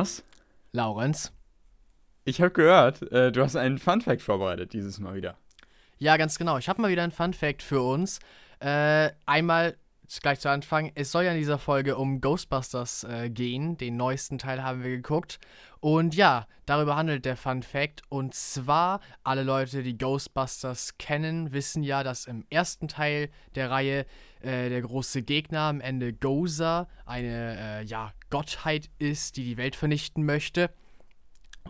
Jonas. Laurenz. Ich habe gehört, äh, du hast einen Fun-Fact vorbereitet dieses Mal wieder. Ja, ganz genau. Ich habe mal wieder einen Fun-Fact für uns. Äh, einmal gleich zu Anfang. Es soll ja in dieser Folge um Ghostbusters äh, gehen. Den neuesten Teil haben wir geguckt. Und ja, darüber handelt der Fun Fact. Und zwar, alle Leute, die Ghostbusters kennen, wissen ja, dass im ersten Teil der Reihe äh, der große Gegner am Ende Gozer eine äh, ja, Gottheit ist, die die Welt vernichten möchte.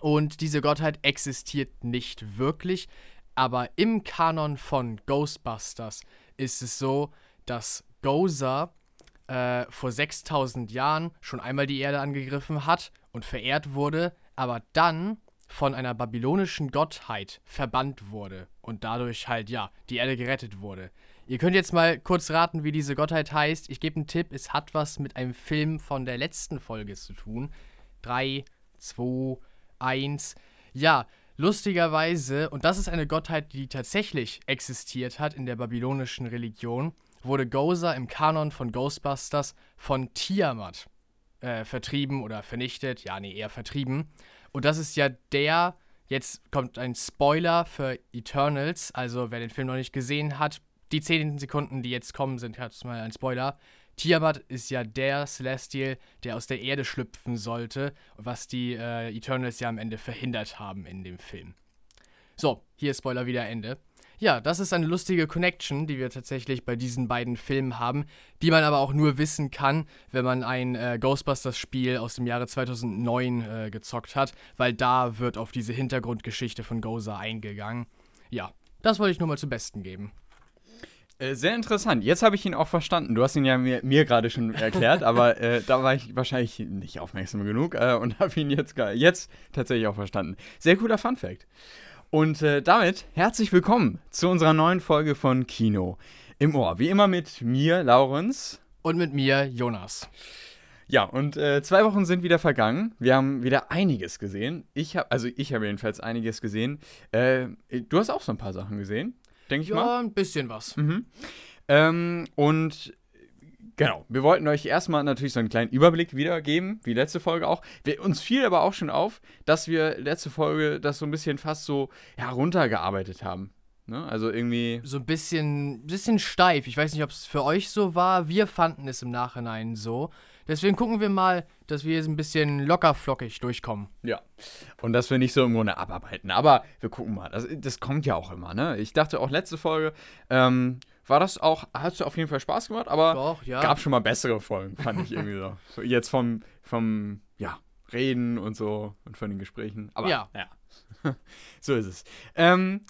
Und diese Gottheit existiert nicht wirklich. Aber im Kanon von Ghostbusters ist es so, dass Gozer äh, vor 6000 Jahren schon einmal die Erde angegriffen hat und verehrt wurde, aber dann von einer babylonischen Gottheit verbannt wurde und dadurch halt, ja, die Erde gerettet wurde. Ihr könnt jetzt mal kurz raten, wie diese Gottheit heißt. Ich gebe einen Tipp, es hat was mit einem Film von der letzten Folge zu tun. 3, 2, 1. Ja, lustigerweise, und das ist eine Gottheit, die tatsächlich existiert hat in der babylonischen Religion, wurde Gozer im Kanon von Ghostbusters von Tiamat äh, vertrieben oder vernichtet. Ja, nee, eher vertrieben. Und das ist ja der, jetzt kommt ein Spoiler für Eternals. Also, wer den Film noch nicht gesehen hat, die 10 Sekunden, die jetzt kommen, sind jetzt mal ein Spoiler. Tiamat ist ja der Celestial, der aus der Erde schlüpfen sollte, was die äh, Eternals ja am Ende verhindert haben in dem Film. So, hier Spoiler wieder Ende. Ja, das ist eine lustige Connection, die wir tatsächlich bei diesen beiden Filmen haben, die man aber auch nur wissen kann, wenn man ein äh, Ghostbusters-Spiel aus dem Jahre 2009 äh, gezockt hat, weil da wird auf diese Hintergrundgeschichte von Gozer eingegangen. Ja, das wollte ich nur mal zum Besten geben. Äh, sehr interessant. Jetzt habe ich ihn auch verstanden. Du hast ihn ja mir, mir gerade schon erklärt, aber äh, da war ich wahrscheinlich nicht aufmerksam genug äh, und habe ihn jetzt, jetzt tatsächlich auch verstanden. Sehr cooler Fun Fact. Und äh, damit herzlich willkommen zu unserer neuen Folge von Kino im Ohr. Wie immer mit mir, Laurenz. Und mit mir, Jonas. Ja, und äh, zwei Wochen sind wieder vergangen. Wir haben wieder einiges gesehen. Ich habe, also ich habe jedenfalls einiges gesehen. Äh, du hast auch so ein paar Sachen gesehen, denke ich ja, mal. Ja, ein bisschen was. Mhm. Ähm, und Genau, wir wollten euch erstmal natürlich so einen kleinen Überblick wiedergeben, wie letzte Folge auch. Wir, uns fiel aber auch schon auf, dass wir letzte Folge das so ein bisschen fast so ja, runtergearbeitet haben. Ne? Also irgendwie. So ein bisschen, bisschen steif. Ich weiß nicht, ob es für euch so war. Wir fanden es im Nachhinein so. Deswegen gucken wir mal, dass wir jetzt ein bisschen lockerflockig durchkommen. Ja. Und dass wir nicht so im Grunde abarbeiten. Aber wir gucken mal. Das, das kommt ja auch immer, ne? Ich dachte auch letzte Folge, ähm, war das auch, hat es auf jeden Fall Spaß gemacht, aber Doch, ja. gab schon mal bessere Folgen, fand ich irgendwie so. so. Jetzt vom, vom, ja, Reden und so und von den Gesprächen. Aber ja. ja. so ist es. Ähm,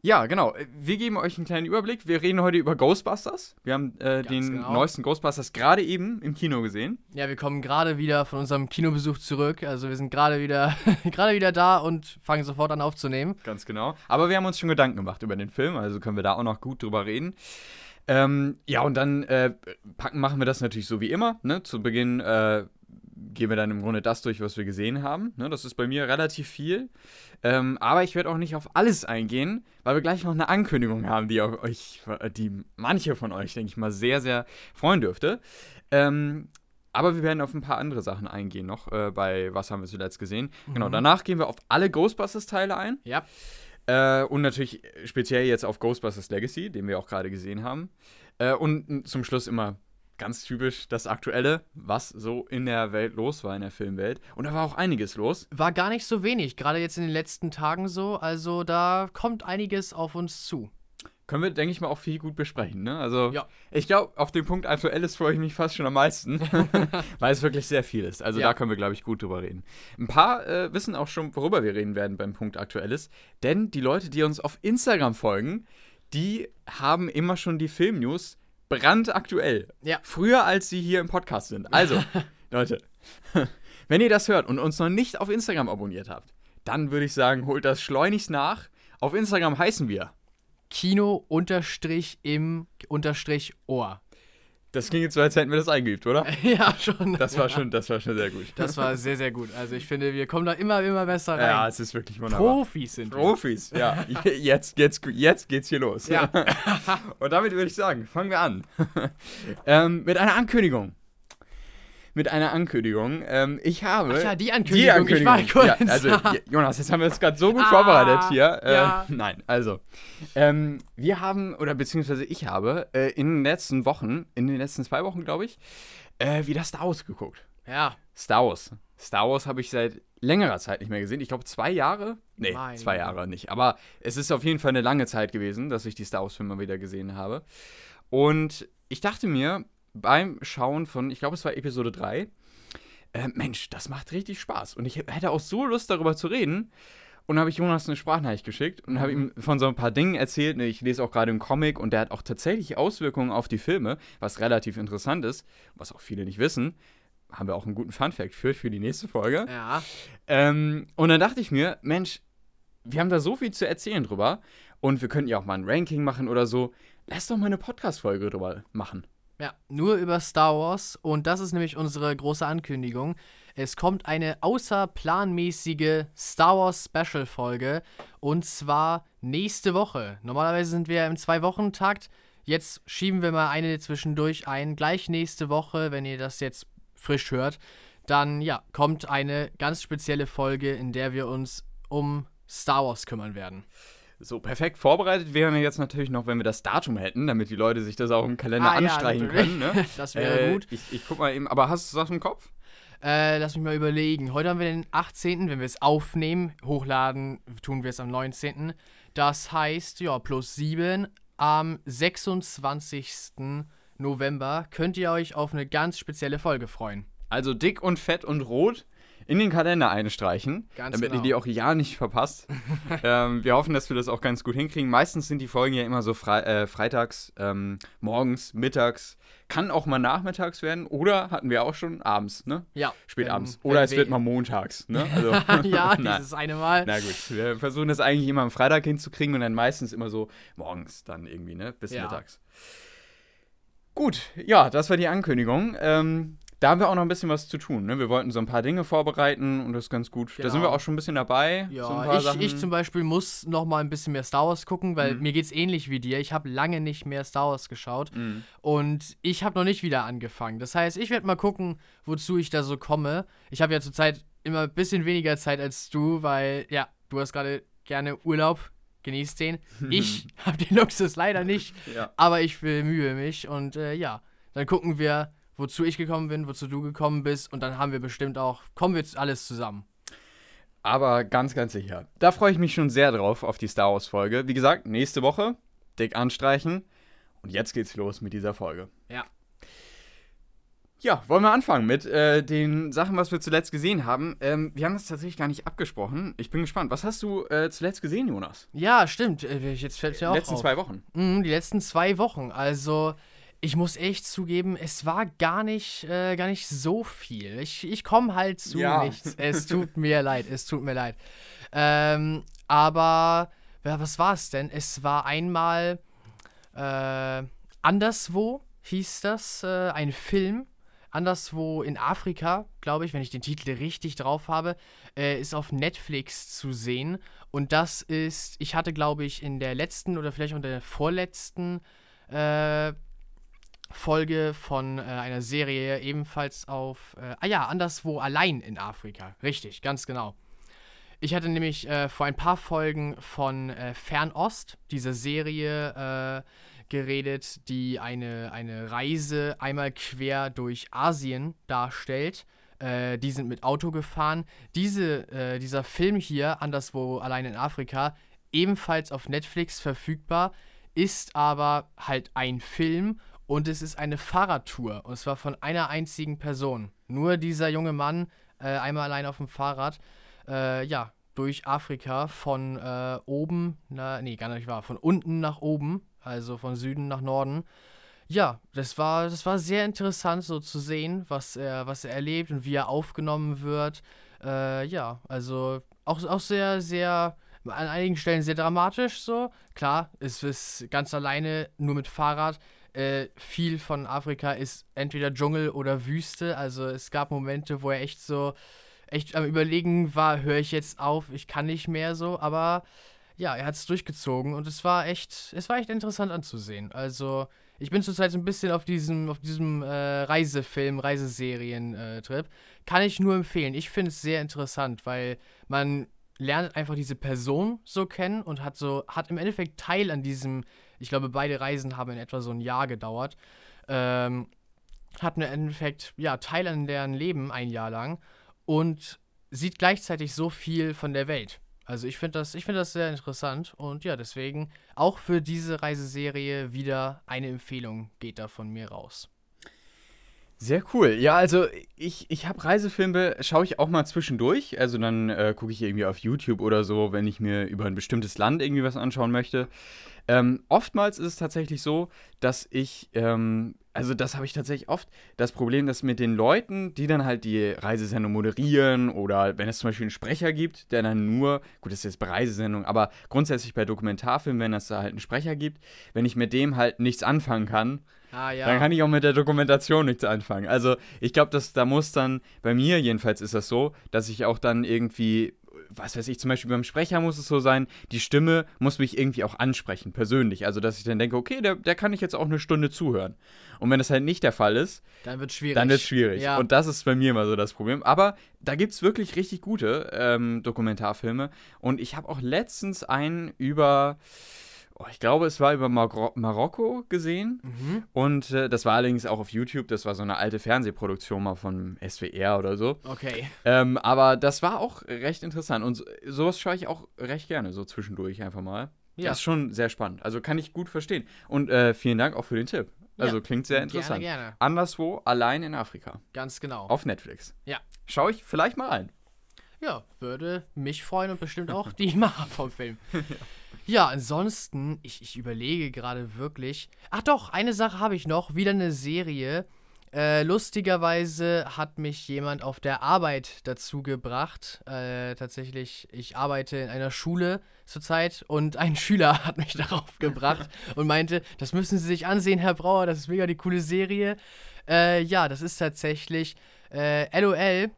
ja, genau. Wir geben euch einen kleinen Überblick. Wir reden heute über Ghostbusters. Wir haben äh, den genau. neuesten Ghostbusters gerade eben im Kino gesehen. Ja, wir kommen gerade wieder von unserem Kinobesuch zurück. Also wir sind gerade wieder, gerade wieder da und fangen sofort an aufzunehmen. Ganz genau. Aber wir haben uns schon Gedanken gemacht über den Film, also können wir da auch noch gut drüber reden. Ähm, ja, und dann äh, packen, machen wir das natürlich so wie immer. Ne? Zu Beginn äh, gehen wir dann im Grunde das durch, was wir gesehen haben. Ne? Das ist bei mir relativ viel. Ähm, aber ich werde auch nicht auf alles eingehen, weil wir gleich noch eine Ankündigung haben, die euch, die manche von euch, denke ich mal, sehr, sehr freuen dürfte. Ähm, aber wir werden auf ein paar andere Sachen eingehen noch, äh, bei Was haben wir zuletzt gesehen. Genau, mhm. Genau, danach gehen wir auf alle Ghostbusters-Teile ein. Ja. Äh, und natürlich speziell jetzt auf Ghostbusters Legacy, den wir auch gerade gesehen haben. Äh, und zum Schluss immer ganz typisch das Aktuelle, was so in der Welt los war, in der Filmwelt. Und da war auch einiges los. War gar nicht so wenig, gerade jetzt in den letzten Tagen so. Also da kommt einiges auf uns zu. Können wir, denke ich mal, auch viel gut besprechen. Ne? Also, ja. ich glaube, auf den Punkt Aktuelles freue ich mich fast schon am meisten, weil es wirklich sehr viel ist. Also, ja. da können wir, glaube ich, gut drüber reden. Ein paar äh, wissen auch schon, worüber wir reden werden beim Punkt Aktuelles. Denn die Leute, die uns auf Instagram folgen, die haben immer schon die Filmnews brandaktuell. Ja. Früher, als sie hier im Podcast sind. Also, Leute, wenn ihr das hört und uns noch nicht auf Instagram abonniert habt, dann würde ich sagen, holt das schleunigst nach. Auf Instagram heißen wir Kino unterstrich im unterstrich Ohr. Das klingt jetzt so, als hätten wir das eingeübt, oder? ja, schon. Das war schon, das war schon sehr gut. Das war sehr, sehr gut. Also ich finde, wir kommen da immer, immer besser rein. Ja, es ist wirklich wunderbar. Profis sind wir. Profis, ja. Jetzt, jetzt, jetzt geht's hier los. Ja. Und damit würde ich sagen, fangen wir an. ähm, mit einer Ankündigung. Mit einer Ankündigung. Ähm, ich habe. Ach ja, die Ankündigung. Die Ankündigung. Ich war kurz. Ja, also, Jonas, jetzt haben wir es gerade so gut ah, vorbereitet hier. Äh, ja. Nein, also. Ähm, wir haben, oder beziehungsweise ich habe äh, in den letzten Wochen, in den letzten zwei Wochen, glaube ich, äh, wieder Star Wars geguckt. Ja. Star Wars. Star Wars habe ich seit längerer Zeit nicht mehr gesehen. Ich glaube, zwei Jahre? Nee, Meine. zwei Jahre nicht. Aber es ist auf jeden Fall eine lange Zeit gewesen, dass ich die Star Wars-Filme wieder gesehen habe. Und ich dachte mir beim Schauen von, ich glaube, es war Episode 3, äh, Mensch, das macht richtig Spaß. Und ich hätte auch so Lust, darüber zu reden. Und habe ich Jonas eine Sprachnachricht geschickt und habe ihm von so ein paar Dingen erzählt. Ne, ich lese auch gerade einen Comic und der hat auch tatsächlich Auswirkungen auf die Filme, was relativ interessant ist, was auch viele nicht wissen haben wir auch einen guten Fun-Fact für, für die nächste Folge. Ja. Ähm, und dann dachte ich mir, Mensch, wir haben da so viel zu erzählen drüber und wir könnten ja auch mal ein Ranking machen oder so. Lass doch mal eine Podcast-Folge drüber machen. Ja, nur über Star Wars und das ist nämlich unsere große Ankündigung. Es kommt eine außerplanmäßige Star Wars Special Folge und zwar nächste Woche. Normalerweise sind wir im Zwei-Wochen-Takt. Jetzt schieben wir mal eine zwischendurch ein. Gleich nächste Woche, wenn ihr das jetzt frisch hört, dann ja, kommt eine ganz spezielle Folge, in der wir uns um Star Wars kümmern werden. So, perfekt vorbereitet wären wir jetzt natürlich noch, wenn wir das Datum hätten, damit die Leute sich das auch im Kalender ah, anstreichen ja, können. Ne? das wäre äh, gut. Ich, ich guck mal eben, aber hast du das im Kopf? Äh, lass mich mal überlegen. Heute haben wir den 18., wenn wir es aufnehmen. Hochladen tun wir es am 19. Das heißt, ja, plus 7 am 26. November könnt ihr euch auf eine ganz spezielle Folge freuen. Also dick und fett und rot in den Kalender einstreichen, ganz damit genau. ihr die auch ja nicht verpasst. ähm, wir hoffen, dass wir das auch ganz gut hinkriegen. Meistens sind die Folgen ja immer so fre äh, freitags, ähm, morgens, mittags. Kann auch mal nachmittags werden oder hatten wir auch schon abends, ne? Ja. Spätabends. Ähm, oder es wird mal montags, ne? Also, ja, dieses eine Mal. Na gut, wir versuchen das eigentlich immer am Freitag hinzukriegen und dann meistens immer so morgens dann irgendwie, ne? Bis ja. mittags. Gut, ja, das war die Ankündigung. Ähm, da haben wir auch noch ein bisschen was zu tun. Ne? Wir wollten so ein paar Dinge vorbereiten und das ist ganz gut. Genau. Da sind wir genau. auch schon ein bisschen dabei. Ja, so ich, ich, zum Beispiel muss noch mal ein bisschen mehr Star Wars gucken, weil mhm. mir es ähnlich wie dir. Ich habe lange nicht mehr Star Wars geschaut mhm. und ich habe noch nicht wieder angefangen. Das heißt, ich werde mal gucken, wozu ich da so komme. Ich habe ja zurzeit immer ein bisschen weniger Zeit als du, weil ja, du hast gerade gerne Urlaub genießt den. Ich habe den Luxus leider nicht, ja. aber ich bemühe mich und äh, ja, dann gucken wir, wozu ich gekommen bin, wozu du gekommen bist und dann haben wir bestimmt auch, kommen wir jetzt alles zusammen. Aber ganz, ganz sicher. Da freue ich mich schon sehr drauf auf die Star Wars Folge. Wie gesagt, nächste Woche dick anstreichen und jetzt geht's los mit dieser Folge. Ja. Ja, wollen wir anfangen mit äh, den Sachen, was wir zuletzt gesehen haben. Ähm, wir haben das tatsächlich gar nicht abgesprochen. Ich bin gespannt. Was hast du äh, zuletzt gesehen, Jonas? Ja, stimmt. Äh, jetzt fällt mir auch Die letzten auf. zwei Wochen. Mhm, die letzten zwei Wochen. Also, ich muss echt zugeben, es war gar nicht, äh, gar nicht so viel. Ich, ich komme halt zu ja. nichts. Es tut mir leid, es tut mir leid. Ähm, aber, ja, was war es denn? Es war einmal äh, anderswo, hieß das, äh, ein Film anderswo in Afrika, glaube ich, wenn ich den Titel richtig drauf habe, äh, ist auf Netflix zu sehen. Und das ist, ich hatte, glaube ich, in der letzten oder vielleicht auch in der vorletzten äh, Folge von äh, einer Serie ebenfalls auf, äh, ah ja, anderswo allein in Afrika. Richtig, ganz genau. Ich hatte nämlich äh, vor ein paar Folgen von äh, Fernost, diese Serie, geredet, die eine, eine Reise einmal quer durch Asien darstellt. Äh, die sind mit Auto gefahren. Diese, äh, dieser Film hier, anderswo allein in Afrika, ebenfalls auf Netflix verfügbar, ist aber halt ein Film und es ist eine Fahrradtour. Und zwar von einer einzigen Person. Nur dieser junge Mann, äh, einmal allein auf dem Fahrrad, äh, ja, durch Afrika von äh, oben, na, nee, gar nicht wahr, von unten nach oben also von Süden nach Norden. Ja, das war, das war sehr interessant so zu sehen, was er, was er erlebt und wie er aufgenommen wird. Äh, ja, also auch, auch sehr, sehr, an einigen Stellen sehr dramatisch so. Klar, es ist ganz alleine nur mit Fahrrad. Äh, viel von Afrika ist entweder Dschungel oder Wüste. Also es gab Momente, wo er echt so, echt am Überlegen war, höre ich jetzt auf, ich kann nicht mehr so, aber ja, er hat es durchgezogen und es war echt, es war echt interessant anzusehen. Also, Ich bin zurzeit so ein bisschen auf diesem, auf diesem äh, Reisefilm, Reiseserien-Trip. Kann ich nur empfehlen. Ich finde es sehr interessant, weil man lernt einfach diese Person so kennen und hat so, hat im Endeffekt Teil an diesem, ich glaube, beide Reisen haben in etwa so ein Jahr gedauert. Ähm, hat im Endeffekt, ja, Teil an deren Leben ein Jahr lang und sieht gleichzeitig so viel von der Welt. Also ich finde das, find das sehr interessant und ja, deswegen auch für diese Reiseserie wieder eine Empfehlung geht da von mir raus. Sehr cool. Ja, also ich, ich habe Reisefilme, schaue ich auch mal zwischendurch. Also dann äh, gucke ich irgendwie auf YouTube oder so, wenn ich mir über ein bestimmtes Land irgendwie was anschauen möchte. Ähm, oftmals ist es tatsächlich so, dass ich, ähm, also das habe ich tatsächlich oft, das Problem, dass mit den Leuten, die dann halt die Reisesendung moderieren oder wenn es zum Beispiel einen Sprecher gibt, der dann nur, gut, das ist jetzt bei Reisesendung, aber grundsätzlich bei Dokumentarfilmen, wenn es da halt einen Sprecher gibt, wenn ich mit dem halt nichts anfangen kann, Ah, ja. Dann kann ich auch mit der Dokumentation nichts anfangen. Also ich glaube, da muss dann, bei mir jedenfalls ist das so, dass ich auch dann irgendwie was weiß ich, zum Beispiel beim Sprecher muss es so sein, die Stimme muss mich irgendwie auch ansprechen, persönlich. Also, dass ich dann denke, okay, der, der kann ich jetzt auch eine Stunde zuhören. Und wenn das halt nicht der Fall ist, dann wird es schwierig. Dann wird schwierig. Ja. Und das ist bei mir immer so das Problem. Aber da gibt es wirklich richtig gute ähm, Dokumentarfilme. Und ich habe auch letztens einen über ich glaube, es war über Mar Marokko gesehen. Mhm. Und äh, das war allerdings auch auf YouTube. Das war so eine alte Fernsehproduktion mal von SWR oder so. Okay. Ähm, aber das war auch recht interessant. Und so, sowas schaue ich auch recht gerne, so zwischendurch einfach mal. Ja. Das ist schon sehr spannend. Also kann ich gut verstehen. Und äh, vielen Dank auch für den Tipp. Also ja. klingt sehr interessant. Gerne, gerne. Anderswo, allein in Afrika. Ganz genau. Auf Netflix. Ja. Schaue ich vielleicht mal ein. Ja, würde mich freuen und bestimmt auch die Macher vom Film. ja. Ja, ansonsten, ich, ich überlege gerade wirklich. Ach doch, eine Sache habe ich noch. Wieder eine Serie. Äh, lustigerweise hat mich jemand auf der Arbeit dazu gebracht. Äh, tatsächlich, ich arbeite in einer Schule zurzeit und ein Schüler hat mich darauf gebracht und meinte, das müssen Sie sich ansehen, Herr Brauer, das ist mega die coole Serie. Äh, ja, das ist tatsächlich äh, LOL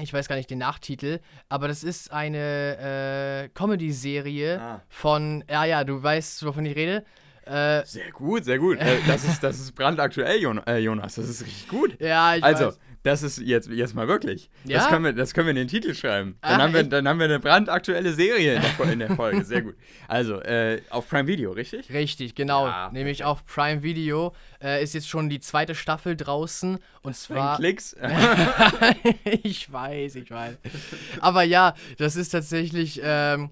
ich weiß gar nicht den Nachtitel, aber das ist eine äh, Comedy-Serie ah. von, ja, ja, du weißt, wovon ich rede. Äh, sehr gut, sehr gut. äh, das, ist, das ist brandaktuell, äh, Jonas. Das ist richtig gut. Ja, ich also, weiß. Das ist jetzt, jetzt mal wirklich. Ja? Das, können wir, das können wir in den Titel schreiben. Dann, Ach, haben, wir, dann haben wir eine brandaktuelle Serie in der, in der Folge. Sehr gut. Also, äh, auf Prime Video, richtig? Richtig, genau. Ja, Nämlich auf Prime Video äh, ist jetzt schon die zweite Staffel draußen. Und zwar. Klicks. ich weiß, ich weiß. Aber ja, das ist tatsächlich. Ähm,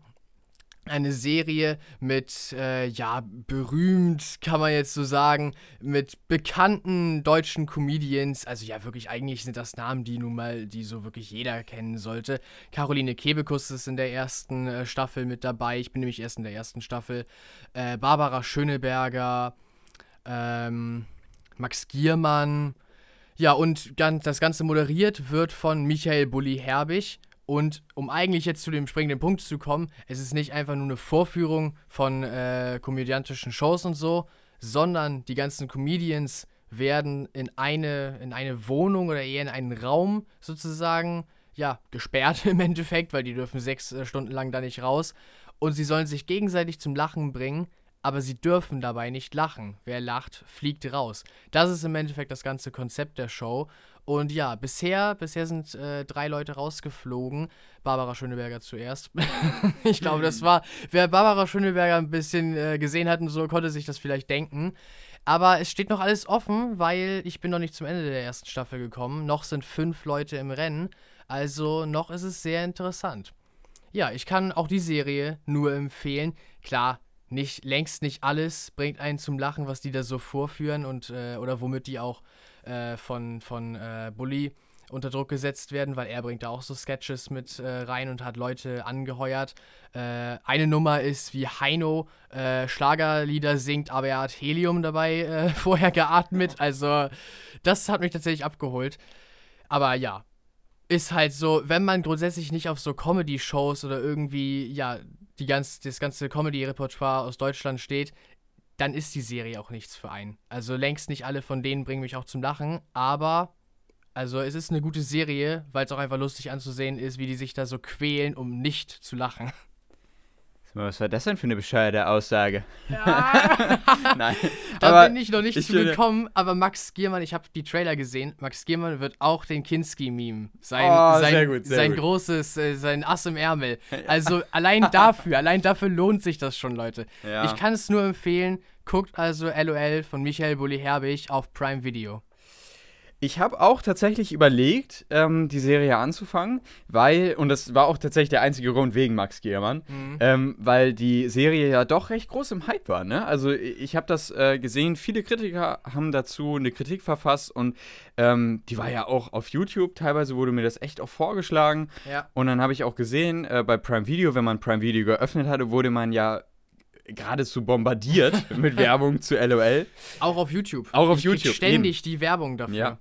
eine Serie mit, äh, ja, berühmt, kann man jetzt so sagen, mit bekannten deutschen Comedians. Also ja, wirklich, eigentlich sind das Namen, die nun mal, die so wirklich jeder kennen sollte. Caroline Kebekus ist in der ersten äh, Staffel mit dabei. Ich bin nämlich erst in der ersten Staffel. Äh, Barbara Schöneberger, ähm, Max Giermann. Ja, und ganz, das Ganze moderiert wird von Michael Bulli Herbig. Und um eigentlich jetzt zu dem springenden Punkt zu kommen, es ist nicht einfach nur eine Vorführung von äh, komödiantischen Shows und so, sondern die ganzen Comedians werden in eine, in eine Wohnung oder eher in einen Raum sozusagen, ja, gesperrt im Endeffekt, weil die dürfen sechs äh, Stunden lang da nicht raus. Und sie sollen sich gegenseitig zum Lachen bringen, aber sie dürfen dabei nicht lachen. Wer lacht, fliegt raus. Das ist im Endeffekt das ganze Konzept der Show. Und ja, bisher, bisher sind äh, drei Leute rausgeflogen. Barbara Schöneberger zuerst. ich glaube, das war, wer Barbara Schöneberger ein bisschen äh, gesehen hat und so, konnte sich das vielleicht denken. Aber es steht noch alles offen, weil ich bin noch nicht zum Ende der ersten Staffel gekommen. Noch sind fünf Leute im Rennen. Also noch ist es sehr interessant. Ja, ich kann auch die Serie nur empfehlen. Klar, nicht längst nicht alles bringt einen zum Lachen, was die da so vorführen und äh, oder womit die auch äh, von, von äh, Bully unter Druck gesetzt werden, weil er bringt da auch so Sketches mit äh, rein und hat Leute angeheuert. Äh, eine Nummer ist, wie Heino äh, Schlagerlieder singt, aber er hat Helium dabei äh, vorher geatmet. Also das hat mich tatsächlich abgeholt. Aber ja, ist halt so, wenn man grundsätzlich nicht auf so Comedy-Shows oder irgendwie, ja, die ganz, das ganze Comedy-Repertoire aus Deutschland steht, dann ist die Serie auch nichts für einen. Also längst nicht alle von denen bringen mich auch zum Lachen, aber also es ist eine gute Serie, weil es auch einfach lustig anzusehen ist, wie die sich da so quälen, um nicht zu lachen. Was war das denn für eine bescheuerte Aussage? Ja. Nein. Da aber bin ich noch nicht ich zu gekommen, aber Max Giermann, ich habe die Trailer gesehen. Max Giermann wird auch den Kinski-Meme. Sein, Oh, sein, sehr gut, sehr sein gut. großes, äh, sein Ass im Ärmel. Also allein dafür, allein dafür lohnt sich das schon, Leute. Ja. Ich kann es nur empfehlen. Guckt also LOL von Michael Bulli-Herbig auf Prime Video. Ich habe auch tatsächlich überlegt, ähm, die Serie anzufangen, weil, und das war auch tatsächlich der einzige Grund wegen Max Giermann, Mhm. ähm, weil die Serie ja doch recht groß im Hype war. Ne? Also ich habe das äh, gesehen, viele Kritiker haben dazu eine Kritik verfasst und ähm, die war ja auch auf YouTube, teilweise wurde mir das echt auch vorgeschlagen. Ja. Und dann habe ich auch gesehen, äh, bei Prime Video, wenn man Prime Video geöffnet hatte, wurde man ja geradezu bombardiert mit Werbung zu LOL. Auch auf YouTube. Auch auf ich YouTube, ständig die Werbung dafür. Ja.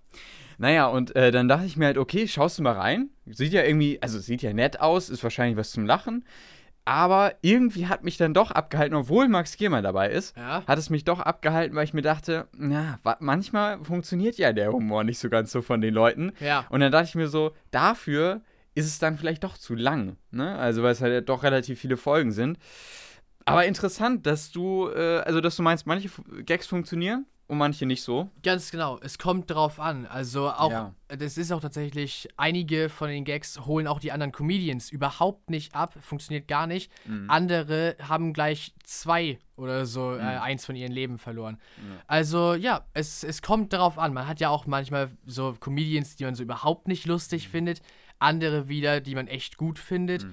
Naja, und äh, dann dachte ich mir halt, okay, schaust du mal rein. Sieht ja irgendwie, also sieht ja nett aus, ist wahrscheinlich was zum Lachen. Aber irgendwie hat mich dann doch abgehalten, obwohl Max Giermann dabei ist, Ja. hat es mich doch abgehalten, weil ich mir dachte, na, manchmal funktioniert ja der Humor nicht so ganz so von den Leuten. Ja. Und dann dachte ich mir so, dafür ist es dann vielleicht doch zu lang. Ne? Also, weil es halt doch relativ viele Folgen sind. Aber interessant, dass du, äh, also, dass du meinst, manche Gags funktionieren und manche nicht so. Ganz genau, es kommt drauf an. Also auch, Ja. das ist auch tatsächlich, einige von den Gags holen auch die anderen Comedians überhaupt nicht ab, funktioniert gar nicht. Mhm. Andere haben gleich zwei oder so äh, eins von ihrem Leben verloren. Also ja, es, es kommt darauf an. Man hat ja auch manchmal so Comedians, die man so überhaupt nicht lustig Mhm. findet, andere wieder, die man echt gut findet.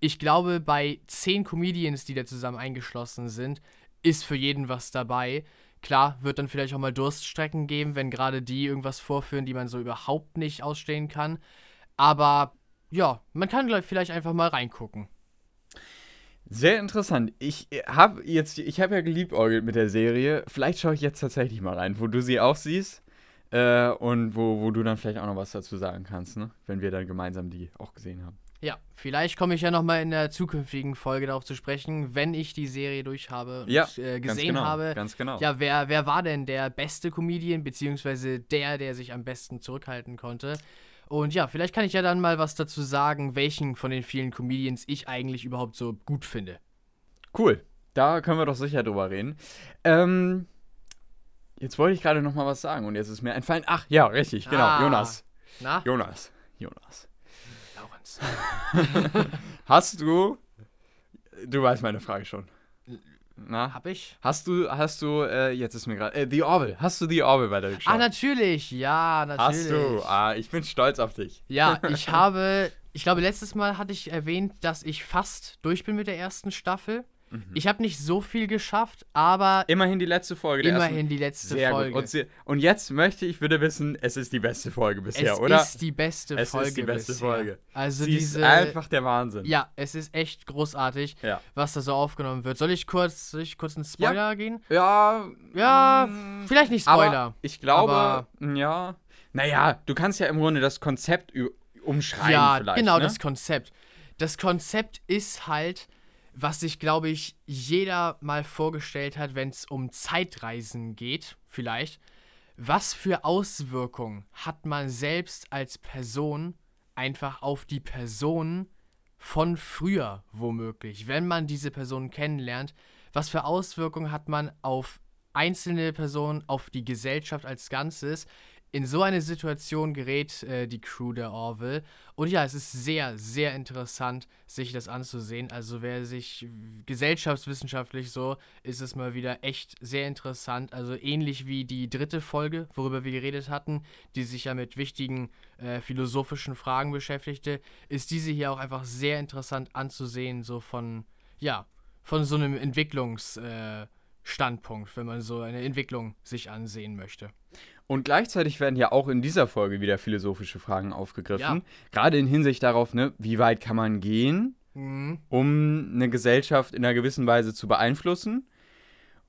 Ich glaube, bei zehn Comedians, die da zusammen eingeschlossen sind, ist für jeden was dabei. Klar, wird dann vielleicht auch mal Durststrecken geben, wenn gerade die irgendwas vorführen, die man so überhaupt nicht ausstehen kann. Aber ja, man kann vielleicht einfach mal reingucken. Sehr interessant. Ich habe jetzt, ich habe ja geliebäugelt mit der Serie. Vielleicht schaue ich jetzt tatsächlich mal rein, wo du sie auch siehst äh, und wo, wo du dann vielleicht auch noch was dazu sagen kannst, ne? wenn wir dann gemeinsam die auch gesehen haben. Ja, vielleicht komme ich ja nochmal in der zukünftigen Folge darauf zu sprechen, wenn ich die Serie durch habe und Ja, äh, ganz gesehen genau, habe. Ganz genau. Ja, wer, wer war denn der beste Comedian, beziehungsweise der, der sich am besten zurückhalten konnte? Und ja, vielleicht kann ich ja dann mal was dazu sagen, welchen von den vielen Comedians ich eigentlich überhaupt so gut finde. Cool. Da können wir doch sicher drüber reden. Ähm, jetzt wollte ich gerade noch mal was sagen und jetzt ist mir entfallen. Ach, ja, richtig, genau. Ah. Jonas. Na, Jonas. Jonas. Hast du. Du weißt meine Frage schon. Na? Hab ich? Hast du, hast du, äh, jetzt ist mir gerade, äh, The Orville. Hast du The Orville weitergeschaut? Ah, natürlich. Ja, natürlich. Hast du? Ah, ich bin stolz auf dich. Ja, ich habe, ich glaube, letztes Mal hatte ich erwähnt, dass ich fast durch bin mit der ersten Staffel. Mhm. Ich habe nicht so viel geschafft, aber Immerhin die letzte Folge. der immerhin ersten- die letzte Sehr Folge. Und, sie, und jetzt möchte ich bitte wissen, es ist die beste Folge bisher, es oder? ist die beste Es ist Folge die beste bisher. Folge. Also Sie diese ist einfach der Wahnsinn. Ja, es ist echt großartig, Ja. was da so aufgenommen wird. Soll ich kurz, soll ich kurz einen Spoiler gehen? Ja, Ja, mm, vielleicht nicht aber Spoiler. ich glaube, aber- ja. Naja, du kannst ja im Grunde das Konzept umschreiben ja, vielleicht, genau, ne? das Konzept. Das Konzept ist halt, was sich, glaube ich, jeder mal vorgestellt hat, wenn es um Zeitreisen geht, vielleicht. Was für Auswirkungen hat man selbst als Person einfach auf die Person von früher womöglich, wenn man diese Person kennenlernt? Was für Auswirkungen hat man auf einzelne Personen, auf die Gesellschaft als Ganzes? In so eine Situation gerät äh, die Crew der Orville. Und ja, es ist sehr, sehr interessant, sich das anzusehen. Also wer sich gesellschaftswissenschaftlich so, ist es mal wieder echt sehr interessant. Also ähnlich wie die dritte Folge, worüber wir geredet hatten, die sich ja mit wichtigen äh, philosophischen Fragen beschäftigte, ist diese hier auch einfach sehr interessant anzusehen, so von, ja, von so einem Entwicklungsstandpunkt, äh, wenn man so eine Entwicklung sich ansehen möchte. Und gleichzeitig werden ja auch in dieser Folge wieder philosophische Fragen aufgegriffen. Ja. Gerade in Hinsicht darauf, ne, wie weit kann man gehen, Mhm. um eine Gesellschaft in einer gewissen Weise zu beeinflussen?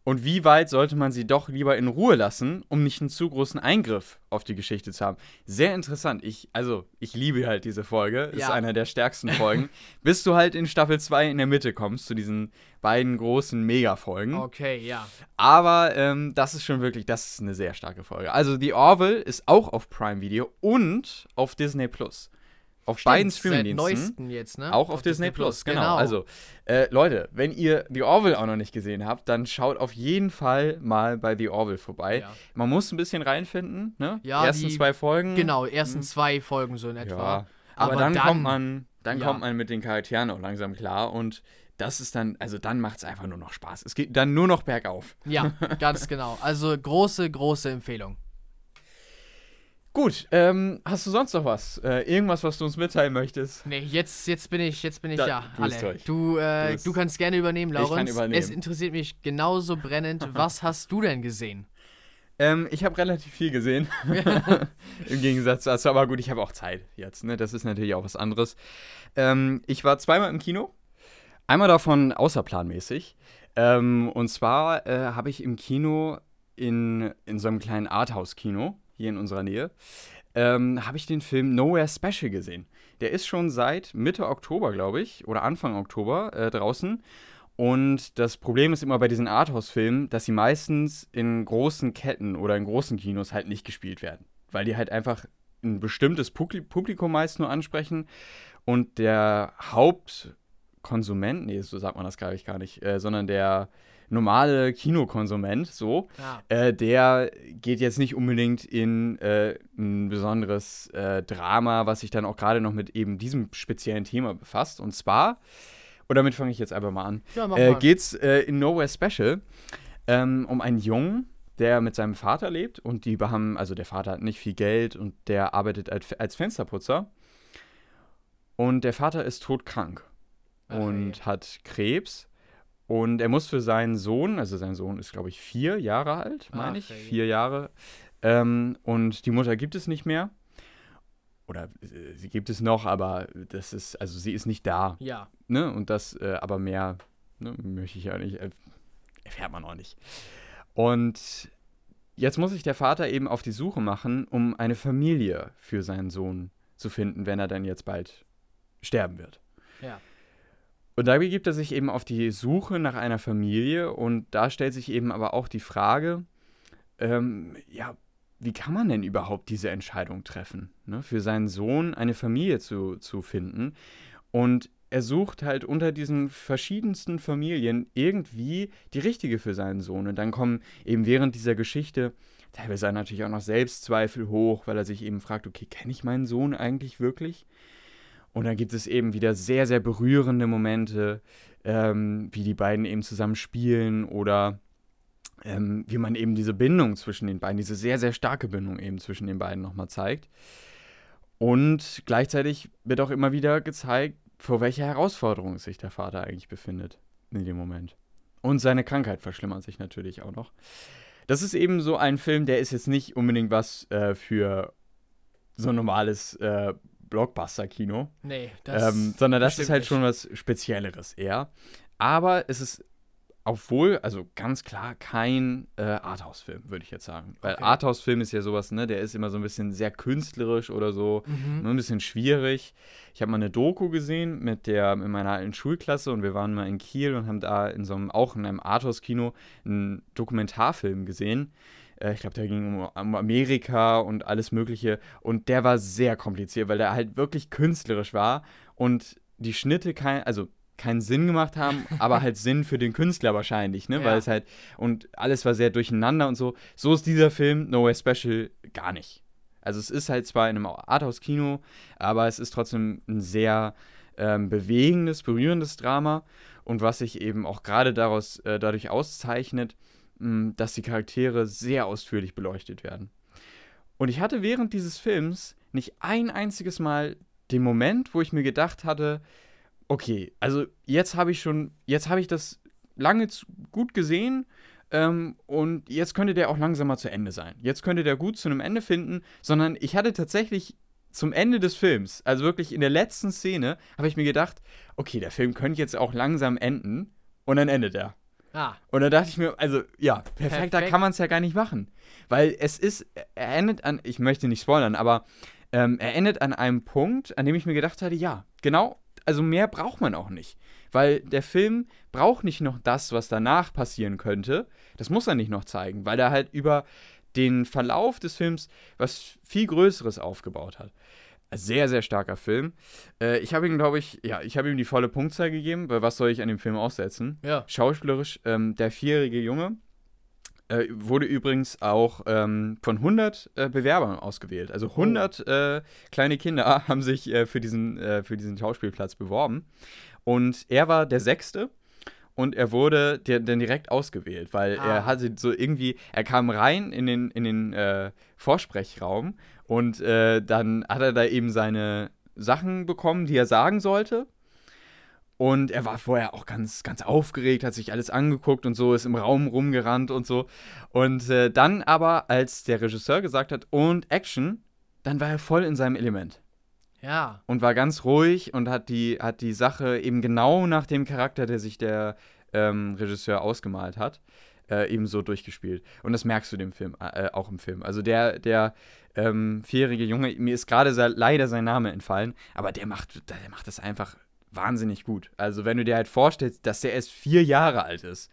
Und wie weit sollte man sie doch lieber in Ruhe lassen, um nicht einen zu großen Eingriff auf die Geschichte zu haben? Sehr interessant. Ich, also, ich liebe halt diese Folge. Ist Ja. einer der stärksten Folgen. bis du halt in Staffel 2 in der Mitte kommst, zu diesen beiden großen Mega-Folgen. Okay, ja. Aber ähm, das ist schon wirklich, das ist eine sehr starke Folge. Also The Orville ist auch auf Prime Video und auf Disney Plus. Auf Stimmt, beiden Streamingdiensten. neuesten jetzt, ne? Auch auf, Disney, Plus, genau. Also, äh, Leute, wenn ihr The Orville auch noch nicht gesehen habt, dann schaut auf jeden Fall mal bei The Orville vorbei. Ja. Man muss ein bisschen reinfinden, ne? Ja, Die ersten die- zwei Folgen. Genau, ersten zwei Folgen so in etwa. Ja. Aber, Aber dann, dann- kommt man, dann ja. kommt man mit den Charakteren auch langsam klar und das ist dann, also dann macht es einfach nur noch Spaß. Es geht dann nur noch bergauf. Ja, ganz genau. Also große, große Empfehlung. Gut, ähm, hast du sonst noch was? Äh, irgendwas, was du uns mitteilen möchtest? Nee, jetzt, jetzt bin ich, jetzt bin ich Da- ja alle. Du, äh, Du du kannst gerne übernehmen, Ich kann Laurens. übernehmen. Es interessiert mich genauso brennend. Was hast du denn gesehen? Ähm, ich habe relativ viel gesehen. Im Gegensatz dazu, aber gut, ich habe auch Zeit jetzt, ne? Das ist natürlich auch was anderes. Ähm, ich war zweimal im Kino. Einmal davon außerplanmäßig. Ähm, und zwar äh, habe ich im Kino in, in so einem kleinen Arthouse-Kino hier in unserer Nähe, ähm, habe ich den Film Nowhere Special gesehen. Der ist schon seit Mitte Oktober, glaube ich, oder Anfang Oktober äh, draußen. Und das Problem ist immer bei diesen Arthouse-Filmen, dass sie meistens in großen Ketten oder in großen Kinos halt nicht gespielt werden. Weil die halt einfach ein bestimmtes Publi- Publikum meist nur ansprechen. Und der Hauptkonsument, nee, so sagt man das, glaube ich, gar nicht, äh, sondern der normale Kinokonsument, so, Ja. äh, der geht jetzt nicht unbedingt in äh, ein besonderes äh, Drama, was sich dann auch gerade noch mit eben diesem speziellen Thema befasst. Und zwar, und damit fange ich jetzt einfach mal an, Ja, mach äh, mal. geht es äh, in Nowhere Special ähm, um einen Jungen, der mit seinem Vater lebt und die haben, also der Vater hat nicht viel Geld und der arbeitet als, Fensterputzer. Und der Vater ist todkrank Ach, und hat Krebs. Und er muss für seinen Sohn, also sein Sohn ist, glaube ich, vier Jahre alt, meine Ach, ich, vier Jahre. Ähm, und die Mutter gibt es nicht mehr. Oder äh, sie gibt es noch, aber das ist, also sie ist nicht da. Ja. Ne? Und das, äh, aber mehr ne, möchte ich ja nicht, äh, erfährt man auch nicht. Und jetzt muss sich der Vater eben auf die Suche machen, um eine Familie für seinen Sohn zu finden, wenn er dann jetzt bald sterben wird. Ja. Und da begibt er sich eben auf die Suche nach einer Familie und da stellt sich eben aber auch die Frage, ähm, ja, wie kann man denn überhaupt diese Entscheidung treffen, ne, für seinen Sohn eine Familie zu, zu finden? Und er sucht halt unter diesen verschiedensten Familien irgendwie die richtige für seinen Sohn. Und dann kommen eben während dieser Geschichte teilweise natürlich auch noch Selbstzweifel hoch, weil er sich eben fragt, okay, kenne ich meinen Sohn eigentlich wirklich? Und dann gibt es eben wieder sehr, sehr berührende Momente, ähm, wie die beiden eben zusammen spielen oder ähm, wie man eben diese Bindung zwischen den beiden, diese sehr, sehr starke Bindung eben zwischen den beiden nochmal zeigt. Und gleichzeitig wird auch immer wieder gezeigt, vor welcher Herausforderung sich der Vater eigentlich befindet in dem Moment. Und seine Krankheit verschlimmert sich natürlich auch noch. Das ist eben so ein Film, der ist jetzt nicht unbedingt was äh, für so ein normales äh, Blockbuster-Kino. Nee, das. Ähm, sondern das ist halt nicht. schon was Spezielleres eher. Aber es ist, obwohl, also ganz klar kein äh, Arthouse-Film, würde ich jetzt sagen. Weil Okay. Arthouse-Film ist ja sowas, ne, der ist immer so ein bisschen sehr künstlerisch oder so, Mhm. nur ein bisschen schwierig. Ich habe mal eine Doku gesehen mit der, in meiner alten Schulklasse und wir waren mal in Kiel und haben da in so einem, auch in einem Arthouse-Kino einen Dokumentarfilm gesehen. Äh, Ich glaube, der ging um, um Amerika und alles Mögliche. Und der war sehr kompliziert, weil der halt wirklich künstlerisch war und die Schnitte kein, also keinen Sinn gemacht haben, aber halt Sinn für den Künstler wahrscheinlich, ne? Ja. Weil es halt, und alles war sehr durcheinander und so. So ist dieser Film, No Way Special, gar nicht. Also es ist halt zwar in einem Arthouse-Kino, aber es ist trotzdem ein sehr ähm, bewegendes, berührendes Drama. Und was sich eben auch gerade daraus, äh, dadurch auszeichnet, dass die Charaktere sehr ausführlich beleuchtet werden. Und ich hatte während dieses Films nicht ein einziges Mal den Moment, wo ich mir gedacht hatte, okay, also jetzt habe ich schon, jetzt habe ich das lange gut gesehen ähm, und jetzt könnte der auch langsam mal zu Ende sein. Jetzt könnte der gut zu einem Ende finden, sondern ich hatte tatsächlich zum Ende des Films, also wirklich in der letzten Szene, habe ich mir gedacht, okay, der Film könnte jetzt auch langsam enden und dann endet er. Ah, Und da dachte ich mir, also ja, perfekter Perfekt. kann man es ja gar nicht machen. Weil es ist, er endet an, ich möchte nicht spoilern, aber ähm, er endet an einem Punkt, an dem ich mir gedacht hatte, ja, genau, also mehr braucht man auch nicht. Weil der Film braucht nicht noch das, was danach passieren könnte. Das muss er nicht noch zeigen, weil er halt über den Verlauf des Films was viel Größeres aufgebaut hat. Sehr, sehr starker Film. Äh, ich habe ihm, glaube ich, ja, ich habe ihm die volle Punktzahl gegeben, weil was soll ich an dem Film aussetzen? Ja. Schauspielerisch, ähm, der vierjährige Junge äh, wurde übrigens auch ähm, von 100 äh, Bewerbern ausgewählt. Also 100 äh, kleine Kinder haben sich äh, für, diesen, äh, für diesen Schauspielplatz beworben. Und er war der Sechste und er wurde dann direkt ausgewählt, weil Ah. er hatte so irgendwie, er kam rein in den, in den äh, Vorsprechraum und äh, dann hat er da eben seine Sachen bekommen, die er sagen sollte. Und er war vorher auch ganz, ganz aufgeregt, hat sich alles angeguckt und so, ist im Raum rumgerannt und so. Und äh, dann aber, als der Regisseur gesagt hat, und Action, dann war er voll in seinem Element Ja. und war ganz ruhig und hat die, hat die Sache eben genau nach dem Charakter, der sich der ähm, Regisseur ausgemalt hat, äh, eben so durchgespielt. Und das merkst du dem Film, äh, auch im Film. Also der, der ähm, vierjährige Junge, mir ist gerade leider sein Name entfallen, aber der macht, der macht das einfach wahnsinnig gut. Also wenn du dir halt vorstellst, dass der erst vier Jahre alt ist,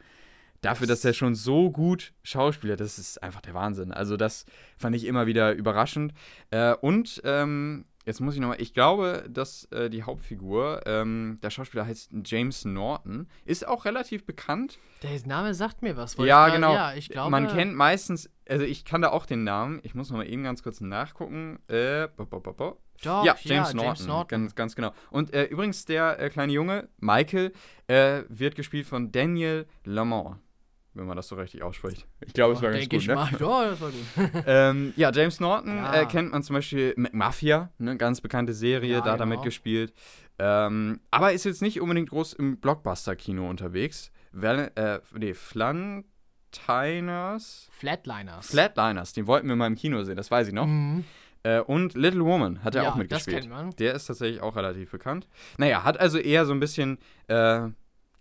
dafür, dass der schon so gut Schauspieler, das ist einfach der Wahnsinn. Also das fand ich immer wieder überraschend. Äh, und ähm, jetzt muss ich nochmal, ich glaube, dass äh, die Hauptfigur, ähm, der Schauspieler heißt James Norton, ist auch relativ bekannt. Der Name sagt mir was. Ja, ich genau. Ja, ich glaube. Man kennt meistens, also ich kann da auch den Namen, ich muss nochmal eben ganz kurz nachgucken. Äh, bo, bo, bo. Doch, ja, ja, James, James Norton, Norton. Ganz, ganz genau. Und äh, übrigens, der äh, kleine Junge, Michael, äh, wird gespielt von Daniel Lamont, wenn man das so richtig ausspricht. Ich glaube, es war ganz gut, ich ne? mal. Ja, das war gut. ähm, ja, James Norton Ja. äh, kennt man zum Beispiel mit Mafia, ne, ganz bekannte Serie, Ja, da hat er genau. mitgespielt. Ähm, aber ist jetzt nicht unbedingt groß im Blockbuster-Kino unterwegs. Val äh, nee, Flantiners. Flatliners. Flatliners, den wollten wir mal im Kino sehen, das weiß ich noch. Mhm. Äh, und Little Woman hat er ja, auch mitgespielt. Das kennt man. Der ist tatsächlich auch relativ bekannt. Naja, hat also eher so ein bisschen, äh,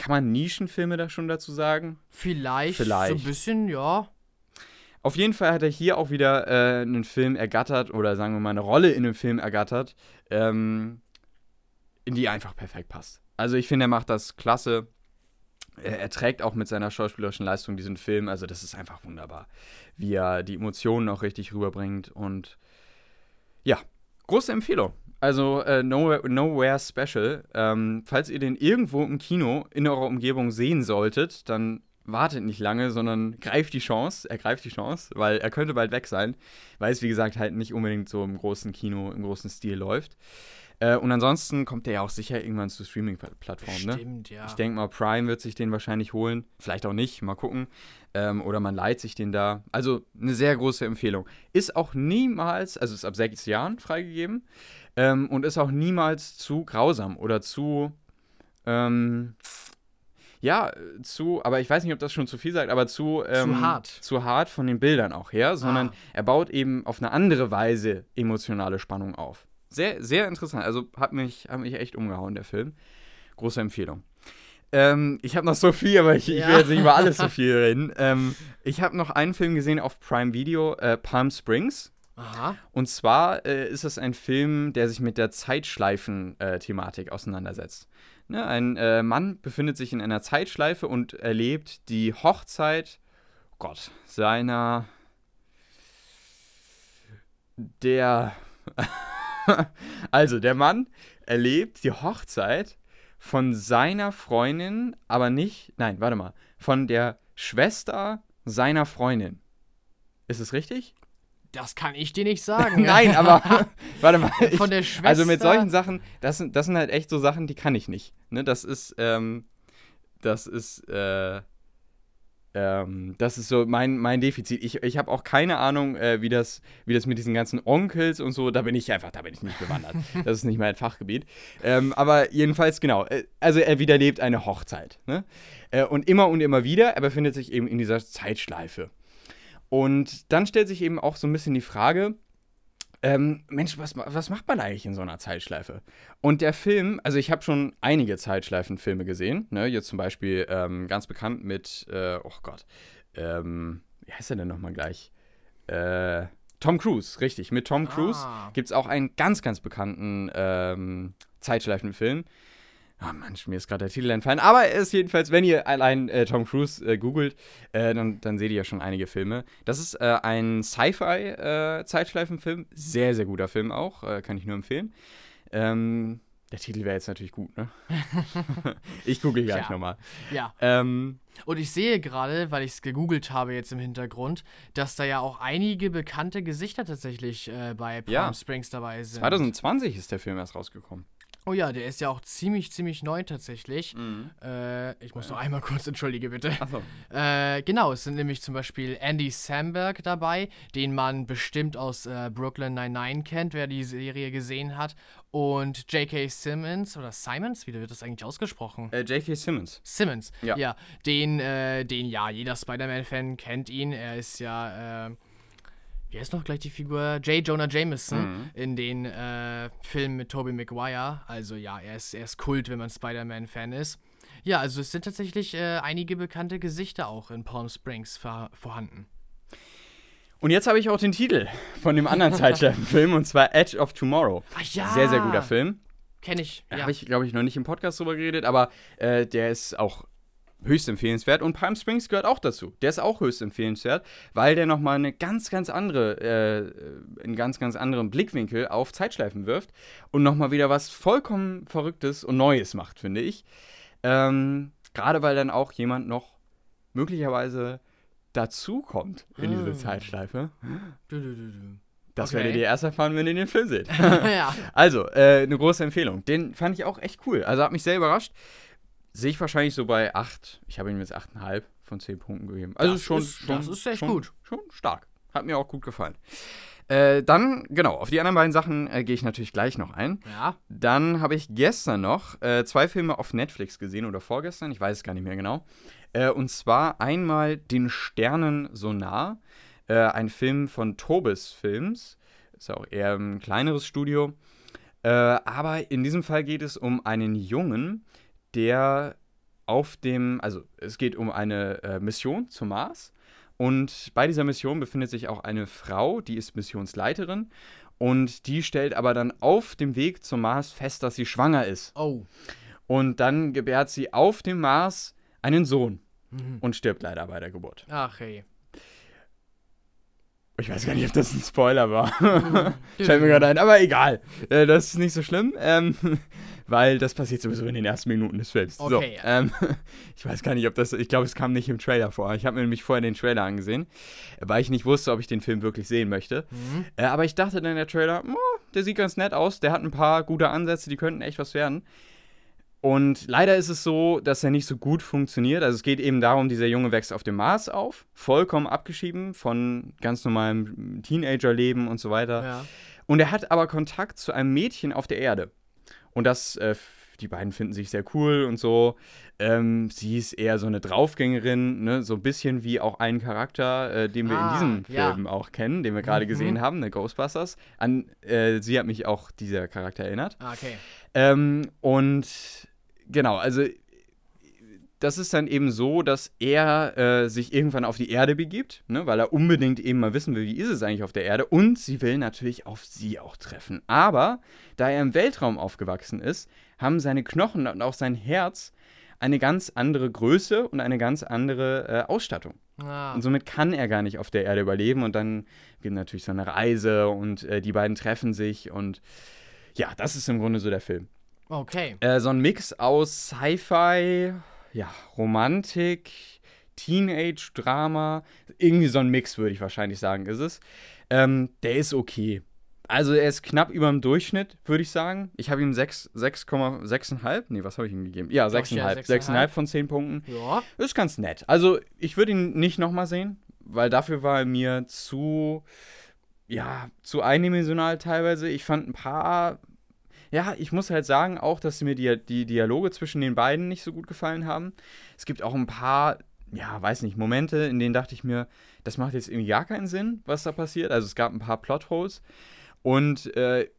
kann man Nischenfilme da schon dazu sagen? Vielleicht, Vielleicht. so ein bisschen, ja. Auf jeden Fall hat er hier auch wieder äh, einen Film ergattert oder sagen wir mal eine Rolle in einem Film ergattert, ähm, in die einfach perfekt passt. Also ich finde, er macht das klasse. Er, er trägt auch mit seiner schauspielerischen Leistung diesen Film. Also das ist einfach wunderbar, wie er die Emotionen auch richtig rüberbringt. Und ja, große Empfehlung. Also äh, Nowhere, Nowhere Special. Ähm, falls ihr den irgendwo im Kino in eurer Umgebung sehen solltet, dann wartet nicht lange, sondern greift die Chance. Er greift die Chance, weil er könnte bald weg sein, weil es wie gesagt halt nicht unbedingt so im großen Kino, im großen Stil läuft. Äh, und ansonsten kommt der ja auch sicher irgendwann zu Streaming-Plattformen, ne? Stimmt, ja. Ich denke mal, Prime wird sich den wahrscheinlich holen. Vielleicht auch nicht, mal gucken. Ähm, oder man leiht sich den da. Also eine sehr große Empfehlung. Ist auch niemals, also ist ab sechs Jahren freigegeben. Ähm, und ist auch niemals zu grausam oder zu. Ähm, ja, zu, aber ich weiß nicht, ob das schon zu viel sagt, aber zu, ähm, hart. Zu hart von den Bildern auch her, sondern Ah. er baut eben auf eine andere Weise emotionale Spannung auf. Sehr, sehr interessant. Also hat mich, hat mich echt umgehauen, der Film. Große Empfehlung. Ähm, ich habe noch so viel, aber ich, ich Ja. will jetzt nicht über alles so viel reden. Ähm, ich habe noch einen Film gesehen auf Prime Video, äh, Palm Springs. Aha. Und zwar äh, ist es ein Film, der sich mit der Zeitschleifen-Thematik auseinandersetzt. Ne, ein äh, Mann befindet sich in einer Zeitschleife und erlebt die Hochzeit, Gott, seiner, der, also der Mann erlebt die Hochzeit von seiner Freundin, aber nicht, nein, warte mal, von der Schwester seiner Freundin. Ist es richtig? Das kann ich dir nicht sagen. Nein, aber warte mal. Ich, Von der Schwester. also mit solchen Sachen, das sind, das sind halt echt so Sachen, die kann ich nicht. Ne, das ist, ähm, das ist, äh, ähm, das ist so mein, mein Defizit. Ich, ich habe auch keine Ahnung, äh, wie, das, wie das mit diesen ganzen Onkels und so, da bin ich einfach, da bin ich nicht bewandert. das ist nicht mein Fachgebiet. Ähm, aber jedenfalls, genau, äh, also er wiederlebt eine Hochzeit. Ne? Äh, und immer und immer wieder, er befindet sich eben in dieser Zeitschleife. Und dann stellt sich eben auch so ein bisschen die Frage, ähm, Mensch, was, was macht man eigentlich in so einer Zeitschleife? Und der Film, also ich habe schon einige Zeitschleifenfilme gesehen, ne? jetzt zum Beispiel ähm, ganz bekannt mit, äh, oh Gott, ähm, wie heißt er denn nochmal gleich? Äh, Tom Cruise, richtig, mit Tom Cruise Ah. gibt es auch einen ganz, ganz bekannten ähm, Zeitschleifenfilm. Ah, Mensch, mir ist gerade der Titel entfallen. Aber er ist jedenfalls, wenn ihr allein äh, Tom Cruise äh, googelt, äh, dann, dann seht ihr ja schon einige Filme. Das ist äh, ein Sci-Fi-Zeitschleifenfilm. Sehr, sehr guter Film auch. Äh, kann ich nur empfehlen. Ähm, der Titel wäre jetzt natürlich gut, ne? ich google gleich Ja. nochmal. Ja. Ähm, Und ich sehe gerade, weil ich es gegoogelt habe jetzt im Hintergrund, dass da ja auch einige bekannte Gesichter tatsächlich äh, bei Palm Ja. Springs dabei sind. 2020 ist der Film erst rausgekommen. Oh ja, der ist ja auch ziemlich, ziemlich neu tatsächlich. Mhm. Äh, ich muss noch einmal kurz, entschuldige bitte. Achso. Äh, genau, es sind nämlich zum Beispiel Andy Samberg dabei, den man bestimmt aus äh, Brooklyn 99 kennt, wer die Serie gesehen hat. Und J.K. Simmons, oder Simons, wie wird das eigentlich ausgesprochen? Äh, J.K. Simmons. Simmons, Ja. ja. den, äh, den, ja, jeder Spider-Man-Fan kennt ihn. Er ist ja, äh, wie heißt noch gleich die Figur? J. Jonah Jameson Mhm. in den äh, Filmen mit Tobey Maguire. Also ja, er ist, er ist Kult, wenn man Spider-Man-Fan ist. Ja, also es sind tatsächlich äh, einige bekannte Gesichter auch in Palm Springs vor vorhanden. Und jetzt habe ich auch den Titel von dem anderen Zeitschleifenfilm und zwar Edge of Tomorrow. Ach ja! Sehr, sehr guter Film. Kenne ich. Da Ja. habe ich, glaube ich, noch nicht im Podcast drüber geredet, aber äh, der ist auch höchst empfehlenswert und Palm Springs gehört auch dazu. Der ist auch höchst empfehlenswert, weil der nochmal eine ganz, ganz andere, äh, einen ganz, ganz anderen Blickwinkel auf Zeitschleifen wirft und nochmal wieder was vollkommen Verrücktes und Neues macht, finde ich. Ähm, Gerade weil dann auch jemand noch möglicherweise dazukommt in diese Ah. Zeitschleife. Das Okay. werdet ihr erst erfahren, wenn ihr den Film seht. ja. Also, äh, eine große Empfehlung. Den fand ich auch echt cool. Also hat mich sehr überrascht. Sehe ich wahrscheinlich so bei 8. Ich habe ihm jetzt 8,5 von 10 Punkten gegeben. Also Das schon, ist- schon, das ist echt schon, gut. Schon stark. Hat mir auch gut gefallen. Äh, dann, genau, auf die anderen beiden Sachen äh, gehe ich natürlich gleich noch ein. Ja. Dann habe ich gestern noch äh, zwei Filme auf Netflix gesehen oder vorgestern, ich weiß es gar nicht mehr genau. Äh, und zwar einmal Den Sternen so nah, äh, ein Film von Tobis Films. Ist auch eher ein kleineres Studio. Äh, aber in diesem Fall geht es um einen Jungen, der auf dem, also es geht um eine äh, Mission zum Mars. Und bei dieser Mission befindet sich auch eine Frau, die ist Missionsleiterin. Und die stellt aber dann auf dem Weg zum Mars fest, dass sie schwanger ist. Oh. Und dann gebärt sie auf dem Mars einen Sohn Mhm. und stirbt leider bei der Geburt. Ach hey. Ich weiß gar nicht, ob das ein Spoiler war. Fällt mir gerade ein, aber egal. Äh, das ist nicht so schlimm, ähm, weil das passiert sowieso in den ersten Minuten des Films. Okay. So, ähm, ich weiß gar nicht, ob das. Ich glaube, es kam nicht im Trailer vor. Ich habe mir nämlich vorher den Trailer angesehen, weil ich nicht wusste, ob ich den Film wirklich sehen möchte. Mhm. Äh, aber ich dachte dann, der Trailer, "Oh, der sieht ganz nett aus, der hat ein paar gute Ansätze, die könnten echt was werden. Und leider ist es so, dass er nicht so gut funktioniert. Also es geht eben darum, dieser Junge wächst auf dem Mars auf, vollkommen abgeschieden von ganz normalem Teenagerleben und so weiter. Ja. Und er hat aber Kontakt zu einem Mädchen auf der Erde. Und das, äh, die beiden finden sich sehr cool und so. Ähm, sie ist eher so eine Draufgängerin, ne? so ein bisschen wie auch ein Charakter, äh, den wir Ah, in diesem ja. Film auch kennen, den wir gerade Mhm. gesehen haben, ne Ghostbusters. An äh, sie hat mich auch dieser Charakter erinnert. Ah, Okay. Ähm, und genau, also das ist dann eben so, dass er äh, sich irgendwann auf die Erde begibt, ne, weil er unbedingt eben mal wissen will, wie ist es eigentlich auf der Erde. Und sie will natürlich auf sie auch treffen. Aber da er im Weltraum aufgewachsen ist, haben seine Knochen und auch sein Herz eine ganz andere Größe und eine ganz andere äh, Ausstattung. Ah. Und somit kann er gar nicht auf der Erde überleben. Und dann gibt natürlich so eine Reise und äh, die beiden treffen sich. Und ja, das ist im Grunde so der Film. Okay. Äh, so ein Mix aus Sci-Fi, ja, Romantik, Teenage-Drama. Irgendwie so ein Mix, würde ich wahrscheinlich sagen, ist es. Ähm, der ist okay. Also er ist knapp über dem Durchschnitt, würde ich sagen. Ich habe ihm 6, 6,6,5. Nee, was habe ich ihm gegeben? Ja, Doch, 6,5. ja, 6,5 von 10 Punkten. Ja. Ist ganz nett. Also, ich würde ihn nicht nochmal sehen, weil dafür war er mir zu, ja, zu eindimensional teilweise. Ich fand ein paar, ja, ich muss halt sagen auch, dass mir die, die Dialoge zwischen den beiden nicht so gut gefallen haben. Es gibt auch ein paar, ja, weiß nicht, Momente, in denen dachte ich mir, das macht jetzt irgendwie gar keinen Sinn, was da passiert. Also, es gab ein paar Plotholes und äh,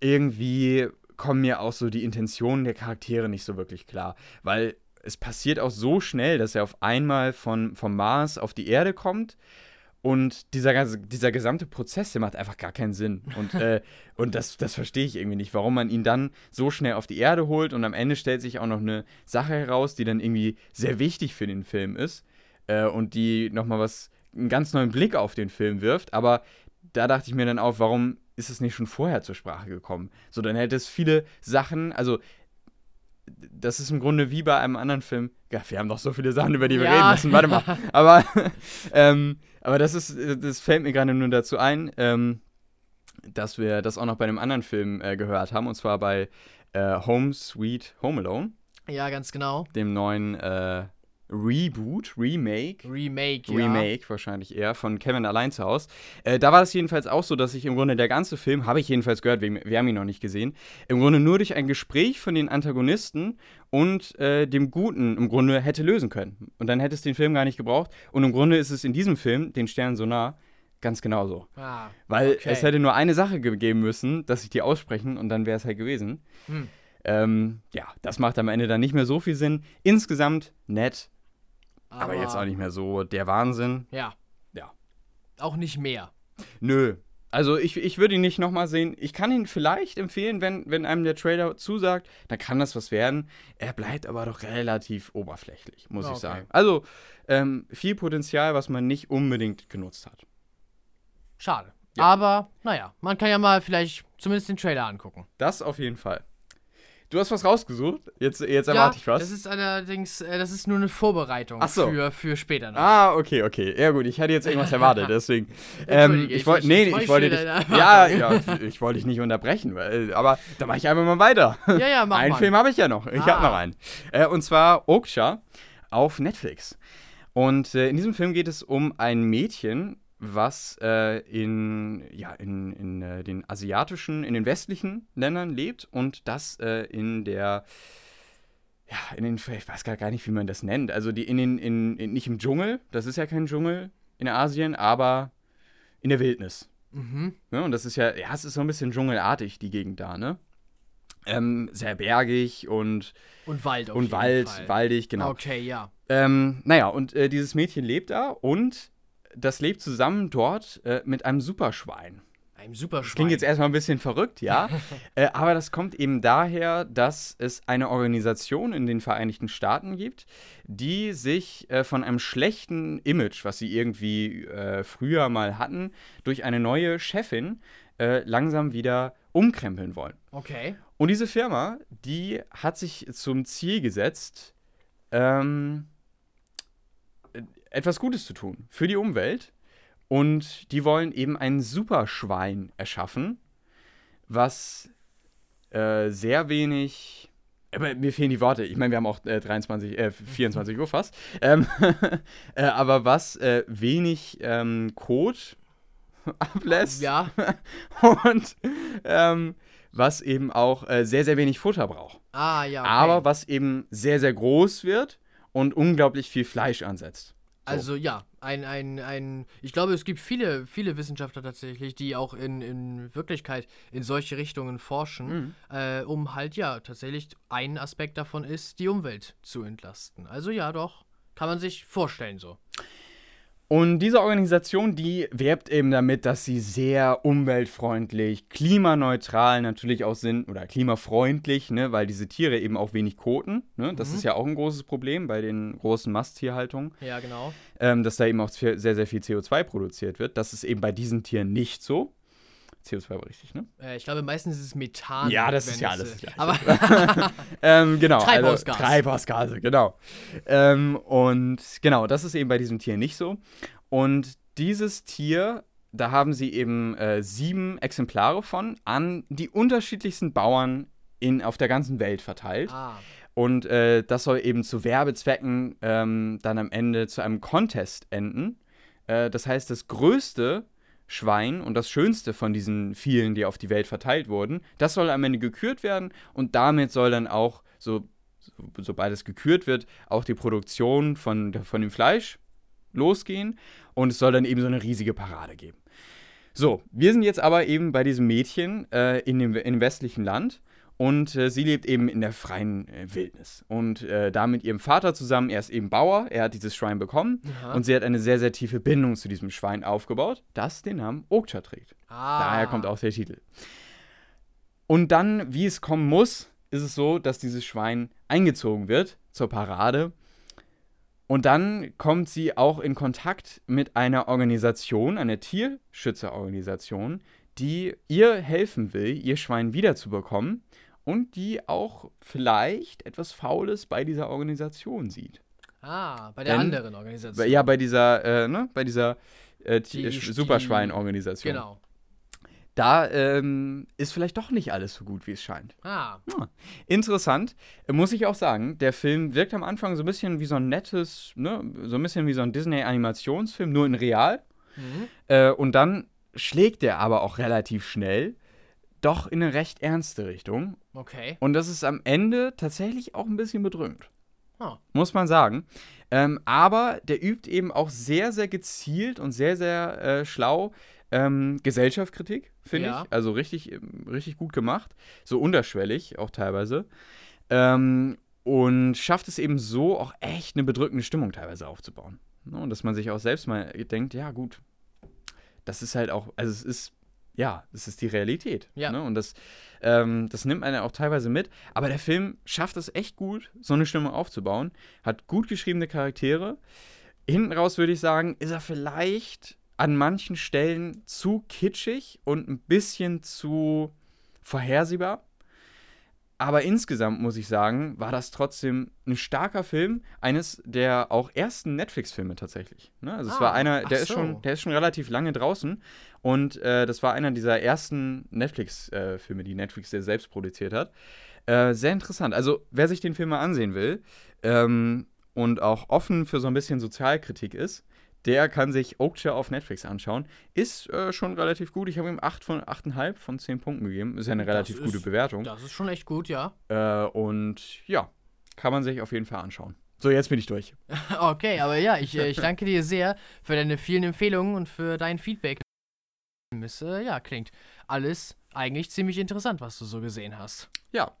irgendwie kommen mir auch so die Intentionen der Charaktere nicht so wirklich klar, weil es passiert auch so schnell, dass er auf einmal von, vom Mars auf die Erde kommt Und dieser, ganze- dieser gesamte Prozess, der macht einfach gar keinen Sinn. Und, äh, und das, das verstehe ich irgendwie nicht, warum man ihn dann so schnell auf die Erde holt und am Ende stellt sich auch noch eine Sache heraus, die dann irgendwie sehr wichtig für den Film ist äh, und die nochmal was, einen ganz neuen Blick auf den Film wirft. Aber da dachte ich mir dann auch, warum ist es nicht schon vorher zur Sprache gekommen? So, dann hätte es viele Sachen, also das ist im Grunde wie bei einem anderen Film. Ja, wir haben doch so viele Sachen, über die wir Ja. reden müssen. Warte mal. Aber, ähm, aber das ist, das fällt mir gerade nur dazu ein, ähm, dass wir das auch noch bei einem anderen Film äh, gehört haben, und zwar bei äh, Home Sweet Home Alone, Ja, ganz genau. dem neuen äh, Reboot, Remake. Remake, ja. Remake wahrscheinlich eher von Kevin allein zu Haus. Äh, da war es jedenfalls auch so, dass ich im Grunde der ganze Film, habe ich jedenfalls gehört, wir, wir haben ihn noch nicht gesehen, im Grunde nur durch ein Gespräch von den Antagonisten und äh, dem Guten im Grunde hätte lösen können. Und dann hätte es den Film gar nicht gebraucht. Und im Grunde ist es in diesem Film, den Sternen so nah, ganz genauso. Ah, Weil Okay. es hätte nur eine Sache gegeben müssen, dass ich die aussprechen und dann wäre es halt gewesen. Hm. Ähm, ja, das macht am Ende dann nicht mehr so viel Sinn. Insgesamt nett, aber, jetzt auch nicht mehr so der Wahnsinn. Ja. Ja. Auch nicht mehr. Nö. Also ich, ich würde ihn nicht nochmal sehen. Ich kann ihn vielleicht empfehlen, wenn, wenn einem der Trailer zusagt, dann kann das was werden. Er bleibt aber doch relativ oberflächlich, muss ich Okay. sagen. Also ähm, viel Potenzial, was man nicht unbedingt genutzt hat. Schade. Ja. Aber, naja, man kann ja mal vielleicht zumindest den Trailer angucken. Das auf jeden Fall. Du hast was rausgesucht. Jetzt, jetzt erwarte ich was. Das ist allerdings, äh, das ist nur eine Vorbereitung so. für, für später noch. Ah, okay, okay. Ja gut, ich hatte jetzt irgendwas erwartet, deswegen. ähm, ich ich- wollte, ich nee, enttäusche ich wollte dich, ja, ja, ich wollte dich nicht unterbrechen, weil, aber da mache ich einfach mal weiter. Ja, ja, mach einen mal. Film habe ich ja noch. Ich Ah. habe noch einen. Äh, und zwar Okja auf Netflix. Und äh, in diesem Film geht es um ein Mädchen, was äh, in, ja, in, in äh, den asiatischen, in den westlichen Ländern lebt und das äh, in der, ja, in den, ich weiß gar nicht, wie man das nennt. Also die in den, in, in, nicht im Dschungel, das ist ja kein Dschungel in Asien, aber in der Wildnis. Mhm. Ne? Und das ist ja, ja, es ist so ein bisschen dschungelartig, die Gegend da, ne? Ähm, sehr bergig und, Und Wald auf und jeden Wald, Fall. waldig, genau. Okay, ja. Ähm, naja, und äh, dieses Mädchen lebt da und das lebt zusammen dort äh, mit einem Superschwein. Ein super Das klingt jetzt erstmal ein bisschen verrückt, ja. äh, aber das kommt eben daher, dass es eine Organisation in den Vereinigten Staaten gibt, die sich äh, von einem schlechten Image, was sie irgendwie äh, früher mal hatten, durch eine neue Chefin äh, langsam wieder umkrempeln wollen. Okay. Und diese Firma, die hat sich zum Ziel gesetzt, ähm, äh, etwas Gutes zu tun für die Umwelt. Und die wollen eben ein Superschwein erschaffen, was äh, sehr wenig. Aber mir fehlen die Worte. Ich meine, wir haben auch äh, 23, äh, 24 Uhr fast. Ähm, äh, aber was äh, wenig ähm, Code ablässt Ja. und ähm, was eben auch äh, sehr, sehr wenig Futter braucht. Ah, ja. Okay. Aber was eben sehr, sehr groß wird und unglaublich viel Fleisch ansetzt. So. Also ja, ein, ein, ein, ich glaube, es gibt viele, viele Wissenschaftler tatsächlich, die auch in, in Wirklichkeit in solche Richtungen forschen, Mhm. äh, um halt ja tatsächlich ein Aspekt davon ist, die Umwelt zu entlasten. Also ja, doch, kann man sich vorstellen so. Und diese Organisation, die werbt eben damit, dass sie sehr umweltfreundlich, klimaneutral natürlich auch sind oder klimafreundlich, ne, weil diese Tiere eben auch wenig koten. Ne? Das Mhm. ist ja auch ein großes Problem bei den großen Masttierhaltungen, Ja, genau. ähm, dass da eben auch sehr, sehr viel CO2 produziert wird. Das ist eben bei diesen Tieren nicht so. CO2 war richtig, ne? Äh, ich glaube, meistens ist es Methan. Ja, das ist ja es, alles äh, das Gleiche. Aber Ähm, genau. Treibhausgas. Also, Treibhausgase, genau. Ähm, und genau, das ist eben bei diesem Tier nicht so. Und dieses Tier, da haben sie eben äh, sieben Exemplare von an die unterschiedlichsten Bauern in, auf der ganzen Welt verteilt. ah, Und äh, das soll eben zu Werbezwecken ähm, dann am Ende zu einem Contest enden. Äh, das heißt, das größte Schwein und das schönste von diesen vielen, die auf die Welt verteilt wurden, das soll am Ende gekürt werden und damit soll dann auch, so, so, sobald es gekürt wird, auch die Produktion von, von dem Fleisch losgehen und es soll dann eben so eine riesige Parade geben. So, wir sind jetzt aber eben bei diesem Mädchen äh, in dem, im westlichen Land Und äh, sie lebt eben in der freien äh, Wildnis. Und äh, da mit ihrem Vater zusammen, er ist eben Bauer, er hat dieses Schwein bekommen. Aha. Und sie hat eine sehr, sehr tiefe Bindung zu diesem Schwein aufgebaut, das den Namen Okja trägt. ah. Daher kommt auch der Titel. Und dann, wie es kommen muss, ist es so, dass dieses Schwein eingezogen wird zur Parade. Und dann kommt sie auch in Kontakt mit einer Organisation, einer Tierschützerorganisation, die ihr helfen will, ihr Schwein wiederzubekommen und die auch vielleicht etwas Faules bei dieser Organisation sieht. Ah, bei der Denn- anderen Organisation. Ja, bei dieser, äh, ne, bei dieser äh, Die- Sch- Superschwein-Organisation. Genau. Da ähm, ist vielleicht doch nicht alles so gut, wie es scheint. Ah, Interessant, äh, muss ich auch sagen. Der Film wirkt am Anfang so ein bisschen wie so ein nettes, ne, so ein bisschen wie so ein Disney-Animationsfilm, nur in real. mhm. Äh, und dann schlägt der aber auch relativ schnell doch in eine recht ernste Richtung. okay. Und das ist am Ende tatsächlich auch ein bisschen bedrückend. Ah. Muss man sagen. Ähm, aber der übt eben auch sehr, sehr gezielt und sehr, sehr äh, schlau ähm, Gesellschaftskritik, finde Ja. ich. Also richtig, ähm, richtig gut gemacht. So unterschwellig auch teilweise. Ähm, und schafft es eben so, auch echt eine bedrückende Stimmung teilweise aufzubauen. Ne? Und dass man sich auch selbst mal denkt, ja gut, das ist halt auch, also es ist, ja, es ist die Realität. Ja. Ne? Und das, ähm, das nimmt einen auch teilweise mit. Aber der Film schafft es echt gut, so eine Stimmung aufzubauen. Hat gut geschriebene Charaktere. Hinten raus würde ich sagen, ist er vielleicht an manchen Stellen zu kitschig und ein bisschen zu vorhersehbar. Aber insgesamt muss ich sagen, war das trotzdem ein starker Film, eines der auch ersten Netflix-Filme tatsächlich. Ne? Also es Ah, war einer, der ist so. schon, der ist schon relativ lange draußen und äh, das war einer dieser ersten Netflix-Filme, die Netflix der selbst produziert hat. Äh, sehr interessant. Also wer sich den Film mal ansehen will ähm, und auch offen für so ein bisschen Sozialkritik ist, der kann sich Okja auf Netflix anschauen. Ist äh, schon relativ gut. Ich habe ihm 8 von 8,5 von 10 Punkten gegeben. Ist ja eine relativ ist- gute Bewertung. Das ist schon echt gut, ja. Äh, und ja, kann man sich auf jeden Fall anschauen. So, jetzt bin ich durch. Okay, aber ja, ich, äh, ich danke dir sehr für deine vielen Empfehlungen und für dein Feedback. Äh, ja, klingt alles eigentlich ziemlich interessant, was du so gesehen hast. Ja.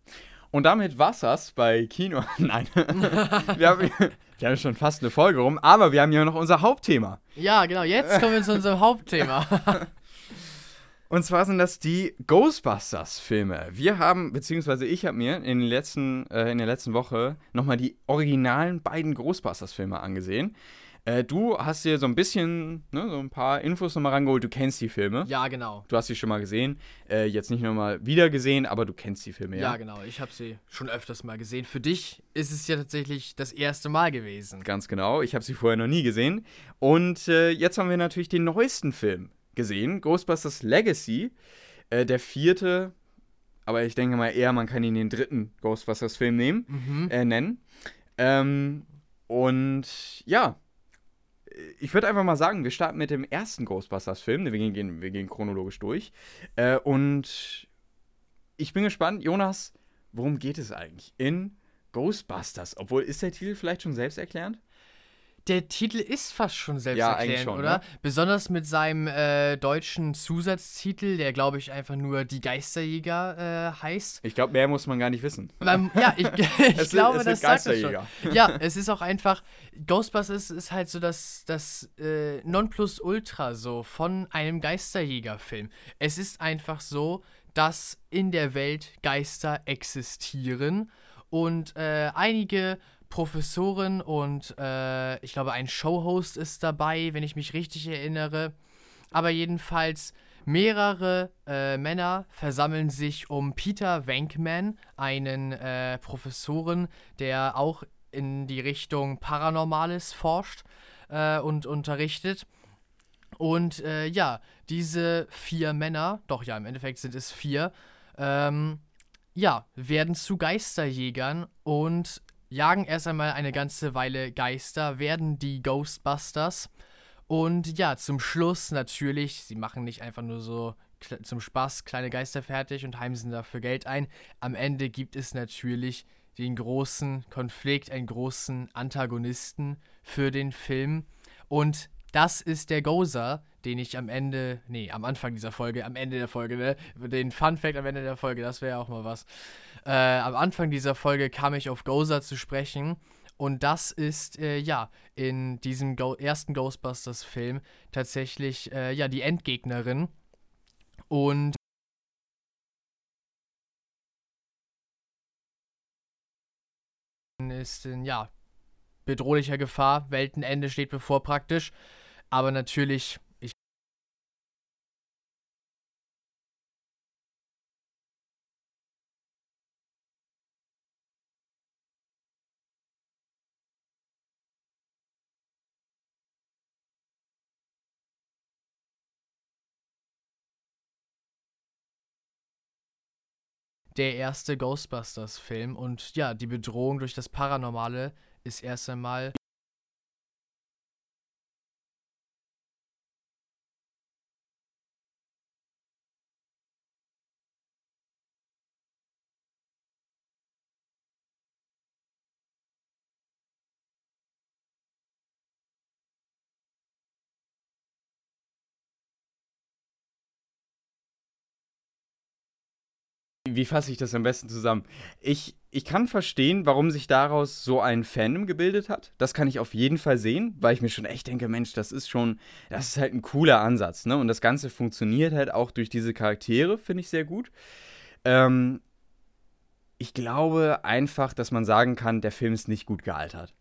Und damit war's das bei Kino. Nein. wir, haben, wir haben schon fast eine Folge rum, aber wir haben ja noch unser Hauptthema. Ja, genau, jetzt kommen wir zu unserem Hauptthema. Und zwar sind das die Ghostbusters-Filme. Wir haben, beziehungsweise ich habe mir in, den letzten, äh, in der letzten Woche nochmal die originalen beiden Ghostbusters-Filme angesehen. Äh, du hast dir so ein bisschen, ne, so ein paar Infos nochmal rangeholt. Du kennst die Filme. ja, genau. Du hast sie schon mal gesehen. Äh, jetzt nicht nochmal wieder gesehen, aber du kennst die Filme, Ja, ja? genau. Ich habe sie schon öfters mal gesehen. Für dich ist es ja tatsächlich das erste Mal gewesen. Ganz genau. Ich habe sie vorher noch nie gesehen. Und äh, jetzt haben wir natürlich den neuesten Film gesehen, Ghostbusters Legacy. Äh, der vierte, aber ich denke mal eher, man kann ihn den dritten Ghostbusters-Film nehmen, Mhm. äh, nennen. Ähm, und ja, ich würde einfach mal sagen, wir starten mit dem ersten Ghostbusters-Film. Wir gehen, wir gehen chronologisch durch. Äh, und ich bin gespannt, Jonas, worum geht es eigentlich in Ghostbusters? Obwohl, ist der Titel vielleicht schon selbsterklärend? Der Titel ist fast schon Ja, selbsterklärend, schon, oder? ne? Besonders mit seinem äh, deutschen Zusatztitel, der glaube ich einfach nur Die Geisterjäger äh, heißt. Ich glaube, mehr muss man gar nicht wissen. Weil, ja, ich, ich Es glaube, sind- das sagt es schon. Ja, es ist auch einfach, Ghostbusters ist halt so das, das äh, Nonplusultra so von einem Geisterjägerfilm. Es ist einfach so, dass in der Welt Geister existieren und äh, einige Professoren und äh, ich glaube ein Showhost ist dabei, wenn ich mich richtig erinnere. Aber jedenfalls mehrere äh, Männer versammeln sich um Peter Venkman, einen äh, Professoren, der auch in die Richtung Paranormales forscht äh, und unterrichtet. Und äh, ja, diese vier Männer, doch ja, im Endeffekt sind es vier, ähm, ja, werden zu Geisterjägern und jagen erst einmal eine ganze Weile Geister, werden die Ghostbusters. Und ja, zum Schluss natürlich, sie machen nicht einfach nur so zum Spaß kleine Geister fertig und heimsen dafür Geld ein. Am Ende gibt es natürlich den großen Konflikt, einen großen Antagonisten für den Film. Und das ist der Gozer, den ich am Ende, nee, am Anfang dieser Folge, am Ende der Folge, ne? Den Fun Fact am Ende der Folge, das wäre auch mal was. Äh, am Anfang dieser Folge kam ich auf Gozer zu sprechen. Und das ist, äh, ja, in diesem Go ersten Ghostbusters-Film tatsächlich, äh, ja, die Endgegnerin. Und ist in, ja, bedrohlicher Gefahr. Weltenende steht bevor praktisch. Aber natürlich, ich. Der erste Ghostbusters-Film und ja, die Bedrohung durch das Paranormale ist erst einmal Wie fasse ich das am besten zusammen? Ich, ich kann verstehen, warum sich daraus so ein Fandom gebildet hat. Das kann ich auf jeden Fall sehen, weil ich mir schon echt denke, Mensch, das ist schon, das ist halt ein cooler Ansatz, ne? Und das Ganze funktioniert halt auch durch diese Charaktere, finde ich sehr gut. Ähm, ich glaube einfach, dass man sagen kann, der Film ist nicht gut gealtert.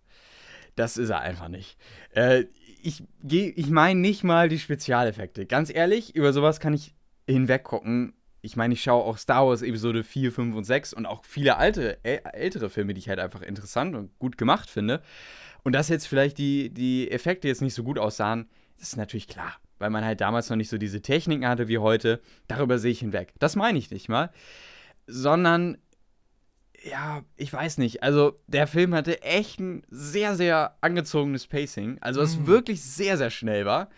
Das ist er einfach nicht. Äh, ich ich meine nicht mal die Spezialeffekte. Ganz ehrlich, über sowas kann ich hinweggucken ich meine, ich schaue auch Star Wars Episode 4, 5 und 6 und auch viele alte, ältere Filme, die ich halt einfach interessant und gut gemacht finde. Und dass jetzt vielleicht die, die Effekte jetzt nicht so gut aussahen, ist natürlich klar. Weil man halt damals noch nicht so diese Techniken hatte wie heute. Darüber sehe ich hinweg. Das meine ich nicht mal. Sondern, ja, ich weiß nicht. Also, der Film hatte echt ein sehr, sehr angezogenes Pacing. Also, was mhm. wirklich sehr, sehr schnell war.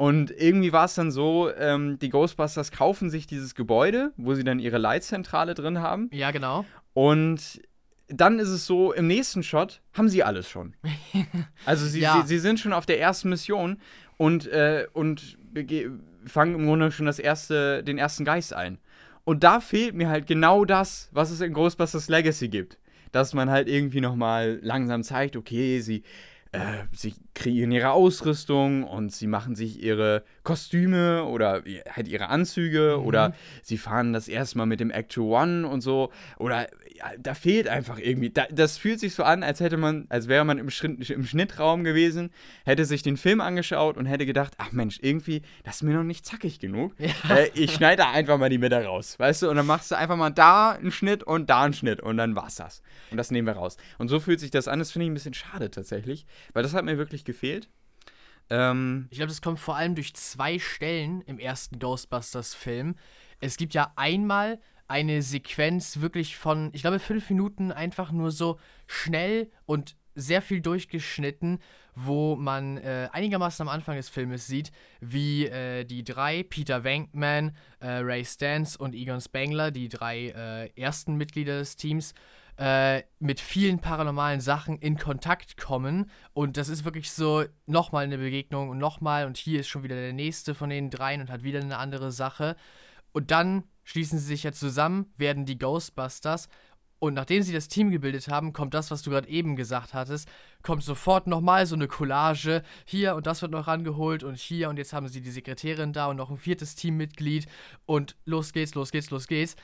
Und irgendwie war es dann so, ähm, die Ghostbusters kaufen sich dieses Gebäude, wo sie dann ihre Leitzentrale drin haben. Ja, genau. Und dann ist es so, im nächsten Shot haben sie alles schon. Also sie, ja. sie, sie, sind schon auf der ersten Mission und, äh, und fangen im Grunde schon das erste, den ersten Geist ein. Und da fehlt mir halt genau das, was es in Ghostbusters Legacy gibt. Dass man halt irgendwie nochmal langsam zeigt, okay, sie äh, sie kreieren ihre Ausrüstung und sie machen sich ihre Kostüme oder halt ihre Anzüge mhm. oder sie fahren das erste Mal mit dem Actual One und so. Oder da fehlt einfach irgendwie. Da, das fühlt sich so an, als hätte man, als wäre man im, Schnitt, im Schnittraum gewesen, hätte sich den Film angeschaut und hätte gedacht, ach Mensch, irgendwie, das ist mir noch nicht zackig genug. Ja. Äh, ich schneide da einfach mal die Mitte raus, weißt du? Und dann machst du einfach mal da einen Schnitt und da einen Schnitt und dann war's das. Und das nehmen wir raus. Und so fühlt sich das an. Das finde ich ein bisschen schade tatsächlich, weil das hat mir wirklich gefehlt. Ähm, ich glaube, das kommt vor allem durch zwei Stellen im ersten Ghostbusters-Film. Es gibt ja einmal eine Sequenz wirklich von, ich glaube, fünf Minuten einfach nur so schnell und sehr viel durchgeschnitten, wo man äh, einigermaßen am Anfang des Filmes sieht, wie äh, die drei, Peter Venkman, äh, Ray Stantz und Egon Spengler, die drei äh, ersten Mitglieder des Teams, äh, mit vielen paranormalen Sachen in Kontakt kommen. Und das ist wirklich so nochmal eine Begegnung und nochmal und hier ist schon wieder der nächste von den dreien und hat wieder eine andere Sache. Und dann schließen sie sich ja zusammen, werden die Ghostbusters. Und nachdem sie das Team gebildet haben, kommt das, was du gerade eben gesagt hattest, kommt sofort nochmal so eine Collage. Hier und das wird noch rangeholt und hier und jetzt haben sie die Sekretärin da und noch ein viertes Teammitglied. Und los geht's, los geht's, los geht's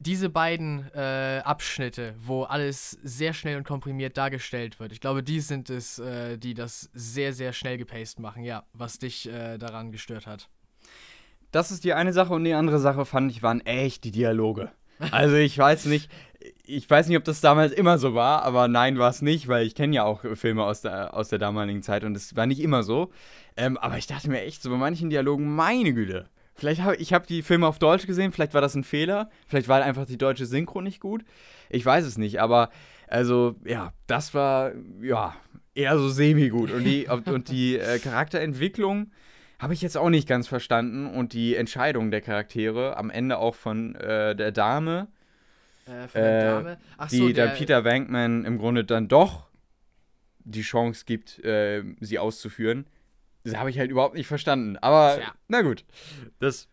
diese beiden äh, Abschnitte, wo alles sehr schnell und komprimiert dargestellt wird, ich glaube, die sind es, äh, die das sehr, sehr schnell gepaced machen, ja, was dich äh, daran gestört hat. Das ist die eine Sache und die andere Sache fand ich waren echt die Dialoge. Also ich weiß nicht, ich weiß nicht, ob das damals immer so war, aber nein, war es nicht, weil ich kenne ja auch Filme aus der, aus der damaligen Zeit und es war nicht immer so. Ähm, aber ich dachte mir echt so bei manchen Dialogen, meine Güte, Vielleicht habe ich hab die Filme auf Deutsch gesehen, vielleicht war das ein Fehler, vielleicht war einfach die deutsche Synchro nicht gut. Ich weiß es nicht, aber also ja, das war ja eher so semi-gut. Und die, und die äh, Charakterentwicklung habe ich jetzt auch nicht ganz verstanden. Und die Entscheidung der Charaktere am Ende auch von äh, der Dame, äh, von der Dame? Ach die so, dann Peter Wankman im Grunde dann doch die Chance gibt, äh, sie auszuführen Das habe ich halt überhaupt nicht verstanden. Aber Tja. na gut. Das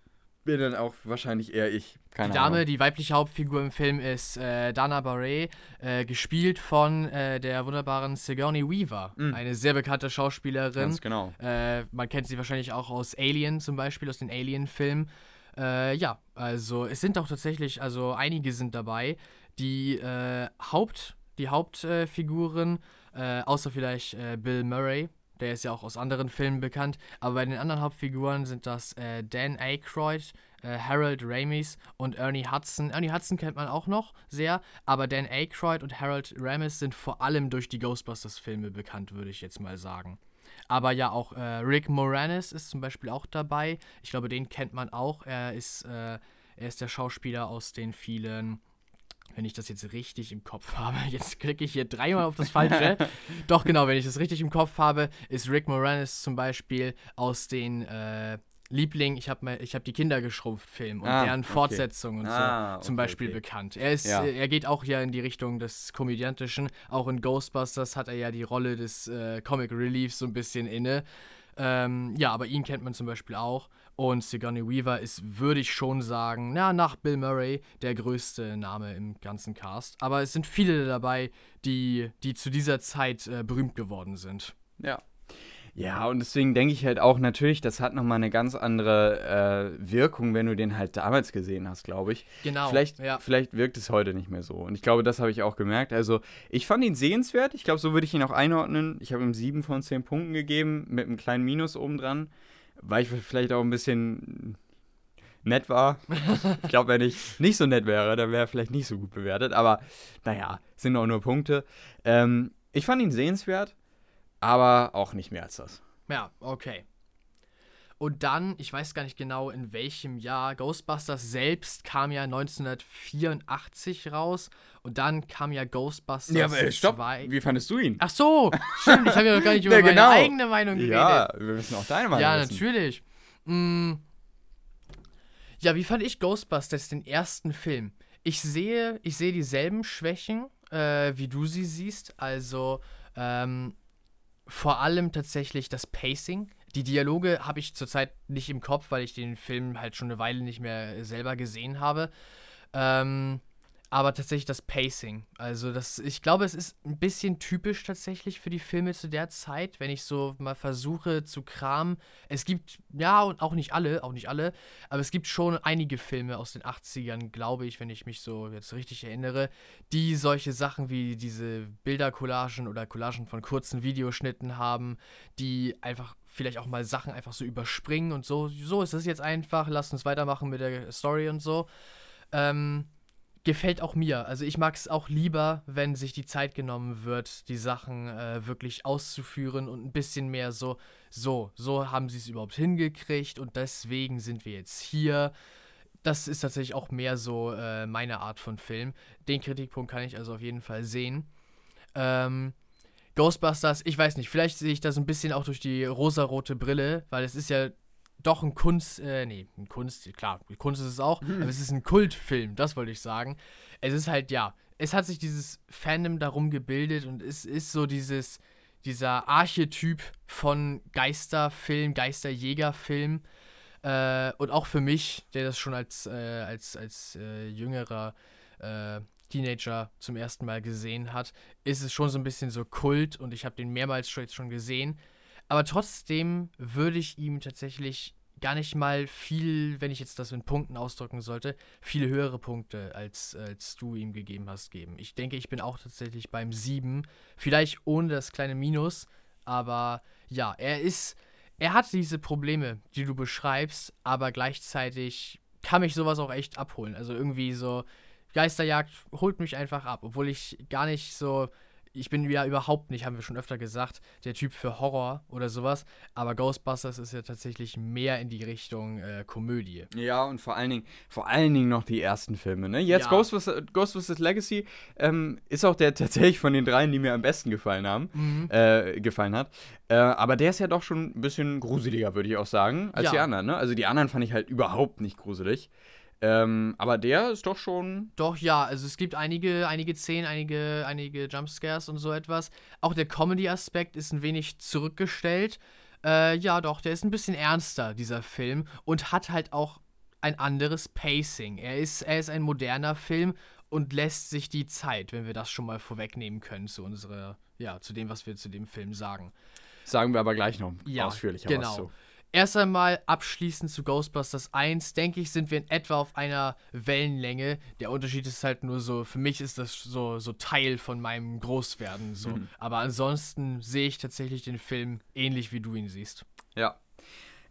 bin dann auch wahrscheinlich eher ich. Keine Die Dame, Ahnung. die weibliche Hauptfigur im Film ist äh, Dana Barre, äh, gespielt von äh, der wunderbaren Sigourney Weaver, Mm. eine sehr bekannte Schauspielerin. Ganz genau. Äh, man kennt sie wahrscheinlich auch aus Alien zum Beispiel, aus den Alien-Filmen. Äh, ja, also es sind auch tatsächlich, also einige sind dabei. Die äh, Haupt, die Hauptfiguren, äh, außer vielleicht äh, Bill Murray, der ist ja auch aus anderen Filmen bekannt, aber bei den anderen Hauptfiguren sind das äh, Dan Aykroyd, äh, Harold Ramis und Ernie Hudson. Ernie Hudson kennt man auch noch sehr, aber Dan Aykroyd und Harold Ramis sind vor allem durch die Ghostbusters-Filme bekannt, würde ich jetzt mal sagen. Aber ja, auch äh, Rick Moranis ist zum Beispiel auch dabei. Ich glaube, den kennt man auch. Er ist, äh, er ist der Schauspieler aus den vielen, wenn ich das jetzt richtig im Kopf habe, jetzt klicke ich hier dreimal auf das Falsche. Doch, genau, wenn ich das richtig im Kopf habe, ist Rick Moranis zum Beispiel aus den äh, Liebling, ich habe hab die Kinder geschrumpft Film und Ah, deren okay. Fortsetzung und Ah, so zum okay, Beispiel okay. bekannt. Er ist, Ja. er geht auch ja in die Richtung des Komödiantischen. Auch in Ghostbusters hat er ja die Rolle des äh, Comic Reliefs so ein bisschen inne. Ähm, ja, aber ihn kennt man zum Beispiel auch. Und Sigourney Weaver ist, würde ich schon sagen, na, nach Bill Murray der größte Name im ganzen Cast. Aber es sind viele dabei, die, die zu dieser Zeit äh, berühmt geworden sind. Ja. Ja, und deswegen denke ich halt auch natürlich, das hat nochmal eine ganz andere äh, Wirkung, wenn du den halt damals gesehen hast, glaube ich. Genau. Vielleicht, ja. vielleicht wirkt es heute nicht mehr so. Und ich glaube, das habe ich auch gemerkt. Also, ich fand ihn sehenswert. Ich glaube, so würde ich ihn auch einordnen. Ich habe ihm sieben von zehn Punkten gegeben, mit einem kleinen Minus oben dran, weil ich vielleicht auch ein bisschen nett war. ich glaube, wenn ich nicht so nett wäre, dann wäre er vielleicht nicht so gut bewertet. Aber naja, sind auch nur Punkte. Ähm, ich fand ihn sehenswert, aber auch nicht mehr als das. Ja, okay. Und dann, ich weiß gar nicht genau in welchem Jahr, Ghostbusters selbst kam ja 1984 raus und dann kam ja Ghostbusters 2. Wie fandest du ihn? Ach so, stimmt, ich habe ja noch gar nicht über Ja, genau. meine eigene Meinung geredet. Ja, wir müssen auch deine Meinung Ja, wissen. natürlich. Mm. Ja, wie fand ich Ghostbusters, den ersten Film? Ich sehe, ich sehe dieselben Schwächen, äh, wie du sie siehst. Also ähm, vor allem tatsächlich das Pacing. Die Dialoge habe ich zurzeit nicht im Kopf, weil ich den Film halt schon eine Weile nicht mehr selber gesehen habe. Ähm, aber tatsächlich das Pacing. Also das, ich glaube, es ist ein bisschen typisch tatsächlich für die Filme zu der Zeit, wenn ich so mal versuche zu kramen. Es gibt, ja, und auch nicht alle, auch nicht alle, aber es gibt schon einige Filme aus den 80ern, glaube ich, wenn ich mich so jetzt richtig erinnere, die solche Sachen wie diese Bildercollagen oder Collagen von kurzen Videoschnitten haben, die einfach vielleicht auch mal Sachen einfach so überspringen und so, so ist es jetzt einfach, lasst uns weitermachen mit der Story und so. Ähm, gefällt auch mir. Also ich mag es auch lieber, wenn sich die Zeit genommen wird, die Sachen äh, wirklich auszuführen und ein bisschen mehr so, so, so haben sie es überhaupt hingekriegt und deswegen sind wir jetzt hier. Das ist tatsächlich auch mehr so äh, meine Art von Film. Den Kritikpunkt kann ich also auf jeden Fall sehen. Ähm, Ghostbusters, ich weiß nicht, vielleicht sehe ich das ein bisschen auch durch die rosarote Brille, weil es ist ja doch ein Kunst, äh, nee, ein Kunst, klar, Kunst ist es auch, aber es ist ein Kultfilm, das wollte ich sagen. Es ist halt, ja, es hat sich dieses Fandom darum gebildet und es ist so dieses, dieser Archetyp von Geisterfilm, Geisterjägerfilm. Äh, und auch für mich, der das schon als, äh, als, als äh, jüngerer äh, Teenager zum ersten Mal gesehen hat, ist es schon so ein bisschen so Kult und ich habe den mehrmals schon, jetzt schon gesehen. Aber trotzdem würde ich ihm tatsächlich gar nicht mal viel, wenn ich jetzt das in Punkten ausdrücken sollte, viele höhere Punkte, als, als du ihm gegeben hast, geben. Ich denke, ich bin auch tatsächlich beim 7. Vielleicht ohne das kleine Minus, aber ja, er ist. Er hat diese Probleme, die du beschreibst, aber gleichzeitig kann mich sowas auch echt abholen. Also irgendwie so, Geisterjagd holt mich einfach ab, obwohl ich gar nicht so. Ich bin ja überhaupt nicht, haben wir schon öfter gesagt, der Typ für Horror oder sowas. Aber Ghostbusters ist ja tatsächlich mehr in die Richtung äh, Komödie. Ja, und vor allen Dingen, vor allen Dingen noch die ersten Filme, ne? Jetzt Ja. Ghostbusters, Ghostbusters Legacy ähm, ist auch der tatsächlich von den dreien, die mir am besten gefallen haben, Mhm. äh, gefallen hat. Äh, aber der ist ja doch schon ein bisschen gruseliger, würde ich auch sagen, als Ja. die anderen, ne? Also die anderen fand ich halt überhaupt nicht gruselig. Ähm, aber der ist doch schon. Doch, ja, also es gibt einige, einige Szenen, einige, einige Jumpscares und so etwas. Auch der Comedy-Aspekt ist ein wenig zurückgestellt. Äh, ja, doch, der ist ein bisschen ernster, dieser Film, und hat halt auch ein anderes Pacing. Er ist, er ist ein moderner Film und lässt sich die Zeit, wenn wir das schon mal vorwegnehmen können, zu unserer, ja, zu dem, was wir zu dem Film sagen. Sagen wir aber gleich noch Ja, ausführlicher genau. was zu. Erst einmal abschließend zu Ghostbusters 1, denke ich, sind wir in etwa auf einer Wellenlänge. Der Unterschied ist halt nur so, für mich ist das so, so Teil von meinem Großwerden. So. Mhm. Aber ansonsten sehe ich tatsächlich den Film ähnlich wie du ihn siehst. Ja.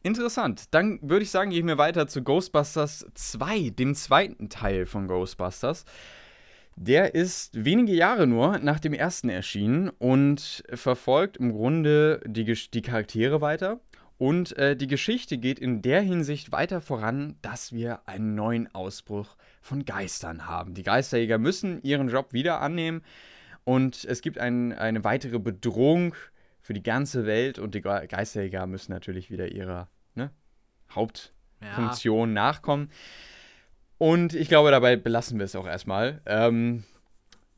Interessant. Dann würde ich sagen, gehen wir weiter zu Ghostbusters 2, dem zweiten Teil von Ghostbusters. Der ist wenige Jahre nur nach dem ersten erschienen und verfolgt im Grunde die, die Charaktere weiter. Und äh, die Geschichte geht in der Hinsicht weiter voran, dass wir einen neuen Ausbruch von Geistern haben. Die Geisterjäger müssen ihren Job wieder annehmen und es gibt ein, eine weitere Bedrohung für die ganze Welt und die Ge- Geisterjäger müssen natürlich wieder ihrer ne, Hauptfunktion nachkommen. Und ich glaube, dabei belassen wir es auch erstmal. Ähm,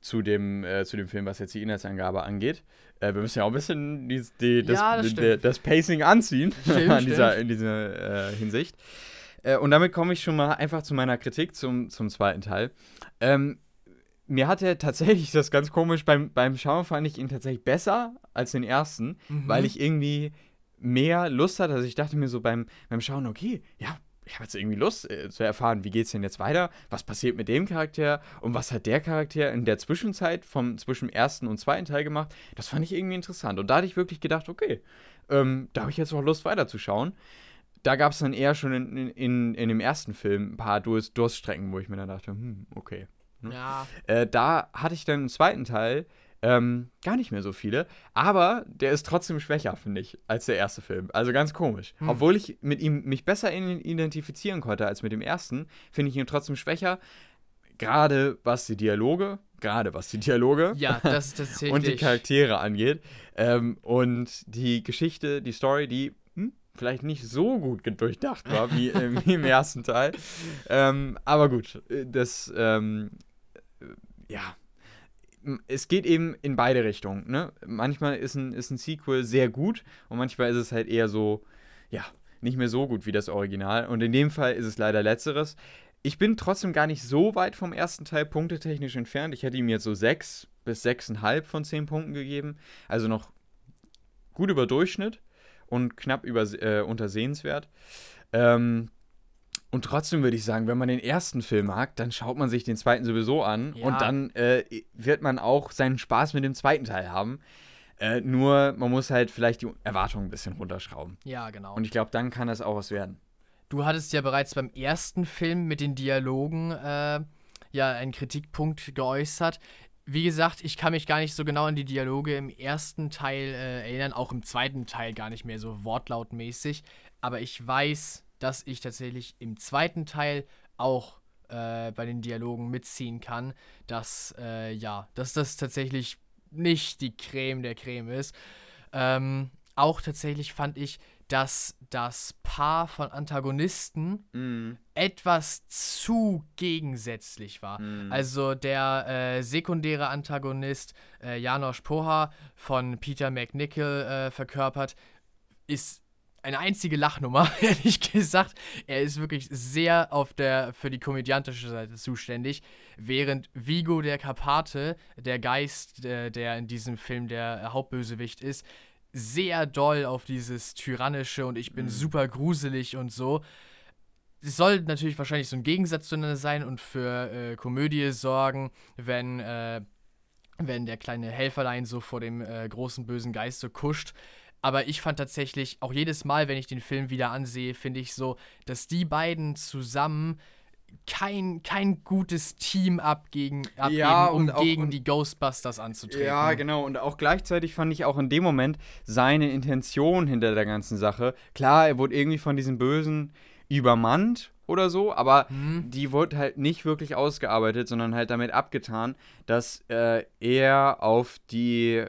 zu, dem, äh, zu dem Film, was jetzt die Inhaltsangabe angeht. Äh, wir müssen ja auch ein bisschen die, die, das, Ja, das die, das Pacing anziehen Stimmt, an dieser, in dieser äh, Hinsicht. Äh, und damit komme ich schon mal einfach zu meiner Kritik zum, zum zweiten Teil. Ähm, mir hat er tatsächlich, das ganz komisch, beim, beim Schauen fand ich ihn tatsächlich besser als den ersten, Mhm. weil ich irgendwie mehr Lust hatte. Also ich dachte mir so beim, beim Schauen, okay, ja, ich habe jetzt irgendwie Lust äh, zu erfahren, wie geht's denn jetzt weiter, was passiert mit dem Charakter und was hat der Charakter in der Zwischenzeit vom zwischen dem ersten und zweiten Teil gemacht. Das fand ich irgendwie interessant. Und da hatte ich wirklich gedacht, okay, ähm, da habe ich jetzt auch Lust weiterzuschauen. Da gab es dann eher schon in, in, in dem ersten Film ein paar Durst, Durststrecken, wo ich mir dann dachte, hm, okay. Ja, Äh, da hatte ich dann im zweiten Teil ähm, gar nicht mehr so viele, aber der ist trotzdem schwächer, finde ich, als der erste Film. Also ganz komisch. Hm. Obwohl ich mit ihm mich besser identifizieren konnte als mit dem ersten, finde ich ihn trotzdem schwächer. Gerade was die Dialoge, gerade was die Dialoge ja, das tatsächlich. und die Charaktere angeht. Ähm, und die Geschichte, die Story, die hm, vielleicht nicht so gut durchdacht war wie, im- wie im ersten Teil. Ähm, aber gut, äh, das, ähm, äh, ja. Es geht eben in beide Richtungen. Ne? Manchmal ist ein, ist ein Sequel sehr gut und manchmal ist es halt eher so, ja, nicht mehr so gut wie das Original. Und in dem Fall ist es leider letzteres. Ich bin trotzdem gar nicht so weit vom ersten Teil punktetechnisch entfernt. Ich hätte ihm jetzt so 6 bis 6,5 von 10 Punkten gegeben. Also noch gut über Durchschnitt und knapp über, äh, untersehenswert. Ähm, und trotzdem würde ich sagen, wenn man den ersten Film mag, dann schaut man sich den zweiten sowieso an Ja. und dann äh, wird man auch seinen Spaß mit dem zweiten Teil haben. Äh, nur man muss halt vielleicht die Erwartungen ein bisschen runterschrauben. ja, genau. Und ich glaube, dann kann das auch was werden. Du hattest ja bereits beim ersten Film mit den Dialogen äh, ja einen Kritikpunkt geäußert. Wie gesagt, ich kann mich gar nicht so genau an die Dialoge im ersten Teil äh, erinnern, auch im zweiten Teil gar nicht mehr so wortlautmäßig. Aber ich weiß, dass ich tatsächlich im zweiten Teil auch äh, bei den Dialogen mitziehen kann, dass äh, ja, dass das tatsächlich nicht die Creme der Creme ist. Ähm, auch tatsächlich fand ich, dass das Paar von Antagonisten Mhm. etwas zu gegensätzlich war. Mhm. Also der äh, sekundäre Antagonist äh, Janosch Poha von Peter McNichol äh, verkörpert, ist eine einzige Lachnummer, ehrlich gesagt. Er ist wirklich sehr auf der für die komödiantische Seite zuständig, während Vigo der Karpate, der Geist, äh, der in diesem Film der Hauptbösewicht ist, sehr doll auf dieses tyrannische und ich bin Mhm. super gruselig und so. Es soll natürlich wahrscheinlich so ein Gegensatz zueinander sein und für äh, Komödie sorgen, wenn, äh, wenn der kleine Helferlein so vor dem äh, großen bösen Geist so kuscht. Aber ich fand tatsächlich, auch jedes Mal, wenn ich den Film wieder ansehe, finde ich so, dass die beiden zusammen kein, kein gutes Team abgegen, abgeben, Ja, um auch- gegen die Ghostbusters anzutreten. Ja, genau. Und auch gleichzeitig fand ich auch in dem Moment seine Intention hinter der ganzen Sache. Klar, er wurde irgendwie von diesen Bösen übermannt oder so, aber Hm? die wurde halt nicht wirklich ausgearbeitet, sondern halt damit abgetan, dass äh, er auf die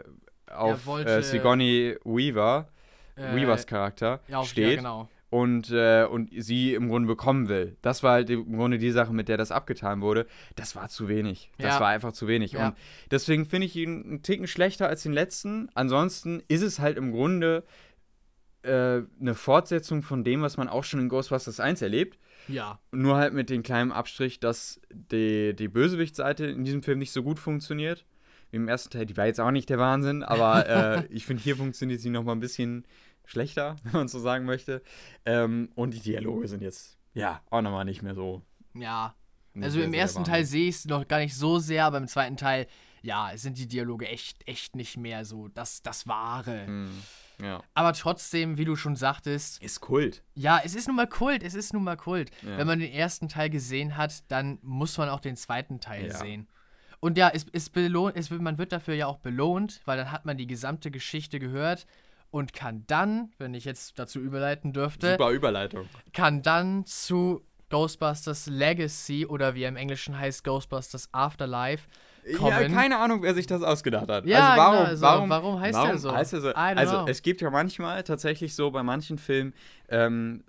auf wollte- äh, Sigourney Weaver, Äh, Weavers Charakter, ja, steht Ja, genau. und, äh, und sie im Grunde bekommen will. Das war halt im Grunde die Sache, mit der das abgetan wurde. Das war zu wenig. Das Ja. war einfach zu wenig. Und deswegen finde ich ihn einen Ticken schlechter als den letzten. Ansonsten ist es halt im Grunde äh, eine Fortsetzung von dem, was man auch schon in Ghostbusters 1 erlebt. Ja. Nur halt mit dem kleinen Abstrich, dass die, die Bösewichtseite in diesem Film nicht so gut funktioniert. Wie im ersten Teil, die war jetzt auch nicht der Wahnsinn, aber äh, ich finde, hier funktioniert sie nochmal ein bisschen schlechter, wenn man so sagen möchte. Ähm, und die Dialoge sind jetzt, ja, auch nochmal nicht mehr so. Ja. Also im ersten Wahnsinn. Teil sehe ich es noch gar nicht so sehr, aber im zweiten Teil, ja, sind die Dialoge echt, echt nicht mehr so das, das Wahre. Hm, ja. Aber trotzdem, wie du schon sagtest, Ist Kult. ja, es ist nun mal Kult, es ist nun mal Kult. Ja. Wenn man den ersten Teil gesehen hat, dann muss man auch den zweiten Teil Ja. sehen. Und ja, es, es belohnt, es, man wird dafür ja auch belohnt, weil dann hat man die gesamte Geschichte gehört und kann dann, wenn ich jetzt dazu überleiten dürfte, Super Überleitung. kann dann zu Ghostbusters Legacy oder wie er im Englischen heißt, Ghostbusters Afterlife Ja, kommen. keine Ahnung, wer sich das ausgedacht hat. Ja, also warum, genau, also warum, warum heißt warum der so? Heißt er so? Also know. es gibt ja manchmal tatsächlich so bei manchen Filmen ähm,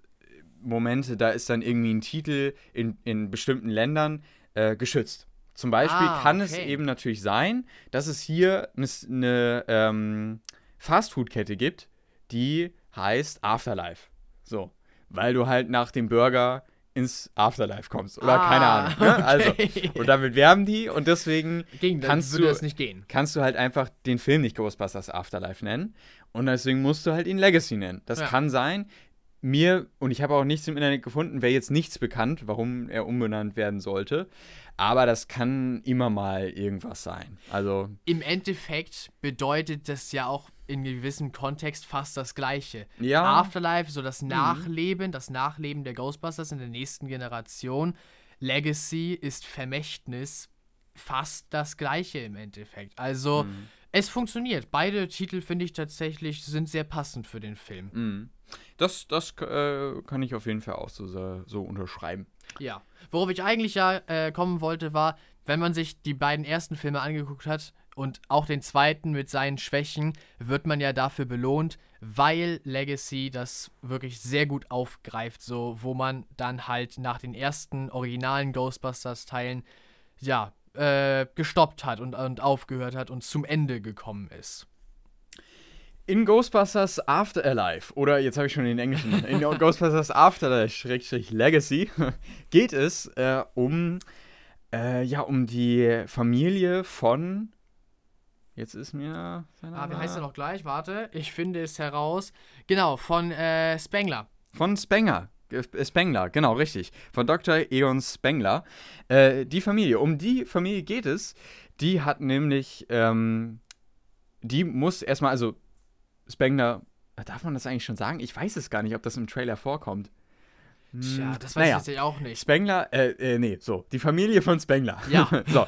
Momente, da ist dann irgendwie ein Titel in, in bestimmten Ländern äh, geschützt. Zum Beispiel Ah, kann es okay. eben natürlich sein, dass es hier eine, eine ähm, Fastfood-Kette gibt, die heißt Afterlife. So. Weil du halt nach dem Burger ins Afterlife kommst. Oder Ah, keine Ahnung. Ne? Also, okay. und damit werben die und deswegen dann kannst du- das nicht gehen. kannst du halt einfach den Film nicht Ghostbusters Afterlife nennen. Und deswegen musst du halt ihn Legacy nennen. Das Ja. kann sein. Mir, und ich habe auch nichts im Internet gefunden, wäre jetzt nichts bekannt, warum er umbenannt werden sollte. Aber das kann immer mal irgendwas sein. Also, Im Endeffekt bedeutet das ja auch in gewissem Kontext fast das Gleiche. ja. Afterlife, so das Nachleben, das Nachleben der Ghostbusters in der nächsten Generation. Legacy ist Vermächtnis, fast das Gleiche im Endeffekt. Also, Mhm. Es funktioniert. Beide Titel, finde ich tatsächlich, sind sehr passend für den Film. Mhm. Das, das äh, kann ich auf jeden Fall auch so, so, unterschreiben. Ja. Worauf ich eigentlich ja äh, kommen wollte, war, wenn man sich die beiden ersten Filme angeguckt hat und auch den zweiten mit seinen Schwächen, wird man ja dafür belohnt, weil Legacy das wirklich sehr gut aufgreift, so wo man dann halt nach den ersten originalen Ghostbusters-Teilen ja äh, gestoppt hat und, und aufgehört hat und zum Ende gekommen ist. In Ghostbusters Afterlife, oder jetzt habe ich schon den englischen, in Ghostbusters Afterlife, Schrägstrich Legacy, geht es äh, um, äh, ja, um die Familie von, jetzt ist mir, Ah, wie heißt er noch gleich? Warte, ich finde es heraus. Genau, von äh, Spengler. Von Spengler. Äh, Spengler, genau, richtig. Von Dr. Eon Spengler. Äh, die Familie, um die Familie geht es. Die hat nämlich, ähm, die muss erstmal, also Spengler, darf man das eigentlich schon sagen? Ich weiß es gar nicht, ob das im Trailer vorkommt. Hm, Tja, das weiß naja. ich jetzt auch nicht. Spengler, äh, äh, nee, so, die Familie von Spengler. Ja. so,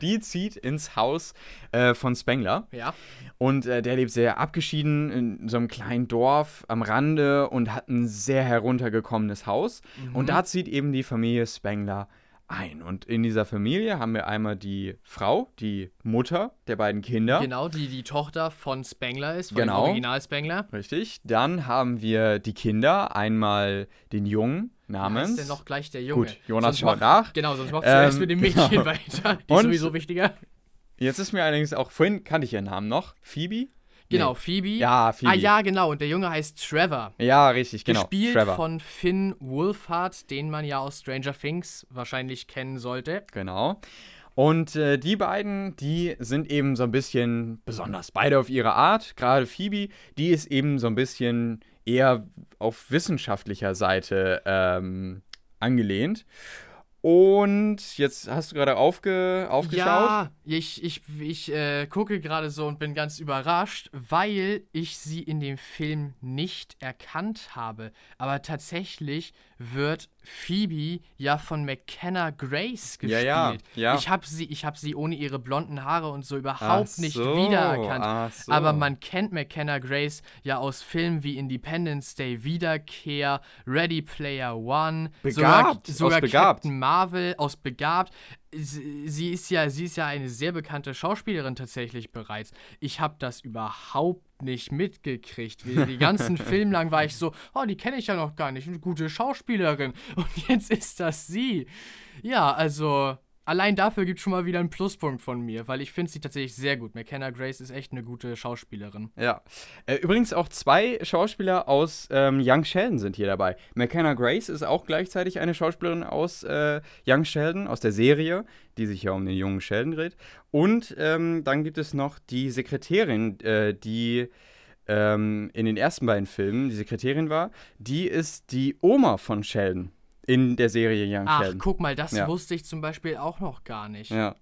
die zieht ins Haus äh, von Spengler. Ja. Und äh, der lebt sehr abgeschieden in so einem kleinen Dorf am Rande und hat ein sehr heruntergekommenes Haus. Mhm. Und da zieht eben die Familie Spengler ein. Und in dieser Familie haben wir einmal die Frau, die Mutter der beiden Kinder. Genau, die die Tochter von Spengler ist, von Genau. dem Original Spengler. Richtig. Dann haben wir die Kinder. Einmal den Jungen namens. heißt denn noch gleich der Junge? Gut, Jonas Sonst schaut nach. Genau, sonst machst du Ähm, erst mit dem Mädchen genau. weiter. Die Und- ist sowieso wichtiger. Jetzt ist mir allerdings auch, vorhin kannte ich ihren Namen noch. Phoebe? Genau. Phoebe. Ja, Phoebe. Ah ja, genau. Und der Junge heißt Trevor. Ja, richtig, genau. Gespielt Trevor. von Finn Wolfhard, den man ja aus Stranger Things wahrscheinlich kennen sollte. Genau. Und äh, die beiden, die sind eben so ein bisschen besonders. Beide auf ihre Art. Gerade Phoebe, die ist eben so ein bisschen eher auf wissenschaftlicher Seite ähm, angelehnt. Und jetzt hast du gerade aufge aufgeschaut. Ja, ich, ich, ich äh, gucke gerade so und bin ganz überrascht, weil ich sie in dem Film nicht erkannt habe. Aber tatsächlich wird Phoebe ja von McKenna Grace Ja, gespielt. ja, ja. Ich habe sie, ich hab sie ohne ihre blonden Haare und so überhaupt Ach nicht so, wiedererkannt. so. Aber man kennt McKenna Grace ja aus Filmen wie Independence Day, Wiederkehr, Ready Player One, Begabt, sogar, sogar. Captain Marvel aus Begabt. Sie sie ist ja, sie ist ja eine sehr bekannte Schauspielerin tatsächlich bereits. Ich habe das überhaupt nicht mitgekriegt. Die, die ganzen Film lang war ich so, oh, die kenne ich ja noch gar nicht, eine gute Schauspielerin. Und jetzt ist das sie. Ja, also allein dafür gibt es schon mal wieder einen Pluspunkt von mir, weil ich finde sie tatsächlich sehr gut. McKenna Grace ist echt eine gute Schauspielerin. Ja. Äh, übrigens auch zwei Schauspieler aus ähm, Young Sheldon sind hier dabei. McKenna Grace ist auch gleichzeitig eine Schauspielerin aus äh, Young Sheldon, aus der Serie, die sich ja um den jungen Sheldon dreht. Und ähm, dann gibt es noch die Sekretärin, äh, die ähm, in den ersten beiden Filmen die Sekretärin war. Die ist die Oma von Sheldon in der Serie Young Ach, Sheldon. guck mal, das Ja. wusste ich zum Beispiel auch noch gar nicht. Ja.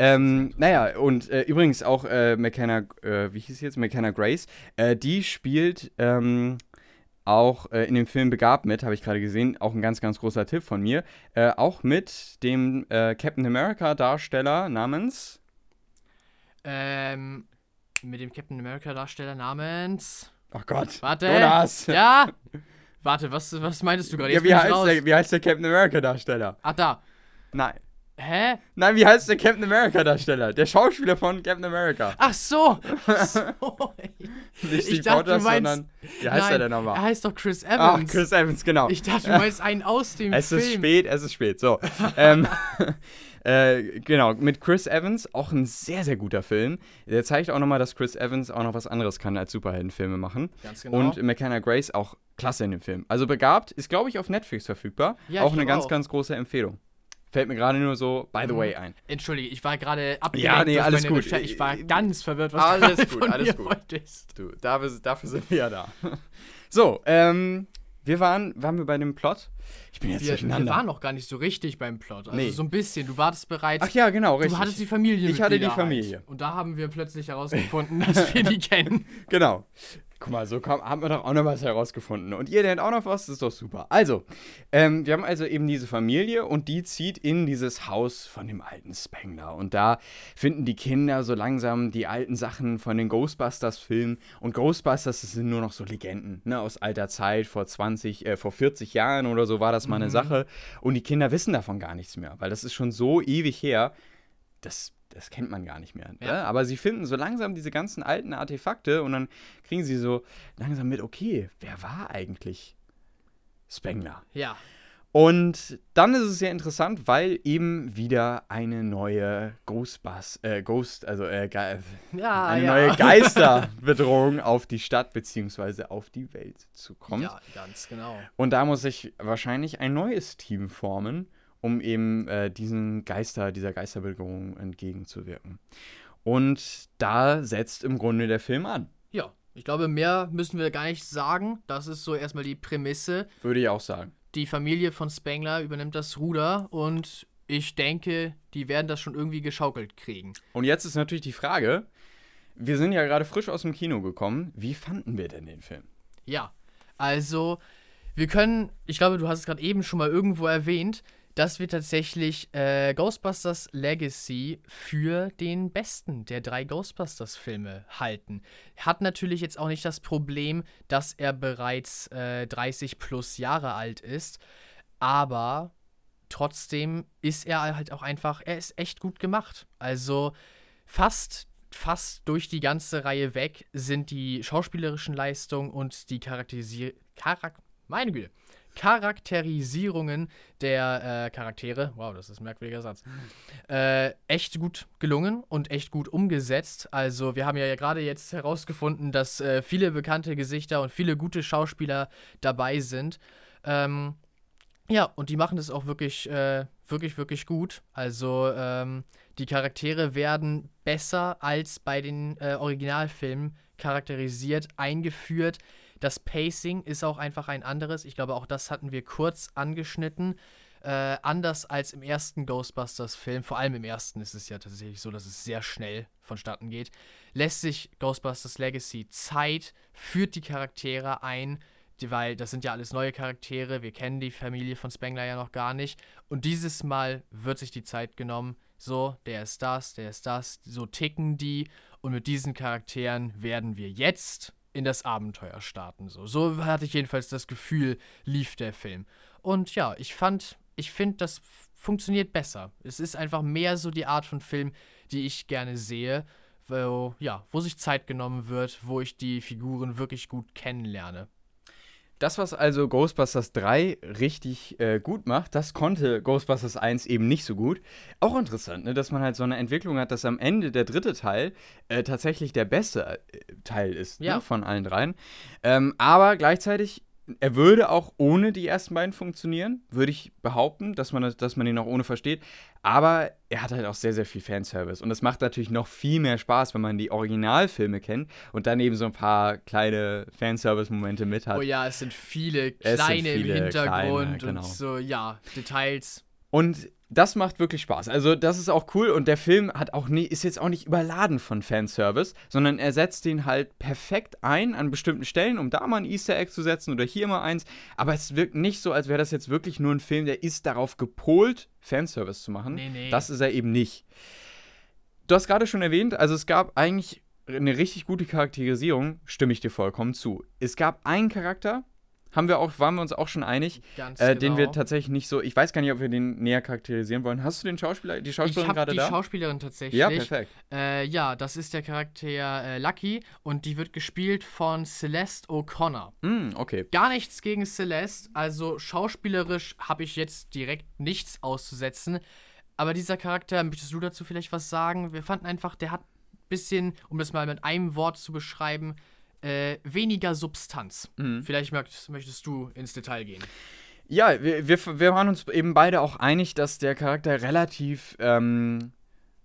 Ähm, naja, und äh, übrigens auch äh, McKenna, äh, wie hieß sie jetzt? McKenna Grace, äh, die spielt ähm, auch äh, in dem Film Begabt mit, habe ich gerade gesehen, auch ein ganz, ganz großer Tipp von mir. Äh, auch mit dem Captain America Darsteller namens. Ähm, mit dem Captain America Darsteller namens. Oh Gott. Warte. Jonas. Ja. Warte, was, was meintest du gerade? Ja, wie, heißt der, wie heißt der Captain America Darsteller? Ah, da. Nein. Hä? Nein, wie heißt der Captain America Darsteller? Der Schauspieler von Captain America. Ach so. so. Nicht Ich Steve dachte, du Rogers, meinst- sondern. Wie heißt Nein, er denn Er nochmal? heißt doch Chris Ach, Evans. Chris Evans, genau. Ich dachte, du meinst einen aus dem Es Film. ist spät, es ist spät. So. ähm, äh, genau, mit Chris Evans, auch ein sehr, sehr guter Film. Der zeigt auch nochmal, dass Chris Evans auch noch was anderes kann als Superheldenfilme machen. Ganz genau. Und McKenna Grace auch klasse in dem Film. Also begabt, ist glaube ich auf Netflix verfügbar. Ja, auch eine ganz, auch. ganz große Empfehlung. Fällt mir gerade nur so, by the Mhm. way, ein. Entschuldige, ich war gerade abgelenkt Ja, nee, alles gut. Recherche. Ich war ganz verwirrt, was Alles du gut, von alles gut. wolltest. Du, dafür, dafür sind wir ja da. so, ähm, wir waren, waren wir bei dem Plot? Ich bin jetzt Wir, wir durcheinander. waren noch gar nicht so richtig beim Plot. Also Nee. so ein bisschen. Du wartest bereits. Ach ja, genau, richtig. du hattest die Familie. Ich hatte die Familie. Und da haben wir plötzlich herausgefunden, dass wir die kennen. Genau. Guck mal, so kam, haben wir doch auch noch was herausgefunden. Und ihr lernt auch noch was, das ist doch super. Also, ähm, wir haben also eben diese Familie und die zieht in dieses Haus von dem alten Spengler. Und da finden die Kinder so langsam die alten Sachen von den Ghostbusters-Filmen. Und Ghostbusters, das sind nur noch so Legenden, ne, aus alter Zeit, vor 20, äh, vor 40 Jahren oder so war das mal eine Sache. Und die Kinder wissen davon gar nichts mehr, weil das ist schon so ewig her. Das, das kennt man gar nicht mehr. Ne? Ja. Aber sie finden so langsam diese ganzen alten Artefakte und dann kriegen sie so langsam mit, okay, wer war eigentlich Spengler? Ja. Und dann ist es sehr interessant, weil eben wieder eine neue Ghostbus, äh, Ghost, also äh, Ja, eine ja. neue Geisterbedrohung auf die Stadt beziehungsweise auf die Welt zukommt. Ja, ganz genau. Und da muss sich wahrscheinlich ein neues Team formen, um eben äh, diesen Geister, dieser Geisterbedrohung entgegenzuwirken. Und da setzt im Grunde der Film an, Ja, ich glaube, mehr müssen wir gar nicht sagen. Das ist so erstmal die Prämisse. würde ich auch sagen. Die Familie von Spengler übernimmt das Ruder und ich denke, die werden das schon irgendwie geschaukelt kriegen. Und jetzt ist natürlich die Frage, wir sind ja gerade frisch aus dem Kino gekommen, wie fanden wir denn den Film? Ja, also wir können, ich glaube, du hast es gerade eben schon mal irgendwo erwähnt, dass wir tatsächlich äh, Ghostbusters Legacy für den besten der drei Ghostbusters-Filme halten. Hat natürlich jetzt auch nicht das Problem, dass er bereits äh, 30 plus Jahre alt ist, aber trotzdem ist er halt auch einfach, er ist echt gut gemacht. Also fast fast durch die ganze Reihe weg sind die schauspielerischen Leistungen und die Charakterisi Charak meine Güte, Charakterisierungen der äh, Charaktere, wow, das ist ein merkwürdiger Satz, äh, echt gut gelungen und echt gut umgesetzt. Also wir haben ja gerade jetzt herausgefunden, dass äh, viele bekannte Gesichter und viele gute Schauspieler dabei sind. Ähm, ja, und die machen das auch wirklich, äh, wirklich, wirklich gut. Also ähm, die Charaktere werden besser als bei den äh, Originalfilmen charakterisiert, eingeführt. Das Pacing ist auch einfach ein anderes. Ich glaube, auch das hatten wir kurz angeschnitten. Äh, anders als im ersten Ghostbusters-Film, vor allem im ersten ist es ja tatsächlich so, dass es sehr schnell vonstatten geht, lässt sich Ghostbusters Legacy Zeit, führt die Charaktere ein, die, weil das sind ja alles neue Charaktere, wir kennen die Familie von Spengler ja noch gar nicht. Und dieses Mal wird sich die Zeit genommen, so, der ist das, der ist das, so ticken die. Und mit diesen Charakteren werden wir jetzt in das Abenteuer starten. So, so hatte ich jedenfalls das Gefühl, lief der Film. Und ja, ich fand, ich finde, das funktioniert besser. Es ist einfach mehr so die Art von Film, die ich gerne sehe, wo, ja, wo sich Zeit genommen wird, wo ich die Figuren wirklich gut kennenlerne. Das, was also Ghostbusters 3 richtig äh, gut macht, das konnte Ghostbusters 1 eben nicht so gut. Auch interessant, ne, dass man halt so eine Entwicklung hat, dass am Ende der dritte Teil äh, tatsächlich der beste äh, Teil ist ne, Ja. von allen dreien. Ähm, aber gleichzeitig, er würde auch ohne die ersten beiden funktionieren, würde ich behaupten, dass man, das, dass man ihn auch ohne versteht. Aber er hat halt auch sehr, sehr viel Fanservice. Und das macht natürlich noch viel mehr Spaß, wenn man die Originalfilme kennt und dann eben so ein paar kleine Fanservice-Momente mit hat. Oh ja, es sind viele Es sind kleine viele im Hintergrund kleine, genau. und so, ja, Details. Und das macht wirklich Spaß. Also, das ist auch cool und der Film hat auch nie, ist jetzt auch nicht überladen von Fanservice, sondern er setzt den halt perfekt ein an bestimmten Stellen, um da mal ein Easter Egg zu setzen oder hier mal eins. Aber es wirkt nicht so, als wäre das jetzt wirklich nur ein Film, der ist darauf gepolt, Fanservice zu machen. Nee, nee. Das ist er eben nicht. Du hast gerade schon erwähnt, also es gab eigentlich eine richtig gute Charakterisierung, stimme ich dir vollkommen zu. Es gab einen Charakter, haben wir auch, waren wir uns auch schon einig, Ganz äh, genau. den wir tatsächlich nicht so. Ich weiß gar nicht, ob wir den näher charakterisieren wollen. Hast du den Schauspieler, die ich Schauspielerin habe gerade die da? Schauspielerin tatsächlich. ja, perfekt. Äh, ja, das ist der Charakter äh, Lucky und die wird gespielt von Celeste O'Connor. Mm, okay. Gar nichts gegen Celeste, also schauspielerisch habe ich jetzt direkt nichts auszusetzen. Aber dieser Charakter, möchtest du dazu vielleicht was sagen? Wir fanden einfach, der hat ein bisschen, um das mal mit einem Wort zu beschreiben, äh, weniger Substanz. Mhm. Vielleicht möchtest, möchtest du ins Detail gehen. Ja, wir, wir, wir waren uns eben beide auch einig, dass der Charakter relativ, ähm,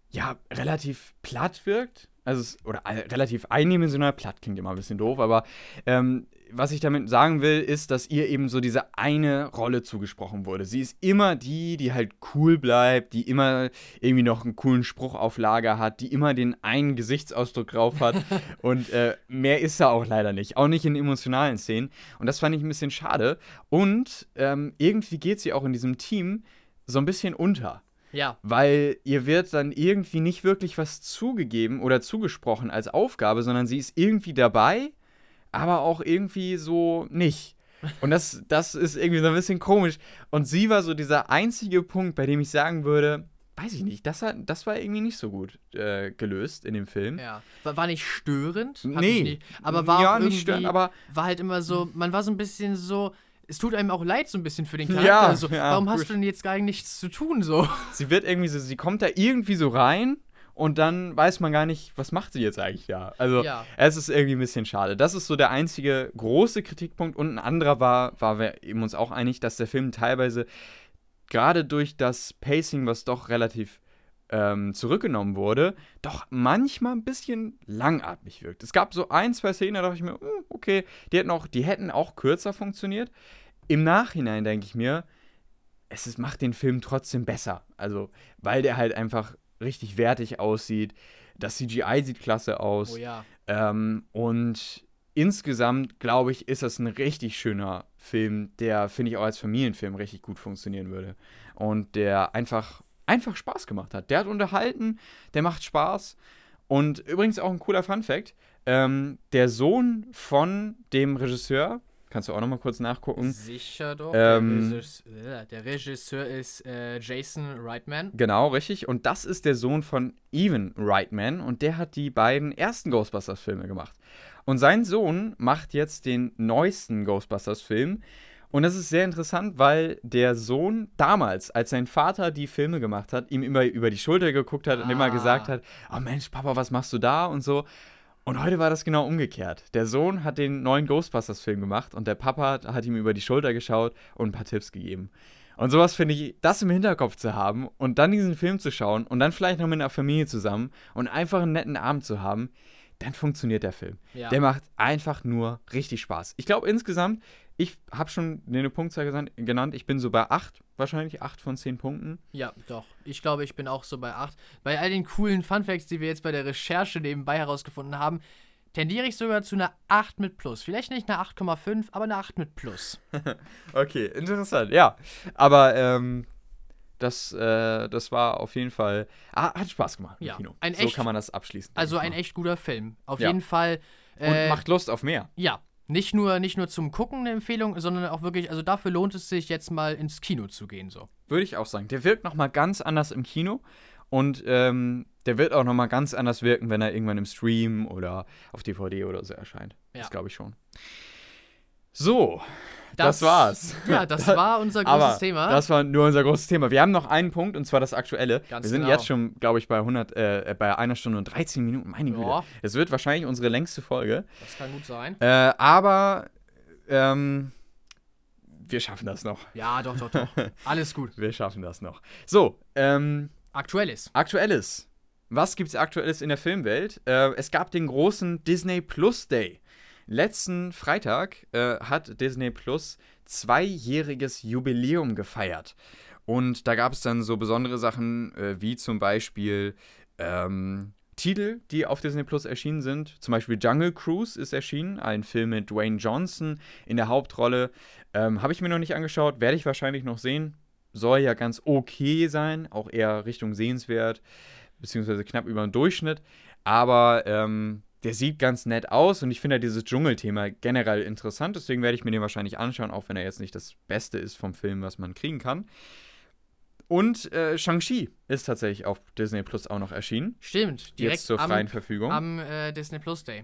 ja, relativ platt wirkt. Also, es, oder äh, relativ eindimensional. Platt klingt immer ein bisschen doof, aber ähm, was ich damit sagen will, ist, dass ihr eben so diese eine Rolle zugesprochen wurde. Sie ist immer die, die halt cool bleibt, die immer irgendwie noch einen coolen Spruch auf Lager hat, die immer den einen Gesichtsausdruck drauf hat. und äh, mehr ist er auch leider nicht. Auch nicht in emotionalen Szenen. Und das fand ich ein bisschen schade. Und ähm, irgendwie geht sie auch in diesem Team so ein bisschen unter. Ja, Weil ihr wird dann irgendwie nicht wirklich was zugegeben oder zugesprochen als Aufgabe, sondern sie ist irgendwie dabei, aber auch irgendwie so nicht. Und das, das ist irgendwie so ein bisschen komisch. Und sie war so dieser einzige Punkt, bei dem ich sagen würde, weiß ich nicht, das, hat, das war irgendwie nicht so gut äh, gelöst in dem Film. ja. War, war nicht störend. Nee. nicht- aber war ja, nicht störend, aber war halt immer so, man war so ein bisschen so, es tut einem auch leid so ein bisschen für den Ja, Charakter. so, ja, warum hast du denn jetzt gar nichts zu tun so? sie wird irgendwie so, sie kommt da irgendwie so rein und dann weiß man gar nicht, was macht sie jetzt eigentlich da. Also Ja. es ist irgendwie ein bisschen schade. Das ist so der einzige große Kritikpunkt und ein anderer war, war wir eben uns auch einig, dass der Film teilweise gerade durch das Pacing, was doch relativ ähm, zurückgenommen wurde, doch manchmal ein bisschen langatmig wirkt. Es gab so ein, zwei Szenen, da dachte ich mir, hm, okay, die hätten, auch, die hätten auch kürzer funktioniert. Im Nachhinein denke ich mir, es ist, macht den Film trotzdem besser. Also, weil der halt einfach richtig wertig aussieht. Das CGI sieht klasse aus. Oh ja. Ähm, und insgesamt, glaube ich, ist das ein richtig schöner Film, der, finde ich, auch als Familienfilm richtig gut funktionieren würde. Und der einfach, einfach Spaß gemacht hat. Der hat unterhalten, der macht Spaß. Und übrigens auch ein cooler Fun-Fact: ähm, Der Sohn von dem Regisseur, kannst du auch nochmal kurz nachgucken. Sicher doch. Ähm, der, Regisseur, der Regisseur ist äh, Jason Reitman. Genau, richtig. Und das ist der Sohn von Evan Reitman und der hat die beiden ersten Ghostbusters-Filme gemacht. Und sein Sohn macht jetzt den neuesten Ghostbusters-Film. Und das ist sehr interessant, weil der Sohn damals, als sein Vater die Filme gemacht hat, ihm immer über die Schulter geguckt hat und immer Ah. gesagt hat: Oh Mensch, Papa, was machst du da? und so. Und heute war das genau umgekehrt. Der Sohn hat den neuen Ghostbusters-Film gemacht und der Papa hat ihm über die Schulter geschaut und ein paar Tipps gegeben. Und sowas finde ich, das im Hinterkopf zu haben und dann diesen Film zu schauen und dann vielleicht noch mit einer Familie zusammen und einfach einen netten Abend zu haben, dann funktioniert der Film. Ja. Der macht einfach nur richtig Spaß. Ich glaube insgesamt, ich habe schon eine Punktzahl genannt, ich bin so bei 8, wahrscheinlich 8 von 10 Punkten. Ja, doch. Ich glaube, ich bin auch so bei 8. Bei all den coolen Funfacts, die wir jetzt bei der Recherche nebenbei herausgefunden haben, tendiere ich sogar zu einer 8 mit Plus. Vielleicht nicht eine 8,5, aber eine 8 mit Plus. Okay, interessant, ja. Aber ähm, das, äh, das war auf jeden Fall, ah, hat Spaß gemacht im Ja, Kino. ein so echt- kann man das abschließen. Also ein mal. echt guter Film. Auf Ja. jeden Fall. Und Äh, macht Lust auf mehr. ja, nicht nur, nicht nur zum Gucken eine Empfehlung, sondern auch wirklich, also dafür lohnt es sich jetzt mal ins Kino zu gehen. So. Würde ich auch sagen. Der wirkt nochmal ganz anders im Kino und ähm, der wird auch nochmal ganz anders wirken, wenn er irgendwann im Stream oder auf DVD oder so erscheint. Ja. Das glaube ich schon. So, das, war's. Ja, das war unser großes Aber Thema. Das war nur unser großes Thema. Wir haben noch einen Punkt und zwar das aktuelle. Ganz wir sind genau. jetzt schon, glaube ich, bei 100, äh, bei einer Stunde und 13 Minuten. Meine Güte. Ja. Es wird wahrscheinlich unsere längste Folge. das kann gut sein. Äh, aber ähm, wir schaffen das noch. Ja, doch, doch, doch. Alles gut. Wir schaffen das noch. So, ähm, Aktuelles. Aktuelles. Was gibt's Aktuelles in der Filmwelt? Äh, es gab den großen Disney Plus Day. Letzten Freitag äh, hat Disney Plus zweijähriges Jubiläum gefeiert. Und da gab es dann so besondere Sachen äh, wie zum Beispiel ähm, Titel, die auf Disney Plus erschienen sind. Zum Beispiel Jungle Cruise ist erschienen, ein Film mit Dwayne Johnson in der Hauptrolle. Ähm, Habe ich mir noch nicht angeschaut, werde ich wahrscheinlich noch sehen. Soll ja ganz okay sein, auch eher Richtung sehenswert, beziehungsweise knapp über den Durchschnitt. Aber ähm, der sieht ganz nett aus und ich finde halt dieses Dschungelthema generell interessant. Deswegen werde ich mir den wahrscheinlich anschauen, auch wenn er jetzt nicht das Beste ist vom Film, was man kriegen kann. Und äh, Shang-Chi ist tatsächlich auf Disney Plus auch noch erschienen. Stimmt. Direkt jetzt zur am, freien Verfügung. am äh, Disney Plus Day.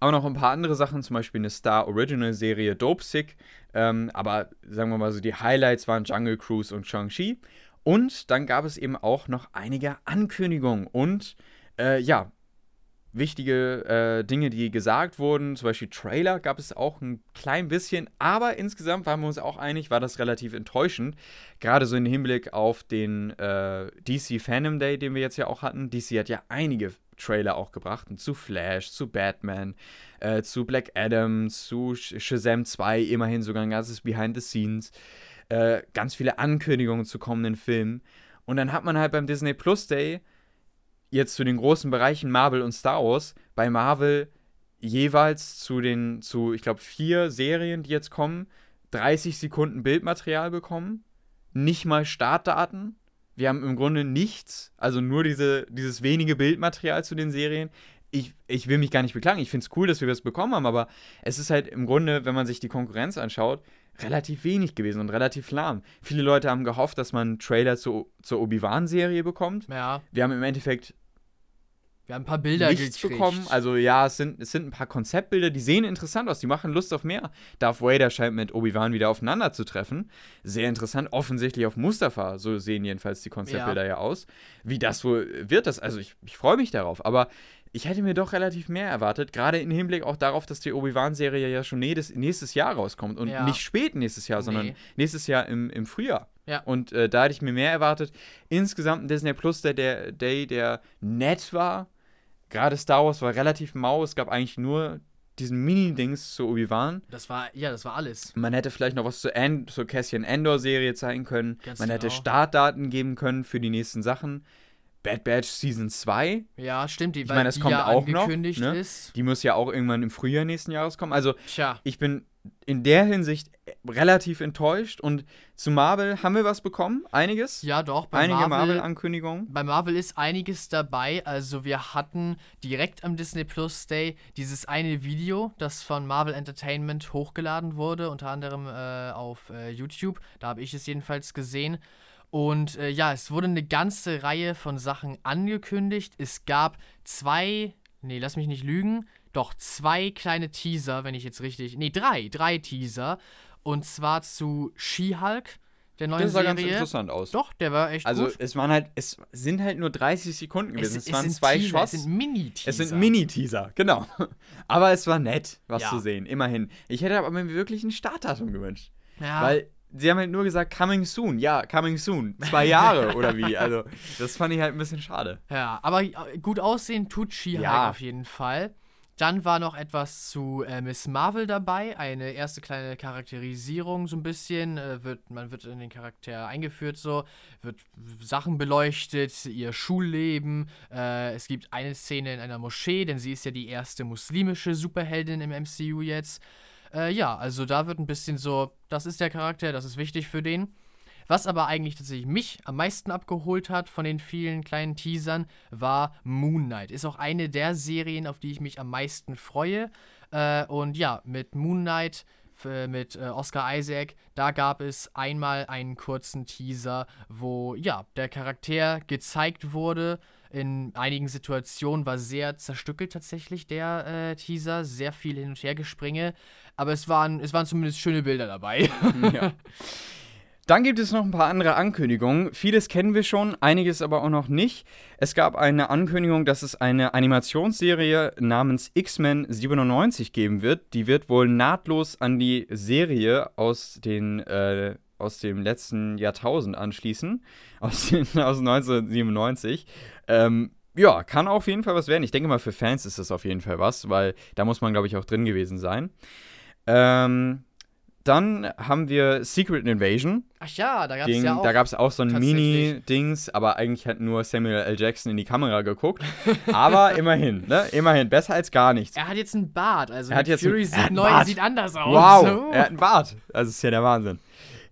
Aber noch ein paar andere Sachen, zum Beispiel eine Star Original Serie Dope Sick. Ähm, aber sagen wir mal so, die Highlights waren Jungle Cruise und Shang-Chi. Und dann gab es eben auch noch einige Ankündigungen und äh, ja, wichtige äh, Dinge, die gesagt wurden. Zum Beispiel Trailer gab es auch ein klein bisschen, aber insgesamt waren wir uns auch einig, war das relativ enttäuschend. Gerade so im Hinblick auf den äh, DC Fandom Day, den wir jetzt ja auch hatten. DC hat ja einige Trailer auch gebracht, zu Flash, zu Batman, äh, zu Black Adam, zu Sh Shazam 2, immerhin sogar ein ganzes Behind the Scenes, äh, ganz viele Ankündigungen zu kommenden Filmen. Und dann hat man halt beim Disney Plus Day jetzt zu den großen Bereichen Marvel und Star Wars bei Marvel jeweils zu den, zu, ich glaube, vier Serien, die jetzt kommen, 30 Sekunden Bildmaterial bekommen, nicht mal Startdaten. Wir haben im Grunde nichts, also nur diese, dieses wenige Bildmaterial zu den Serien. Ich, ich will mich gar nicht beklagen. Ich finde es cool, dass wir das bekommen haben, aber es ist halt im Grunde, wenn man sich die Konkurrenz anschaut, relativ wenig gewesen und relativ lahm. Viele Leute haben gehofft, dass man einen Trailer zu, zur Obi-Wan-Serie bekommt. Ja, Wir haben im Endeffekt wir haben ein paar Bilder nichts gekriegt. bekommen. Also ja, es sind, es sind ein paar Konzeptbilder, die sehen interessant aus, die machen Lust auf mehr. Darth Vader scheint mit Obi-Wan wieder aufeinander zu treffen. Sehr interessant, offensichtlich auf Mustafa, so sehen jedenfalls die Konzeptbilder ja, aus. Wie das wohl wird, das, also ich, ich freue mich darauf, aber ich hätte mir doch relativ mehr erwartet, gerade im Hinblick auch darauf, dass die Obi-Wan-Serie ja schon nächstes, Jahr rauskommt und Ja. nicht spät nächstes Jahr, sondern Nee. nächstes Jahr im, im Frühjahr. Ja. Und äh, da hätte ich mir mehr erwartet. Insgesamt ein Disney Plus der, der Day, der nett war. Gerade Star Wars war relativ mau. Es gab eigentlich nur diesen Mini-Dings zu Obi-Wan. Das war, ja, das war alles. Man hätte vielleicht noch was zur, End zur Cassian Endor-Serie zeigen können. Ganz Man hätte genau. Startdaten geben können für die nächsten Sachen. Bad Batch Season 2, Ja, stimmt, die, Ich meine, das die kommt ja auch noch, angekündigt ne? ist. die muss ja auch irgendwann im Frühjahr nächsten Jahres kommen. Also Tja, ich bin in der Hinsicht relativ enttäuscht. Und zu Marvel haben wir was bekommen, einiges. ja doch, bei Einige Marvel, Marvel-Ankündigungen. bei Marvel ist einiges dabei. Also wir hatten direkt am Disney Plus Day dieses eine Video, das von Marvel Entertainment hochgeladen wurde, unter anderem äh, auf äh, YouTube. Da habe ich es jedenfalls gesehen. Und äh, ja, es wurde eine ganze Reihe von Sachen angekündigt. Es gab zwei, nee, lass mich nicht lügen, doch zwei kleine Teaser, wenn ich jetzt richtig, nee, drei, drei Teaser. Und zwar zu She-Hulk, der neuen Das sah ganz Serie. interessant aus. Doch, der war echt Also gut. es waren halt, es sind halt nur 30 Sekunden gewesen. Es, waren sind zwei Teaser, Shots. Es sind Mini-Teaser. Es sind Mini-Teaser, genau. Aber es war nett, was Ja. zu sehen, immerhin. Ich hätte aber mir wirklich ein Startdatum gewünscht. Ja, Weil sie haben halt nur gesagt, coming soon. Ja, coming soon. Zwei Jahre oder wie. Also, das fand ich halt ein bisschen schade. ja, aber äh, gut aussehen tut She-Hulk Ja. auf jeden Fall. Dann war noch etwas zu äh, Miss Marvel dabei, eine erste kleine Charakterisierung so ein bisschen. Äh, wird, man wird in den Charakter eingeführt, so, wird Sachen beleuchtet, ihr Schulleben. Äh, es gibt eine Szene in einer Moschee, denn sie ist ja die erste muslimische Superheldin im MCU jetzt. Äh, ja, also da wird ein bisschen so, das ist der Charakter, das ist wichtig für den. Was aber eigentlich tatsächlich mich am meisten abgeholt hat von den vielen kleinen Teasern, war Moon Knight. Ist auch eine der Serien, auf die ich mich am meisten freue. Äh, und ja, mit Moon Knight, f- mit äh, Oscar Isaac, da gab es einmal einen kurzen Teaser, wo ja, der Charakter gezeigt wurde. In einigen Situationen war sehr zerstückelt tatsächlich der äh, Teaser, sehr viel hin und her gespringe, aber es waren, es waren zumindest schöne Bilder dabei. ja. Dann gibt es noch ein paar andere Ankündigungen. Vieles kennen wir schon, einiges aber auch noch nicht. Es gab eine Ankündigung, dass es eine Animationsserie namens X-Men 97 geben wird. Die wird wohl nahtlos an die Serie aus, den, äh, aus dem letzten Jahrtausend anschließen, aus, den, aus 1997. Ähm, ja, kann auf jeden Fall was werden. Ich denke mal, für Fans ist das auf jeden Fall was, weil da muss man, glaube ich, auch drin gewesen sein. Ähm, dann haben wir Secret Invasion. Ach ja, da gab es ja auch. Da gab es auch so ein Mini-Dings, aber eigentlich hat nur Samuel L. Jackson in die Kamera geguckt. aber immerhin, ne? Immerhin, besser als gar nichts. Er hat jetzt einen Bart, also er hat jetzt Fury ein, sieht neu, sieht anders aus. Wow, so. er hat einen Bart. Also ist ja der Wahnsinn.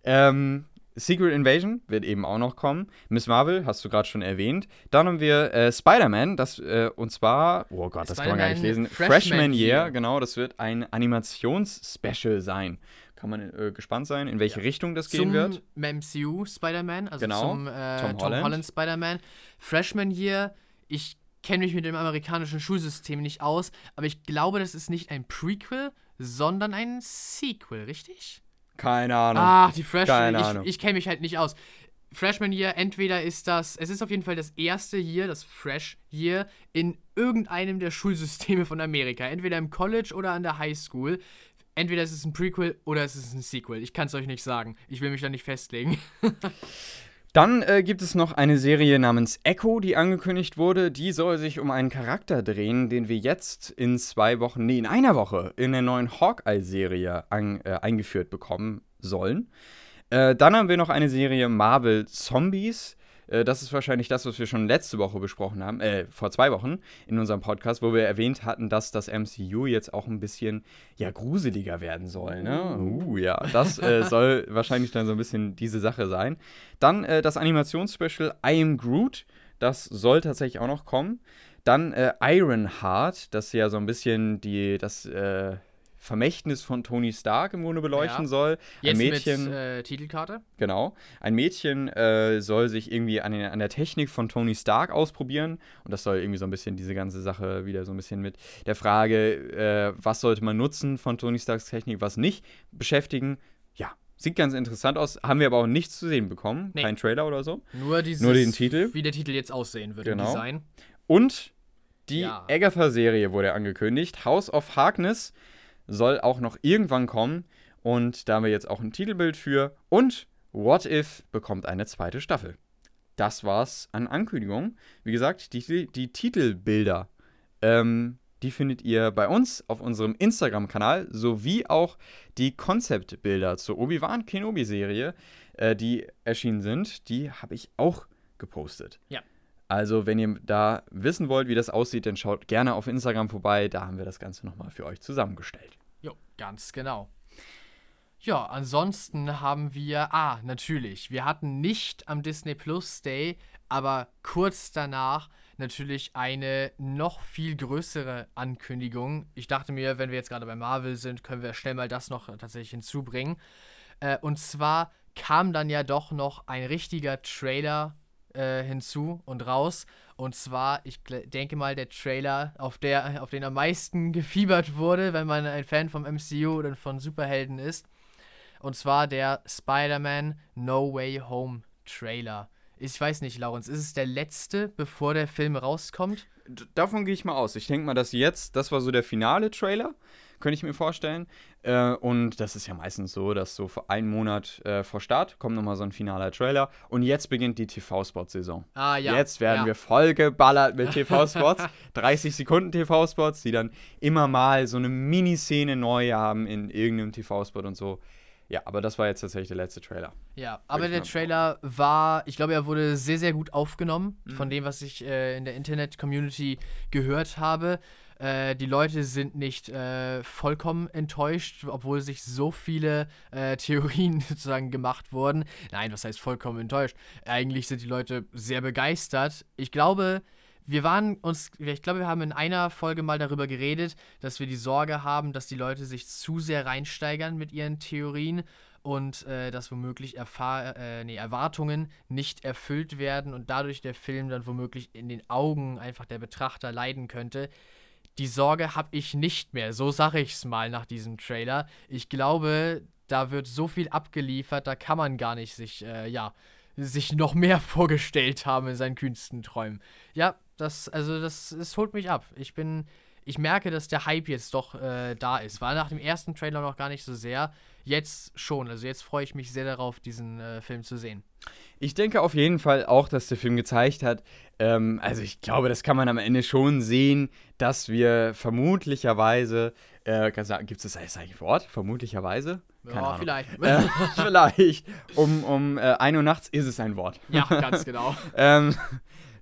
Ähm, Secret Invasion wird eben auch noch kommen. Miss Marvel hast du gerade schon erwähnt. Dann haben wir äh, Spider-Man, das äh, und zwar, oh Gott, das kann man gar nicht lesen. Freshman, Freshman Year, Year. genau, das wird ein Animations-Special sein. Kann man äh, gespannt sein, in welche Richtung das gehen zum wird. MCU Spider-Man, also Genau, zum äh, Tom Tom, Holland. Holland, Spider-Man. Freshman Year, ich kenne mich mit dem amerikanischen Schulsystem nicht aus, aber ich glaube, das ist nicht ein Prequel, sondern ein Sequel, richtig? Keine Ahnung. Ach, die Freshman, Keine Ahnung. ich, ich kenne mich halt nicht aus. Freshman Year, entweder ist das, es ist auf jeden Fall das erste Year, das Fresh Year, in irgendeinem der Schulsysteme von Amerika. Entweder im College oder an der High School. Entweder ist es ein Prequel oder es ist ein Sequel. Ich kann es euch nicht sagen. Ich will mich da nicht festlegen. Dann äh, gibt es noch eine Serie namens Echo, die angekündigt wurde. Die soll sich um einen Charakter drehen, den wir jetzt in zwei Wochen, nee, in einer Woche in der neuen Hawkeye-Serie äh, eingeführt bekommen sollen. Äh, dann haben wir noch eine Serie Marvel Zombies. Äh, das ist wahrscheinlich das, was wir schon letzte Woche besprochen haben, äh, vor zwei Wochen in unserem Podcast, wo wir erwähnt hatten, dass das MCU jetzt auch ein bisschen, ja, gruseliger werden soll, ne? Uh, ja, das äh, soll wahrscheinlich dann so ein bisschen diese Sache sein. Dann äh, das Animationsspecial I Am Groot, das soll tatsächlich auch noch kommen. Dann äh, Ironheart, das ja so ein bisschen die, das äh, Vermächtnis von Tony Stark im Grunde beleuchten Ja. soll. Ein Jetzt Mädchen, mit äh, Titelkarte. Genau. Ein Mädchen äh, soll sich irgendwie an, den, an der Technik von Tony Stark ausprobieren. Und das soll irgendwie so ein bisschen diese ganze Sache wieder so ein bisschen mit der Frage, äh, was sollte man nutzen von Tony Starks Technik, was nicht, beschäftigen. Ja, sieht ganz interessant aus. Haben wir aber auch nichts zu sehen bekommen. Nee. Kein Trailer oder so. Nur, dieses, Nur den Titel. Wie der Titel jetzt aussehen wird Genau. im Design. Und die Ja. Agatha-Serie wurde angekündigt. House of Harkness soll auch noch irgendwann kommen. Und da haben wir jetzt auch ein Titelbild für. Und What If bekommt eine zweite Staffel. Das war's an Ankündigungen. Wie gesagt, die, die Titelbilder, ähm, die findet ihr bei uns auf unserem Instagram-Kanal, sowie auch die Konzeptbilder zur Obi-Wan Kenobi-Serie, äh, die erschienen sind. Die habe ich auch gepostet. Ja. Also, wenn ihr da wissen wollt, wie das aussieht, dann schaut gerne auf Instagram vorbei. Da haben wir das Ganze nochmal für euch zusammengestellt. Jo, ganz genau. Ja, ansonsten haben wir, ah, natürlich, wir hatten nicht am Disney Plus Day, aber kurz danach natürlich eine noch viel größere Ankündigung. Ich dachte mir, wenn wir jetzt gerade bei Marvel sind, können wir schnell mal das noch tatsächlich hinzubringen. Äh, und zwar kam dann ja doch noch ein richtiger Trailer äh, hinzu und raus. Und zwar, ich denke mal, der Trailer, auf, der, auf den am meisten gefiebert wurde, wenn man ein Fan vom MCU oder von Superhelden ist. Und zwar der Spider-Man No Way Home Trailer. Ich weiß nicht, Laurens, ist es der letzte, bevor der Film rauskommt? D davon gehe ich mal aus. Ich denke mal, dass jetzt, das war so der finale Trailer, könnte ich mir vorstellen. Äh, und das ist ja meistens so, dass so vor einem Monat äh, vor Start kommt nochmal so ein finaler Trailer. Und jetzt beginnt die TV-Spot-Saison. Ah, ja. Jetzt werden ja. wir voll geballert mit TV-Spots. 30 Sekunden TV-Spots, die dann immer mal so eine Miniszene neu haben in irgendeinem TV-Spot und so. Ja, aber das war jetzt tatsächlich der letzte Trailer. Ja, aber der Trailer war, ich glaube, er wurde sehr, sehr gut aufgenommen, Mhm. von dem, was ich äh, in der Internet-Community gehört habe. Äh, die Leute sind nicht äh, vollkommen enttäuscht, obwohl sich so viele äh, Theorien sozusagen gemacht wurden. Nein, was heißt vollkommen enttäuscht? Eigentlich sind die Leute sehr begeistert. Ich glaube, wir waren uns, ich glaube, wir haben in einer Folge mal darüber geredet, dass wir die Sorge haben, dass die Leute sich zu sehr reinsteigern mit ihren Theorien und äh, dass womöglich Erfahr äh, nee, Erwartungen nicht erfüllt werden und dadurch der Film dann womöglich in den Augen einfach der Betrachter leiden könnte. Die Sorge habe ich nicht mehr, so sage ich es mal nach diesem Trailer. Ich glaube, da wird so viel abgeliefert, da kann man gar nicht sich, äh, ja, sich noch mehr vorgestellt haben in seinen kühnsten Träumen. Ja, das, also das, das holt mich ab. Ich bin, ich merke, dass der Hype jetzt doch äh, da ist. War nach dem ersten Trailer noch gar nicht so sehr. Jetzt schon. Also jetzt freue ich mich sehr darauf, diesen äh, Film zu sehen. Ich denke auf jeden Fall auch, dass der Film gezeigt hat, ähm, also ich glaube, das kann man am Ende schon sehen, dass wir vermutlicherweise, äh, gibt es das eigentlich Wort? Vermutlicherweise? Keine ja, Ahnung. vielleicht. Äh, vielleicht. Um, um äh, 1 Uhr nachts ist es ein Wort. Ja, ganz genau. ähm,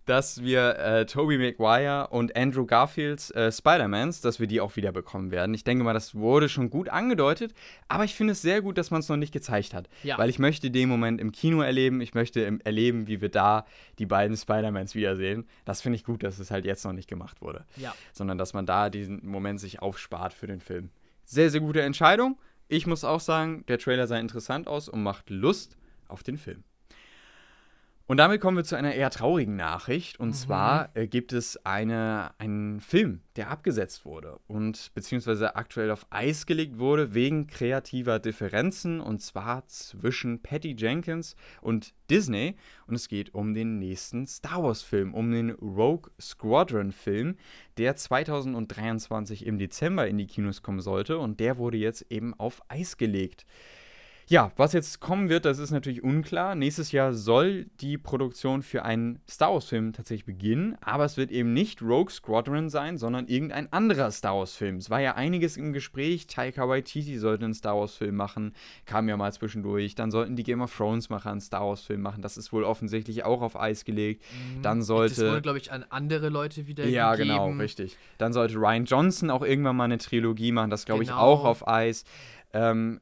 dass wir äh, Tobey Maguire und Andrew Garfields äh, Spider-Mans, dass wir die auch wiederbekommen werden. Ich denke mal, das wurde schon gut angedeutet, aber ich finde es sehr gut, dass man es noch nicht gezeigt hat. Ja. Weil ich möchte den Moment im Kino erleben, ich möchte im, erleben, wie wir da die beiden Spider-Mans wiedersehen. Das finde ich gut, dass es halt jetzt noch nicht gemacht wurde. Ja. Sondern dass man da diesen Moment sich aufspart für den Film. Sehr, sehr gute Entscheidung. Ich muss auch sagen, der Trailer sah interessant aus und macht Lust auf den Film. Und damit kommen wir zu einer eher traurigen Nachricht. Und mhm. zwar äh, gibt es eine, einen Film, der abgesetzt wurde und beziehungsweise aktuell auf Eis gelegt wurde wegen kreativer Differenzen und zwar zwischen Patty Jenkins und Disney. Und es geht um den nächsten Star Wars-Film, um den Rogue Squadron-Film, der 2023 im Dezember in die Kinos kommen sollte. Und der wurde jetzt eben auf Eis gelegt. Ja, was jetzt kommen wird, das ist natürlich unklar. Nächstes Jahr soll die Produktion für einen Star Wars-Film tatsächlich beginnen, aber es wird eben nicht Rogue Squadron sein, sondern irgendein anderer Star Wars-Film. Es war ja einiges im Gespräch. Taika Waititi sollte einen Star Wars-Film machen, kam ja mal zwischendurch. Dann sollten die Game of Thrones-Macher einen Star Wars-Film machen. Das ist wohl offensichtlich auch auf Eis gelegt. Mhm. Dann sollte. Das wurde, glaube ich, an andere Leute wieder Ja, gegeben. genau, richtig. Dann sollte Ryan Johnson auch irgendwann mal eine Trilogie machen. Das, glaube genau. ich, auch auf Eis. Ähm,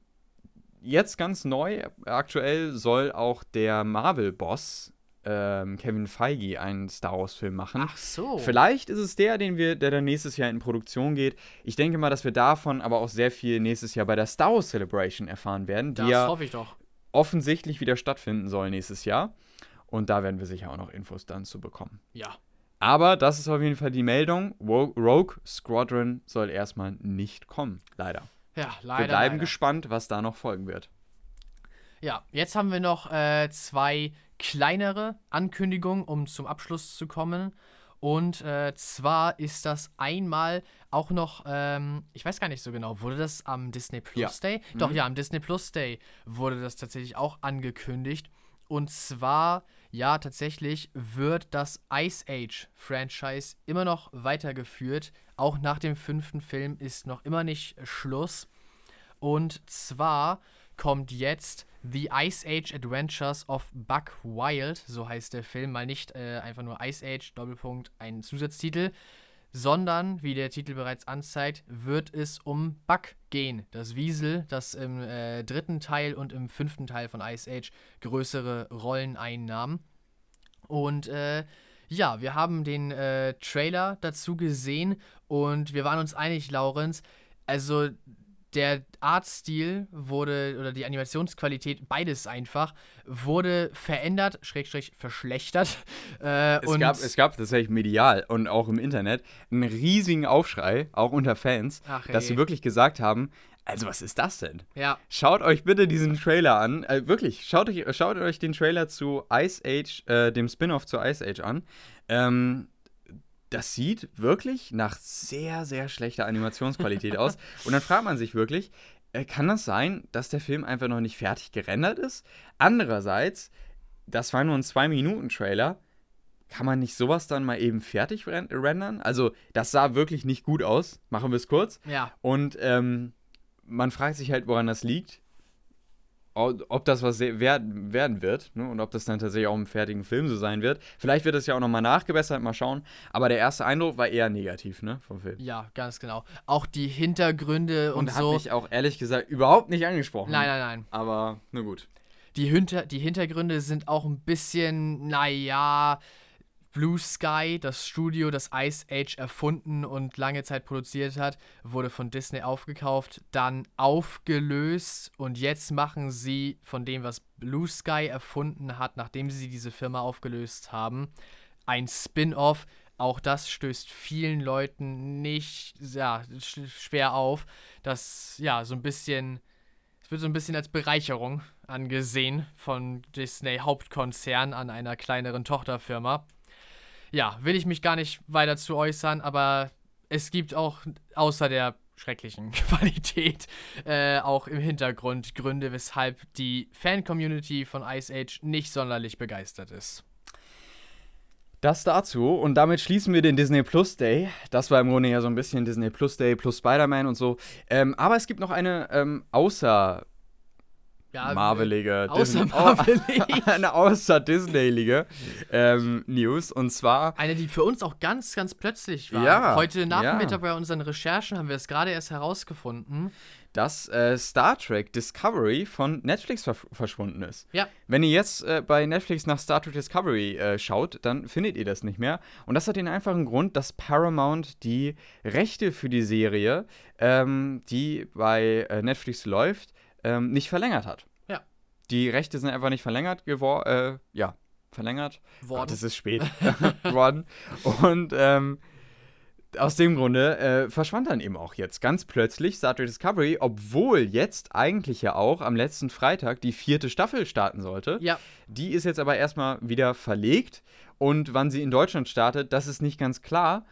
jetzt ganz neu, aktuell soll auch der Marvel-Boss ähm, Kevin Feige einen Star Wars-Film machen. Ach so. Vielleicht ist es der, den wir, der dann nächstes Jahr in Produktion geht. Ich denke mal, dass wir davon aber auch sehr viel nächstes Jahr bei der Star Wars Celebration erfahren werden, die das ja hoffe ich doch. offensichtlich wieder stattfinden soll nächstes Jahr. Und da werden wir sicher auch noch Infos dann zu bekommen. Ja. Aber das ist auf jeden Fall die Meldung. Rogue Squadron soll erstmal nicht kommen, leider. Ja, leider. Wir bleiben leider. gespannt, was da noch folgen wird. Ja, jetzt haben wir noch äh, zwei kleinere Ankündigungen, um zum Abschluss zu kommen. Und äh, zwar ist das einmal auch noch, ähm, ich weiß gar nicht so genau, wurde das am Disney Plus ja. Day? Mhm. Doch, ja, am Disney Plus Day wurde das tatsächlich auch angekündigt. Und zwar, ja, tatsächlich wird das Ice Age Franchise immer noch weitergeführt. Auch nach dem fünften Film ist noch immer nicht Schluss. Und zwar kommt jetzt The Ice Age Adventures of Buck Wild, so heißt der Film, mal nicht äh, einfach nur Ice Age, Doppelpunkt, ein Zusatztitel, sondern, wie der Titel bereits anzeigt, wird es um Buck gehen. Das Wiesel, das im äh, dritten Teil und im fünften Teil von Ice Age größere Rollen einnahm. Und äh, ja, wir haben den äh, Trailer dazu gesehen und wir waren uns einig, Laurenz. Also der Artstil wurde, oder die Animationsqualität, beides einfach, wurde verändert, schrägstrich verschlechtert. Äh, es, gab, es gab tatsächlich medial und auch im Internet einen riesigen Aufschrei, auch unter Fans, Ach, dass sie wirklich gesagt haben, also was ist das denn? Ja. Schaut euch bitte diesen Trailer an. Äh, wirklich, schaut euch, schaut euch den Trailer zu Ice Age, äh, dem Spin-off zu Ice Age an. Ähm, das sieht wirklich nach sehr, sehr schlechter Animationsqualität aus. Und dann fragt man sich wirklich, äh, kann das sein, dass der Film einfach noch nicht fertig gerendert ist? Andererseits, das war nur ein 2-Minuten-Trailer. Kann man nicht sowas dann mal eben fertig rendern? Also, das sah wirklich nicht gut aus. Machen wir es kurz. Ja. Und ähm, man fragt sich halt, woran das liegt ob das was werden, werden wird ne? und ob das dann tatsächlich auch im fertigen Film so sein wird. Vielleicht wird es ja auch nochmal nachgebessert, mal schauen. Aber der erste Eindruck war eher negativ ne, vom Film. Ja, ganz genau. Auch die Hintergründe und, und so. Und hat mich auch ehrlich gesagt überhaupt nicht angesprochen. Nein, nein, nein. Aber na gut. Die, Hinter die Hintergründe sind auch ein bisschen, naja, Blue Sky, das Studio, das Ice Age erfunden und lange Zeit produziert hat, wurde von Disney aufgekauft, dann aufgelöst und jetzt machen sie von dem, was Blue Sky erfunden hat, nachdem sie diese Firma aufgelöst haben, ein Spin-off. Auch das stößt vielen Leuten nicht ja, schwer auf, dass ja so ein bisschen wird so ein bisschen als Bereicherung angesehen von Disney Hauptkonzern an einer kleineren Tochterfirma ja, will ich mich gar nicht weiter zu äußern, aber es gibt auch außer der schrecklichen Qualität äh, auch im Hintergrund Gründe, weshalb die Fan-Community von Ice Age nicht sonderlich begeistert ist. Das dazu und damit schließen wir den Disney Plus Day. Das war im Grunde ja so ein bisschen Disney Plus Day plus Spider-Man und so. Ähm, aber es gibt noch eine ähm, außer ja, Marvelige. Außer Marvelig. eine außer Disneylige ähm, News. Und zwar. Eine, die für uns auch ganz, ganz plötzlich war. Ja, Heute Nachmittag ja. bei unseren Recherchen haben wir es gerade erst herausgefunden. Dass äh, Star Trek Discovery von Netflix ver verschwunden ist. Ja. Wenn ihr jetzt äh, bei Netflix nach Star Trek Discovery äh, schaut, dann findet ihr das nicht mehr. Und das hat den einfachen Grund, dass Paramount die Rechte für die Serie, ähm, die bei äh, Netflix läuft, ähm, nicht verlängert hat. Ja. Die Rechte sind einfach nicht verlängert geworden. Äh, ja, verlängert. Worden. Gott, es ist spät worden. Und ähm, aus dem Grunde äh, verschwand dann eben auch jetzt ganz plötzlich Star Trek Discovery, obwohl jetzt eigentlich ja auch am letzten Freitag die vierte Staffel starten sollte. Ja. Die ist jetzt aber erstmal wieder verlegt. Und wann sie in Deutschland startet, das ist nicht ganz klar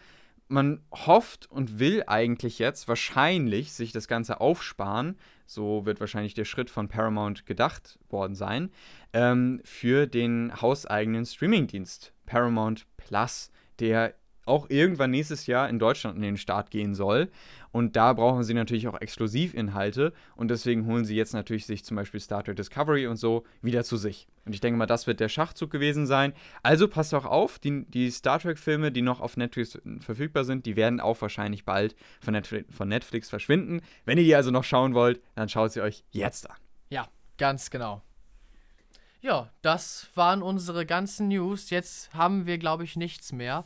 man hofft und will eigentlich jetzt wahrscheinlich sich das Ganze aufsparen, so wird wahrscheinlich der Schritt von Paramount gedacht worden sein, ähm, für den hauseigenen Streamingdienst Paramount Plus, der auch irgendwann nächstes Jahr in Deutschland in den Start gehen soll. Und da brauchen sie natürlich auch Exklusivinhalte und deswegen holen sie jetzt natürlich sich zum Beispiel Star Trek Discovery und so wieder zu sich. Und ich denke mal, das wird der Schachzug gewesen sein. Also passt auch auf, die, die Star Trek-Filme, die noch auf Netflix verfügbar sind, die werden auch wahrscheinlich bald von Netflix, von Netflix verschwinden. Wenn ihr die also noch schauen wollt, dann schaut sie euch jetzt an. Ja, ganz genau. Ja, das waren unsere ganzen News. Jetzt haben wir, glaube ich, nichts mehr.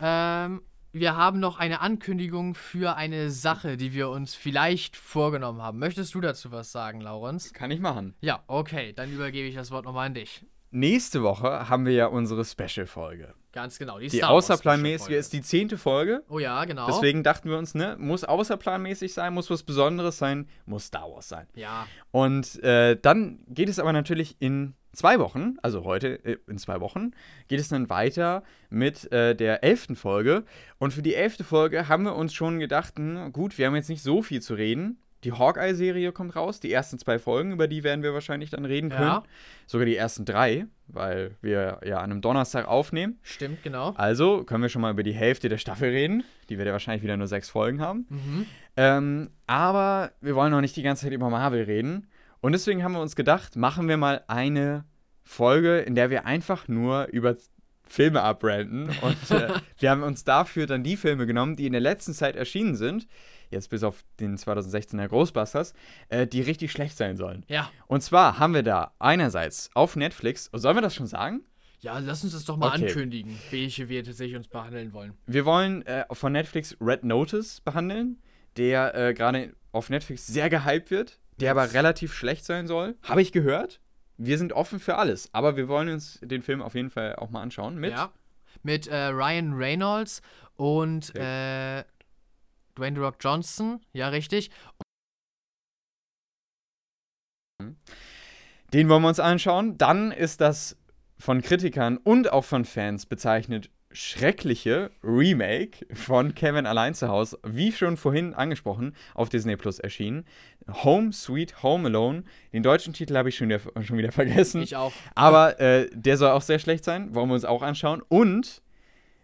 Ähm, wir haben noch eine Ankündigung für eine Sache, die wir uns vielleicht vorgenommen haben. Möchtest du dazu was sagen, Laurens? Kann ich machen. Ja, okay, dann übergebe ich das Wort nochmal an dich. Nächste Woche haben wir ja unsere Special-Folge. Ganz genau, die, die außerplanmäßige ist die zehnte Folge. Oh ja, genau. Deswegen dachten wir uns, ne, muss außerplanmäßig sein, muss was Besonderes sein, muss Star Wars sein. Ja. Und äh, dann geht es aber natürlich in zwei Wochen, also heute äh, in zwei Wochen, geht es dann weiter mit äh, der elften Folge. Und für die elfte Folge haben wir uns schon gedacht, hm, gut, wir haben jetzt nicht so viel zu reden. Die Hawkeye-Serie kommt raus, die ersten zwei Folgen, über die werden wir wahrscheinlich dann reden können. Ja. Sogar die ersten drei, weil wir ja an einem Donnerstag aufnehmen. Stimmt, genau. Also können wir schon mal über die Hälfte der Staffel reden. Die wird ja wahrscheinlich wieder nur sechs Folgen haben. Mhm. Ähm, aber wir wollen noch nicht die ganze Zeit über Marvel reden. Und deswegen haben wir uns gedacht, machen wir mal eine Folge, in der wir einfach nur über Filme abbranden. Und äh, wir haben uns dafür dann die Filme genommen, die in der letzten Zeit erschienen sind, jetzt bis auf den 2016er Ghostbusters, äh, die richtig schlecht sein sollen. Ja. Und zwar haben wir da einerseits auf Netflix, sollen wir das schon sagen? Ja, lass uns das doch mal okay. ankündigen, welche wir tatsächlich uns behandeln wollen. Wir wollen äh, von Netflix Red Notice behandeln, der äh, gerade auf Netflix sehr gehypt wird der aber relativ schlecht sein soll. Habe ich gehört. Wir sind offen für alles, aber wir wollen uns den Film auf jeden Fall auch mal anschauen. Mit, ja, mit äh, Ryan Reynolds und äh, Dwayne Rock Johnson. Ja, richtig. Den wollen wir uns anschauen. Dann ist das von Kritikern und auch von Fans bezeichnet schreckliche Remake von Kevin allein zu Hause, wie schon vorhin angesprochen, auf Disney Plus erschienen. Home Sweet Home Alone. Den deutschen Titel habe ich schon wieder, schon wieder vergessen. Ich auch. Aber äh, der soll auch sehr schlecht sein. Wollen wir uns auch anschauen. Und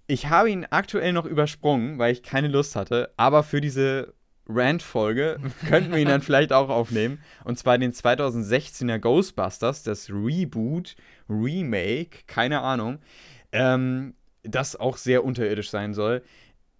ich habe ihn aktuell noch übersprungen, weil ich keine Lust hatte. Aber für diese Rant-Folge könnten wir ihn dann vielleicht auch aufnehmen. Und zwar den 2016er Ghostbusters, das Reboot, Remake, keine Ahnung. Ähm, das auch sehr unterirdisch sein soll.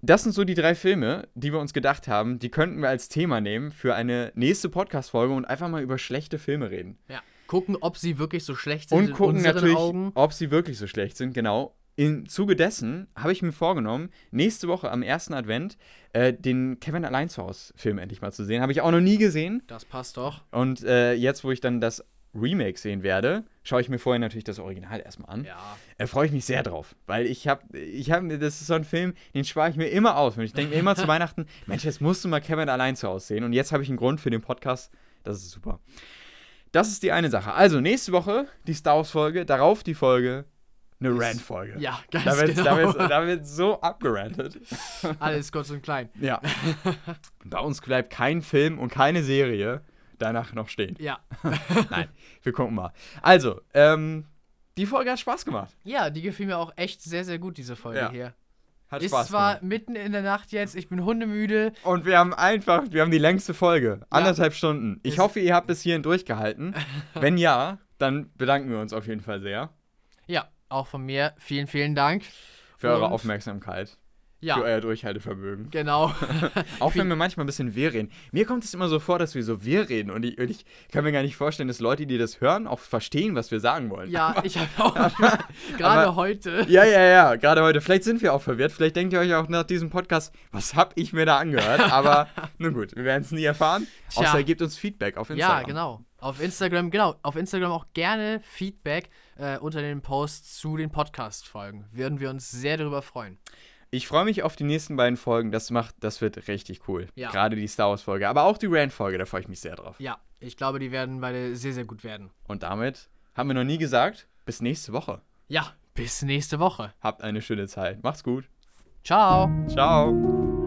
Das sind so die drei Filme, die wir uns gedacht haben, die könnten wir als Thema nehmen für eine nächste Podcast-Folge und einfach mal über schlechte Filme reden. Ja. Gucken, ob sie wirklich so schlecht sind. Und gucken natürlich, Augen. ob sie wirklich so schlecht sind, genau. Im Zuge dessen habe ich mir vorgenommen, nächste Woche am ersten Advent äh, den Kevin Allein zu Hause Film endlich mal zu sehen. Habe ich auch noch nie gesehen. Das passt doch. Und äh, jetzt, wo ich dann das Remake sehen werde, schaue ich mir vorher natürlich das Original erstmal an. Ja. Da freue ich mich sehr drauf, weil ich habe, ich habe, das ist so ein Film, den spare ich mir immer aus. Und ich denke mir immer zu Weihnachten, Mensch, jetzt musst du mal Kevin allein zu Hause sehen. Und jetzt habe ich einen Grund für den Podcast. Das ist super. Das ist die eine Sache. Also, nächste Woche die Star Wars-Folge, darauf die Folge, eine Rant-Folge. Ja, ganz Da wird, genau. da, wird, da wird so abgerantet. Alles kurz und klein. Ja. Bei uns bleibt kein Film und keine Serie danach noch stehen. Ja. Nein, wir gucken mal. Also, ähm, die Folge hat Spaß gemacht. Ja, die gefiel mir auch echt sehr, sehr gut, diese Folge Ja, hier. Hat Ist Spaß zwar gemacht. mitten in der Nacht jetzt, ich bin hundemüde. Und wir haben einfach, wir haben die längste Folge. Anderthalb Stunden. Ich Ist- hoffe, ihr habt bis hierhin durchgehalten. Wenn ja, dann bedanken wir uns auf jeden Fall sehr Ja, auch von mir vielen, vielen Dank. für eure Und- Aufmerksamkeit. Ja, Für euer Durchhaltevermögen. genau. Auch wenn wir manchmal ein bisschen wir reden. Mir kommt es immer so vor, dass wir so wir reden. Und ich, und ich kann mir gar nicht vorstellen, dass Leute, die das hören, auch verstehen, was wir sagen wollen. ja, ich habe auch gerade aber- heute. Ja, ja, ja, gerade heute. Vielleicht sind wir auch verwirrt. Vielleicht denkt ihr euch auch nach diesem Podcast, was hab ich mir da angehört? Aber nun gut, wir werden es nie erfahren. Tja. Außer ihr gebt uns Feedback auf Instagram. Ja, genau. Auf Instagram, genau. Auf Instagram auch gerne Feedback äh, unter den Posts zu den Podcast-Folgen. Würden wir uns sehr darüber freuen. Ich freue mich auf die nächsten beiden Folgen. Das macht, das wird richtig cool. Ja. Gerade die Star Wars Folge, aber auch die Rand Folge, da freue ich mich sehr drauf. Ja, ich glaube, die werden beide sehr, sehr gut werden. Und damit haben wir noch nie gesagt, bis nächste Woche. Ja, bis nächste Woche. Habt eine schöne Zeit. Macht's gut. Ciao. Ciao.